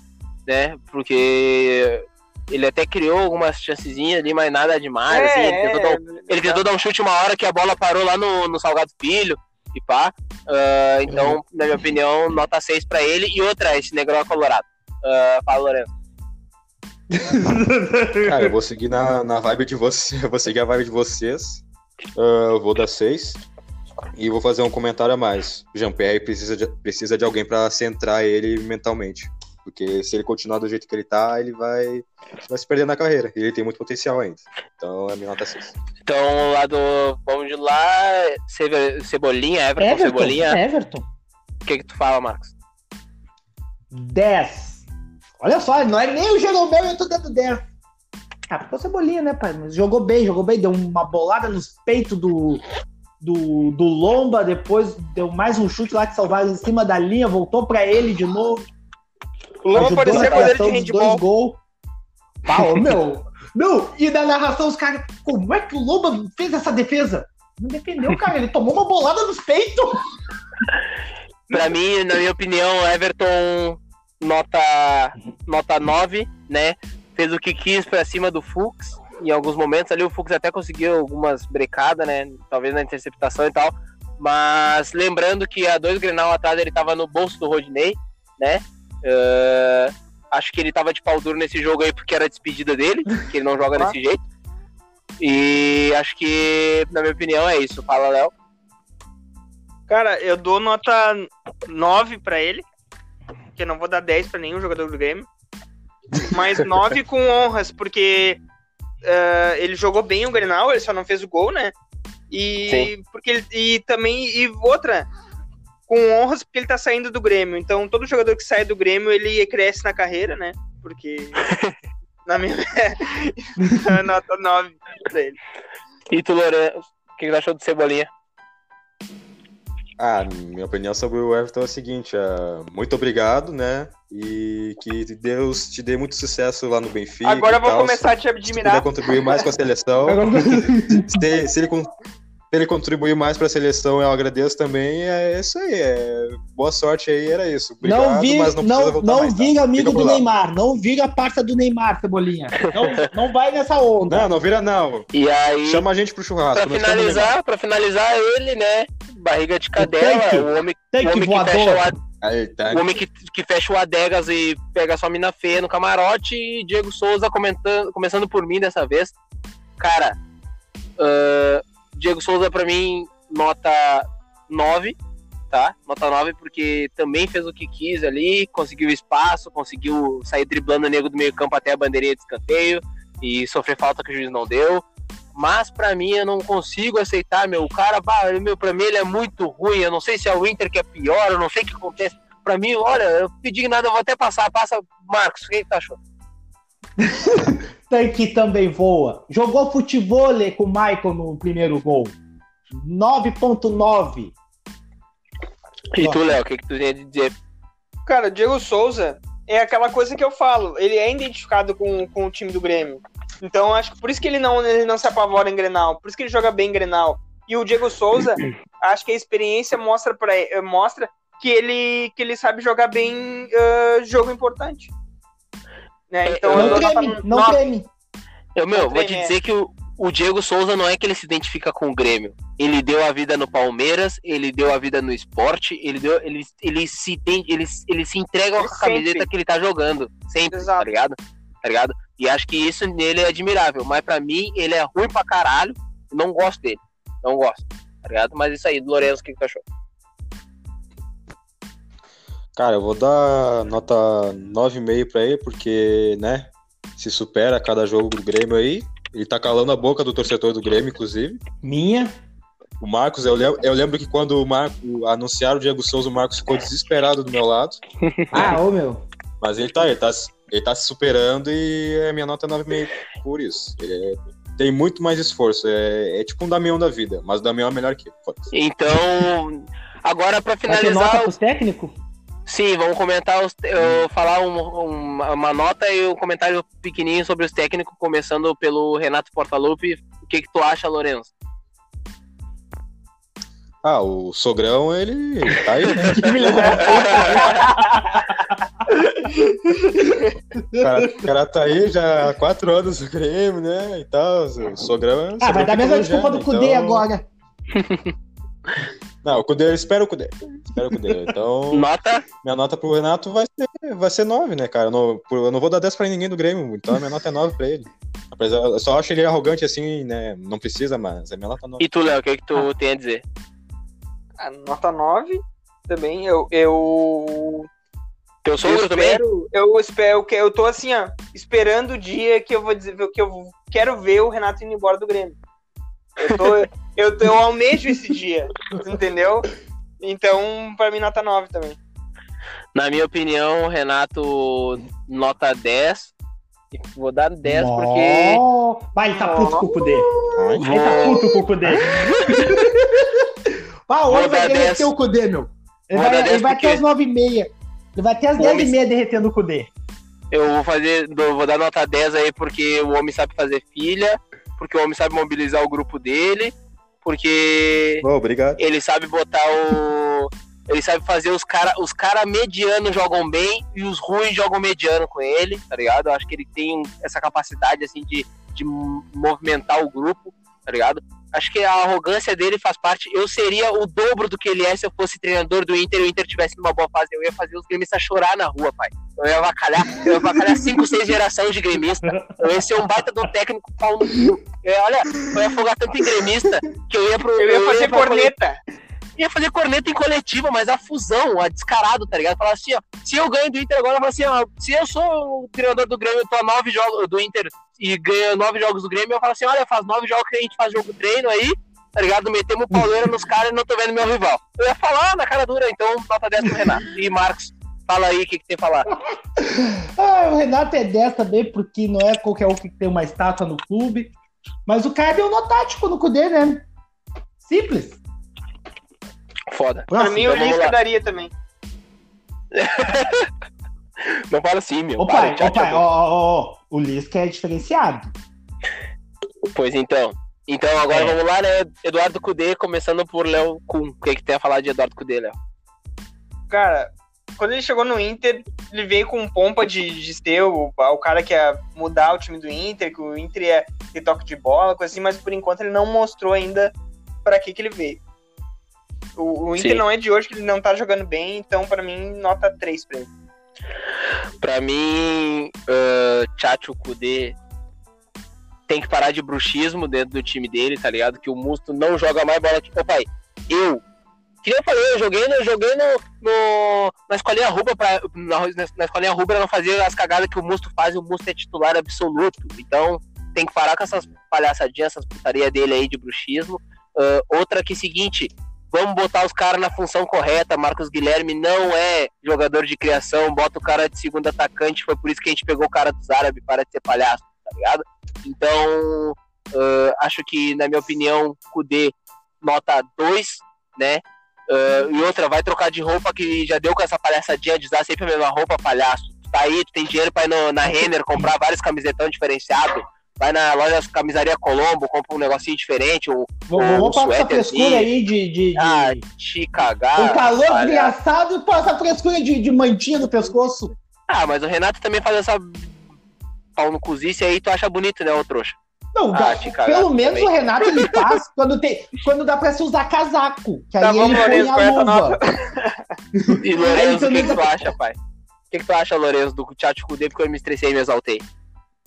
né? Porque ele até criou algumas chancezinhas ali, mas nada demais. É, assim, ele, tentou, é, dar, um, ele tentou dar um chute uma hora que a bola parou lá no, no Salgado Filho e pá. Uh, então, na minha opinião, nota 6 pra ele. E outra, esse Negrão é colorado. Uh, fala, Lourenço. Cara, eu vou seguir na, na vibe de vocês. Vou seguir a vibe de vocês. Uh, vou dar 6. E vou fazer um comentário a mais. O Jean-Pierre precisa de, precisa de alguém para centrar ele mentalmente. Porque se ele continuar do jeito que ele tá, ele vai, vai se perder na carreira. E ele tem muito potencial ainda. Então é a minha nota 6. Então, lá do. Vamos de lá. Cebolinha, Everton, Everton Cebolinha. Everton. O que, que tu fala, Marcos? 10. Olha só, não é nem o Jeromel, eu tô dando 10. Ah, ficou Cebolinha, né, pai? Mas jogou bem, jogou bem, deu uma bolada nos peitos do, do, do Lomba, depois deu mais um chute lá que salvaram em cima da linha, voltou pra ele de novo. O Lomba parecia goleiro de handball. Gol. Pau, meu. Meu, e da narração os caras, como é que o Lomba fez essa defesa? Não defendeu, cara, ele tomou uma bolada nos peitos. pra mim, na minha opinião, Everton nota nota 9, né? Fez o que quis pra cima do Fux. Em alguns momentos ali o Fux até conseguiu algumas brecadas, né? Talvez na interceptação e tal. Mas lembrando que há dois Grenal atrás ele tava no bolso do Rodney, né? Uh, acho que ele tava de pau duro nesse jogo aí porque era a despedida dele, que ele não joga desse jeito. E acho que, na minha opinião, é isso. Fala, Léo. Cara, eu dou nota 9 para ele. Que não vou dar 10 para nenhum jogador do Grêmio. Mas 9 com honras, porque uh, ele jogou bem o Grenal, ele só não fez o gol, né? E Sim. porque ele, e também e outra, com honras porque ele tá saindo do Grêmio. Então, todo jogador que sai do Grêmio, ele cresce na carreira, né? Porque. na minha. nota 9 pra ele. E tu, Lourenço, o que você achou do Cebolinha? Ah, minha opinião sobre o Everton é a seguinte: é, muito obrigado, né? E que Deus te dê muito sucesso lá no Benfica. Agora eu vou começar a te admirar. Se puder contribuir mais com a seleção. se, se ele ele contribuir mais para a seleção, eu agradeço também. É isso aí. É... Boa sorte aí, era isso. Obrigado, não vira, mas não, não, não mais, vira tá? amigo do Neymar. Não vira parça do Neymar, Cebolinha. Não, não vai nessa onda. Não, não vira não. E aí, Chama a gente pro churrasco. Para finalizar, para finalizar ele, né? Barriga de cadela, o homem, o homem que fecha o Aí, tá. O homem que, que fecha o Adegas e pega sua mina feia no camarote e Diego Souza comentando, começando por mim dessa vez. Cara, uh, Diego Souza, para mim, nota 9, tá? Nota 9, porque também fez o que quis ali, conseguiu espaço, conseguiu sair driblando o nego do meio-campo até a bandeirinha de escanteio e sofrer falta que o juiz não deu. Mas para mim eu não consigo aceitar, meu. O cara, bah, meu, pra mim ele é muito ruim. Eu não sei se é o Inter que é pior, eu não sei o que acontece. Pra mim, olha, eu pedi nada, eu vou até passar. Passa, Marcos, o que, que tá achando? Tanque também voa. Jogou futebol com o Michael no primeiro gol. 9.9. E tu, Léo, o que, que tu tinha de dizer? Cara, Diego Souza é aquela coisa que eu falo. Ele é identificado com, com o time do Grêmio. Então, acho que por isso que ele não, ele não se apavora em Grenal. Por isso que ele joga bem em Grenal. E o Diego Souza, acho que a experiência mostra, pra, mostra que, ele, que ele sabe jogar bem uh, jogo importante. Né? É, então, não treme, não treme. Eu, meu, vou te dizer que o, o Diego Souza não é que ele se identifica com o Grêmio. Ele deu a vida no Palmeiras, ele deu a vida no esporte, ele deu, ele, ele se tem, ele, ele se entrega com a camiseta que ele tá jogando. Sempre, tá Exato. tá ligado? Tá ligado? E acho que isso nele é admirável. Mas para mim, ele é ruim pra caralho. Não gosto dele. Não gosto. Tá ligado? Mas isso aí, Lourenço, o que, que tu achou? Cara, eu vou dar nota 9,5 pra ele, porque, né, se supera a cada jogo do Grêmio aí. Ele tá calando a boca do torcedor do Grêmio, inclusive. Minha. O Marcos, eu lembro, eu lembro que quando o Marco anunciaram o Diego Souza, o Marcos ficou desesperado do meu lado. Ah, ô meu. Mas ele tá, ele tá, ele tá se superando e a minha nota é 9,5 por isso. Ele é- tem muito mais esforço. É, é tipo um Damião da vida, mas o Damião é melhor que. Então, agora pra Vai ter nota finalizar, pros técnicos? Sim, vamos comentar, os, eu falar um- uma, uma nota e um comentário pequenininho sobre os técnicos, começando pelo Renato Portaluppi. O que que tu acha, Lourenço? Ah, o Sogrão, ele tá aí. né? O cara, o cara tá aí já há quatro anos no Grêmio, né? E tal. O Sogrão é. Ah, vai dar a mesma desculpa do Cudê então... agora. Não, o Cudê, espera o Cudê. Espera o Cudê. Então, Nota? minha nota pro Renato vai ser, vai ser 9, né, cara? Eu não, eu não vou dar 10 pra ninguém do Grêmio, então a minha nota é 9 pra ele. Apesar, eu só acho ele arrogante assim, né? Não precisa, mas a minha nota é 9. E tu, Léo, o que que tu tem a dizer? Ah, nota 9 também. Eu, eu, Teu eu sogro também? espero, eu espero que eu tô assim, ó, esperando o dia que eu vou dizer que eu quero ver o Renato indo embora do Grêmio. Eu tô, eu, eu almejo esse dia, entendeu? Então, pra mim, nota 9 também. Na minha opinião, Renato, nota 10. E Vou dar 10 porque. Ó, Vai, ele tá puto com o Cudê. Ai, Ele tá puto com o Cudê. Ah, hoje vai derreter 10. o Cudê, meu. Ele Vou vai, dar 10 ele vai porque- até as 9h30. Ele vai até as O homem- 10h30 derretendo o Cudê. Eu vou fazer. eu Vou dar nota 10 aí porque o homem sabe fazer filha, porque o homem sabe mobilizar o grupo dele, porque Bom, obrigado. ele sabe botar o. Ele sabe fazer os cara, os cara medianos jogam bem e os ruins jogam mediano com ele, tá ligado? Eu acho que ele tem essa capacidade assim de, de movimentar o grupo, tá ligado? Acho que a arrogância dele faz parte. Eu seria o dobro do que ele é se eu fosse treinador do Inter e o Inter tivesse numa boa fase. Eu ia fazer os gremistas chorar na rua, pai. Eu ia avacalhar, eu ia avacalhar cinco, seis gerações de gremista. Eu ia ser um baita do técnico pau no cu. Eu ia, olha, eu ia afogar tanto em gremista que eu ia pro. Eu ia fazer pra corneta. Ia fazer corneta em coletiva, mas a fusão, a descarado, tá ligado? Falar assim, ó, se eu ganho do Inter agora, eu assim, ó, se eu sou o treinador do Grêmio, eu tô a nove jogos do Inter e ganho nove jogos do Grêmio, eu falo assim, olha, faz nove jogos que a gente faz jogo treino aí, tá ligado? Metemos pauleira nos caras e não tô vendo meu rival. Eu ia falar na cara dura, então nota 10 pro Renato. E Marcos, fala aí o que, que tem a falar. Ah, o Renato é 10 também, porque não é qualquer um que tem uma estátua no clube. Mas o cara deu nó tático no Cudê, né? Simples. Foda. Pra mim, então o Lisca daria também. Não fala assim, meu. Ô Para, tchau. ó, ó, ó, o Lisca é diferenciado. Pois então. Então agora É. vamos lá, né? Eduardo Cudê, começando por Léo Kuhn. O que, que tem a falar de Eduardo Cudê, Léo? Cara, quando ele chegou no Inter, ele veio com pompa de, de ser o, o cara que ia mudar o time do Inter, que o Inter ia ter toque de bola, coisa assim, mas por enquanto ele não mostrou ainda pra que, que ele veio. O, o Inter Sim. não é de hoje que ele não tá jogando bem, então pra mim, nota 3 pra ele. Pra mim, uh, Tchatcho Kudê tem que parar de bruxismo dentro do time dele, tá ligado? Que o Musto não joga mais bola que. Ô pai, eu. Que nem eu falei, eu joguei, no, joguei no, no- na escolinha Rubra pra, na, na escolinha Rubra não fazer as cagadas que o Musto faz e o Musto é titular absoluto. Então tem que parar com essas palhaçadinhas, essas putaria dele aí de bruxismo. Ah, outra que é seguinte, vamos botar os caras na função correta. Marcos Guilherme não é jogador de criação, bota o cara de segundo atacante. Foi por isso que a gente pegou o cara dos árabes para de ser palhaço, tá ligado? Então, ah, acho que, na minha opinião, Kudê nota 2, né? Ah, e outra, vai trocar de roupa que já deu com essa palhaçadinha de usar sempre a mesma roupa, palhaço. Tá aí, tu tem dinheiro pra ir no- na Renner comprar vários camisetão diferenciados. Vai na loja Camisaria Colombo, compra um negocinho diferente, um, Vamos, um vamos suéterzinho. frescura aí de. de, de... Ah, te cagar. um calor desgraçado e pô, essa frescura de, de mantinha no pescoço. Ah, mas o Renato também faz essa pau no cozice aí, tu acha bonito, né, ô trouxa? Não, Ah, cagar pelo menos também. o Renato ele faz quando, tem, quando dá pra se usar casaco. Que Tá aí bom, ele põe Lourenço, a é a luva. E Lourenço, o que, que tu dá- acha, pai? O que, que tu acha, Lourenço, do chat Kudê, porque eu me estressei e me exaltei?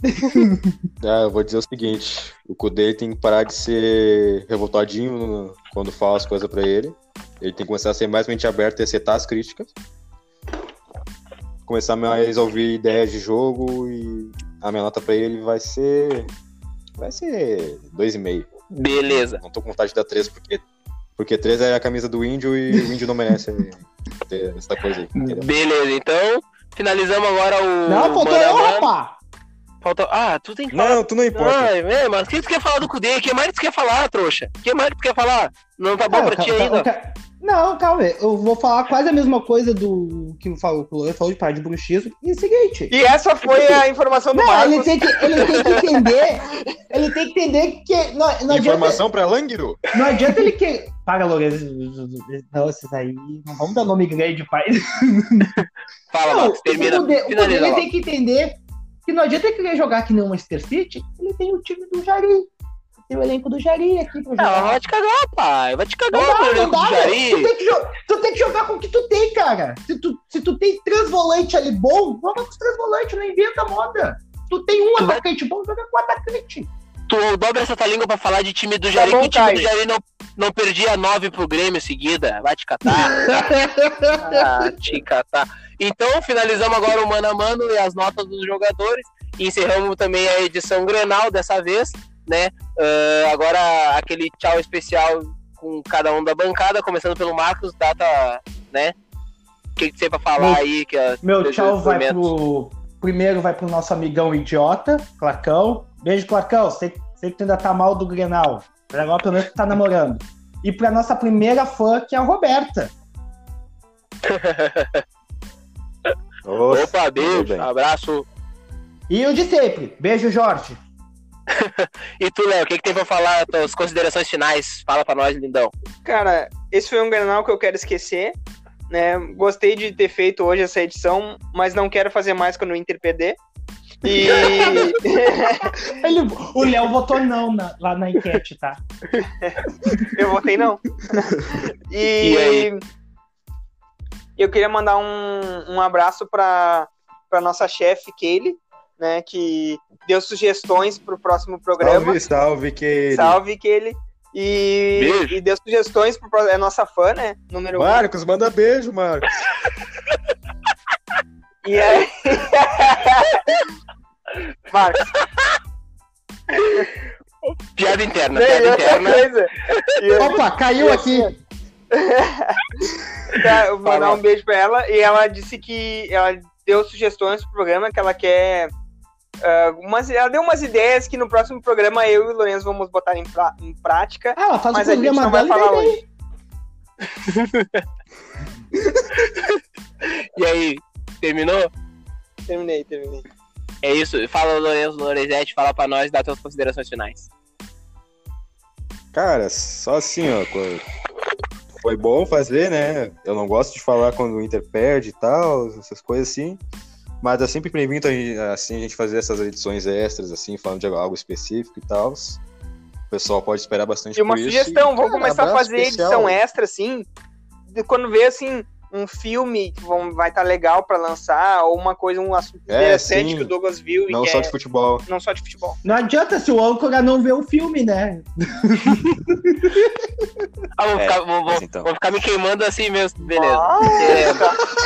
Ah, eu vou dizer o seguinte: o Kudê tem que parar de ser revoltadinho quando fala as coisas pra ele. Ele tem que começar a ser mais mente aberta e aceitar as críticas. Começar mais a ouvir ideias de jogo e a minha nota pra ele vai ser. Vai ser 2,5. Beleza. Não tô com vontade de dar 3 porque Porque 3 é a camisa do índio e o índio não merece ter essa coisa aí. entendeu? Beleza, então finalizamos agora o. Não, faltou eu, rapá. Faltou... Ah, tu tem que falar. Não, tu não importa. Ai, é, mas o que tu quer falar do Kudê? O que mais tu quer falar, trouxa? O que mais tu quer falar? Não tá bom Cara, pra ti ainda? ca- Não, calma aí. Eu vou falar quase a mesma coisa do que o Falo- o Lohan falou de parar de bruxismo. E é o seguinte. E essa foi a informação do Não, ele Marcos. tem, que, ele tem que entender. Ele tem que entender que não, não, adianta, Informação pra Languido? não adianta ele que. Para, Lourenço. Não, esses aí. Não vamos dar nome grande, pai. Fala, Não, Marcos, termina. o Kudê- o tem que entender que não adianta ele querer jogar que nem o Manchester City. Ele tem o time do Jari. Tem o elenco do Jari aqui pra Não, jogar. vai te cagar, pai. Vai te cagar, Não dá, elenco dá, do velho. Tu Jari. tem, que tu tem que jogar com o que tu tem, cara. Se tu, se tu tem três volantes ali bom, joga com os três volantes, não inventa moda. Tu tem um Tu vai- atacante bom, joga com o atacante. Tu dobra essa tua língua pra falar de time do Jari, bom, que o time Caio. do Jari não, não perdia nove pro Grêmio seguida. Vai te catar. ah, te catar. Então, finalizamos agora o mano a mano e as notas dos jogadores. E encerramos também a edição Grenal dessa vez, né? Ah, agora, aquele tchau especial com cada um da bancada, começando pelo Marcos, data, né? O que, que você tem pra falar Meu- aí? Que é Meu tchau vai pro. Primeiro vai pro nosso amigão idiota, Clacão. Beijo, Clacão. Sei, sei que tu ainda tá mal do Grenal. Mas Agora pelo menos tu tá namorando. E pra nossa primeira fã, que é a Roberta. Opa, beijo, abraço. E o de sempre. Beijo, Jorge. E tu, Léo, o que, que tem pra falar? Tuas considerações finais? Fala pra nós, lindão. Cara, esse foi um Grenal que eu quero esquecer. Né? Gostei de ter feito hoje essa edição, mas não quero fazer mais quando o Inter perder. E Ele, o Léo votou não na- lá na enquete, tá? eu votei não. E E, eu queria mandar um, um abraço para para nossa chefe Kaylee, né, que deu sugestões para o próximo programa. Salve, salve, que Salve, Kaylee. E, Beijo. e deu sugestões pro pro- é nossa fã, né? Número um. Marcos, manda beijo, Marcos. E aí. Marcos, Piada interna, piada interna. coisa. Eu- Opa, caiu aqui. Tá, eu vou mandar Fala. um beijo pra ela e ela disse que ela deu sugestões pro programa que ela quer. ah, umas, ela deu umas ideias que no próximo programa eu e o Lourenço vamos botar em, pra- em prática, Ah, ela faz mas o a gente não vai falar hoje. E aí, terminou? Terminei, terminei. É isso. Fala, Lourenço Lorenzetti, fala pra nós, dá tuas considerações finais. Cara, só assim, ó. Foi bom fazer, né? Eu não gosto de falar quando o Inter perde e tal, essas coisas assim. Mas é sempre bem-vindo a gente- assim, a gente fazer essas edições extras, assim, falando de algo específico e tal. O pessoal pode esperar bastante E uma por isso. sugestão, E, vamos cara, começar a fazer especial. edição extra, assim, quando vê, assim, um filme que vão, vai estar legal pra lançar, ou uma coisa, um assunto É, interessante sim. que o Douglas viu e Não só é- de futebol. não só de futebol. Não adianta se o âncora não vê o filme, né? Ah, vou, É, ficar, vou, vou- então. vou ficar me queimando assim mesmo, beleza. Ah,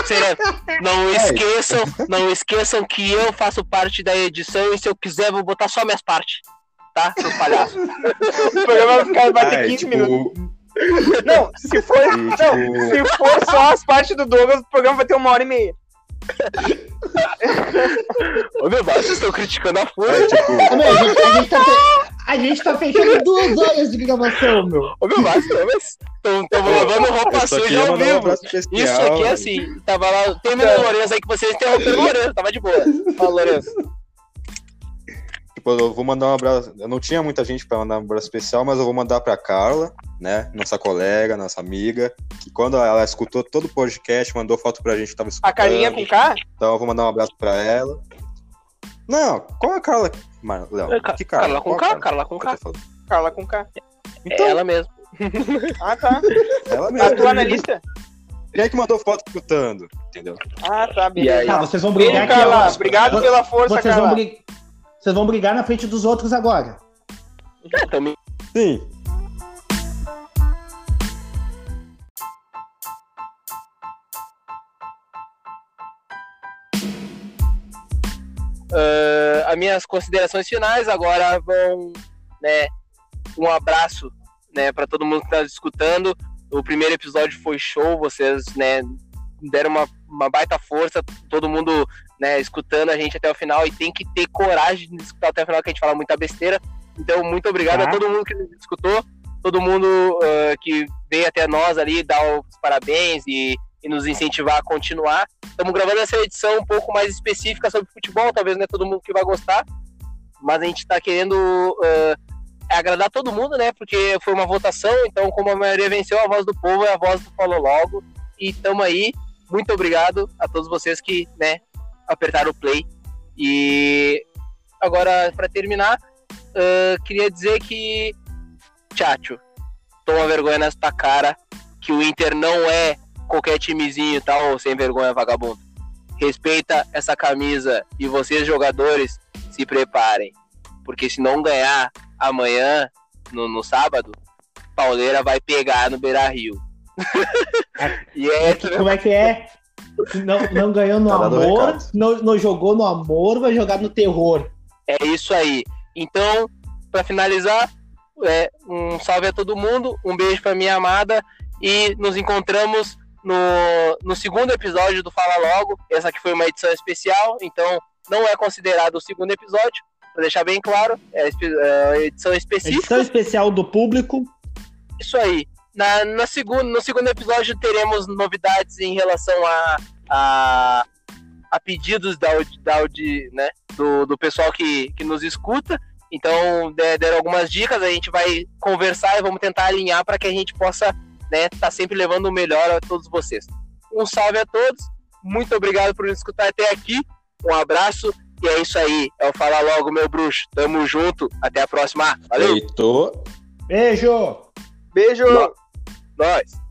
seria- não É esqueçam, não esqueçam que eu faço parte da edição e se eu quiser vou botar só minhas partes. Tá, seus palhaços? o programa vai, ficar, vai ter Ah, é, 15 tipo, minutos. Não, se for, e, não, tipo, se for só as partes do Douglas, o programa vai ter uma hora e meia. Ô meu, vocês estão criticando a é, força. tipo, a, gente, a gente tá fe- a gente tá fechando duas horas de gravação, meu. Ô meu, mas estão lavando roupa suja ao vivo. Isso aqui é assim, tava lá, termina o Lourenço aí que vocês interromperam o Lourenço, tava de boa. Fala, Lourenço. Tipo, eu vou mandar um abraço. Eu não tinha muita gente pra mandar um abraço especial, mas eu vou mandar pra Carla, né? Nossa colega, nossa amiga, que quando ela escutou todo o podcast, mandou foto pra gente que tava escutando. A carinha com K? Então eu vou mandar um abraço pra ela. Não, qual é a Carla? Mar... Léo, É, que Carla? Carla com Qual K, Carla com que K. Carla com K. Então, É ela mesmo. Ah, tá. ela A mesmo. tua analista? Quem é que mandou foto escutando? Entendeu? Ah, tá, E beleza. aí? Tá, vocês vão Beijo, brigar aqui Carla. Obrigado pela força, Vocês vão, Carla. Vocês vão brigar na frente dos outros agora. É, também. Sim. Ah, as minhas considerações finais agora vão, né, um abraço né, para todo mundo que está escutando. O primeiro episódio foi show, vocês, né, deram uma, uma baita força, todo mundo, né, escutando a gente até o final e tem que ter coragem de escutar até o final, que a gente fala muita besteira. Então, muito obrigado Tá. a todo mundo que nos escutou, todo mundo uh, que veio até nós ali, dar os parabéns e, e nos incentivar a continuar. Estamos gravando essa edição um pouco mais específica sobre futebol, talvez não é todo mundo que vai gostar, mas a gente está querendo uh, agradar todo mundo, né? Porque foi uma votação, então como a maioria venceu, a voz do povo é a voz do Falou Logo. E estamos aí. Muito obrigado a todos vocês que, né, apertaram o play. E agora, para terminar, uh, queria dizer que, Tchatcho, toma vergonha nesta cara, que o Inter não é qualquer timezinho tal, sem vergonha vagabundo. Respeita essa camisa e vocês, jogadores, se preparem. Porque se não ganhar amanhã, no, no sábado, Pauleira vai pegar no Beira Rio. e é essa Como é que é? Não, não ganhou no Tá amor, não, não jogou no amor, vai jogar no terror. É isso aí. Então, para finalizar, é, um salve a todo mundo, um beijo para minha amada e nos encontramos no, no segundo episódio do Fala Logo. Essa aqui foi uma edição especial, então não é considerado o segundo episódio, para deixar bem claro, é é edição específica. Edição especial do público. Isso aí. Na, na segundo, no segundo episódio teremos novidades em relação a, a, a pedidos da, da, audi- né, do, do pessoal que, que nos escuta. Então de- deram algumas dicas, a gente vai conversar e vamos tentar alinhar para que a gente possa né, tá sempre levando o melhor a todos vocês. Um salve a todos, muito obrigado por nos escutar até aqui, um abraço e é isso aí. É o Fala Logo, meu bruxo. Tamo junto, até a próxima. Valeu. Beijo! Beijo! nós.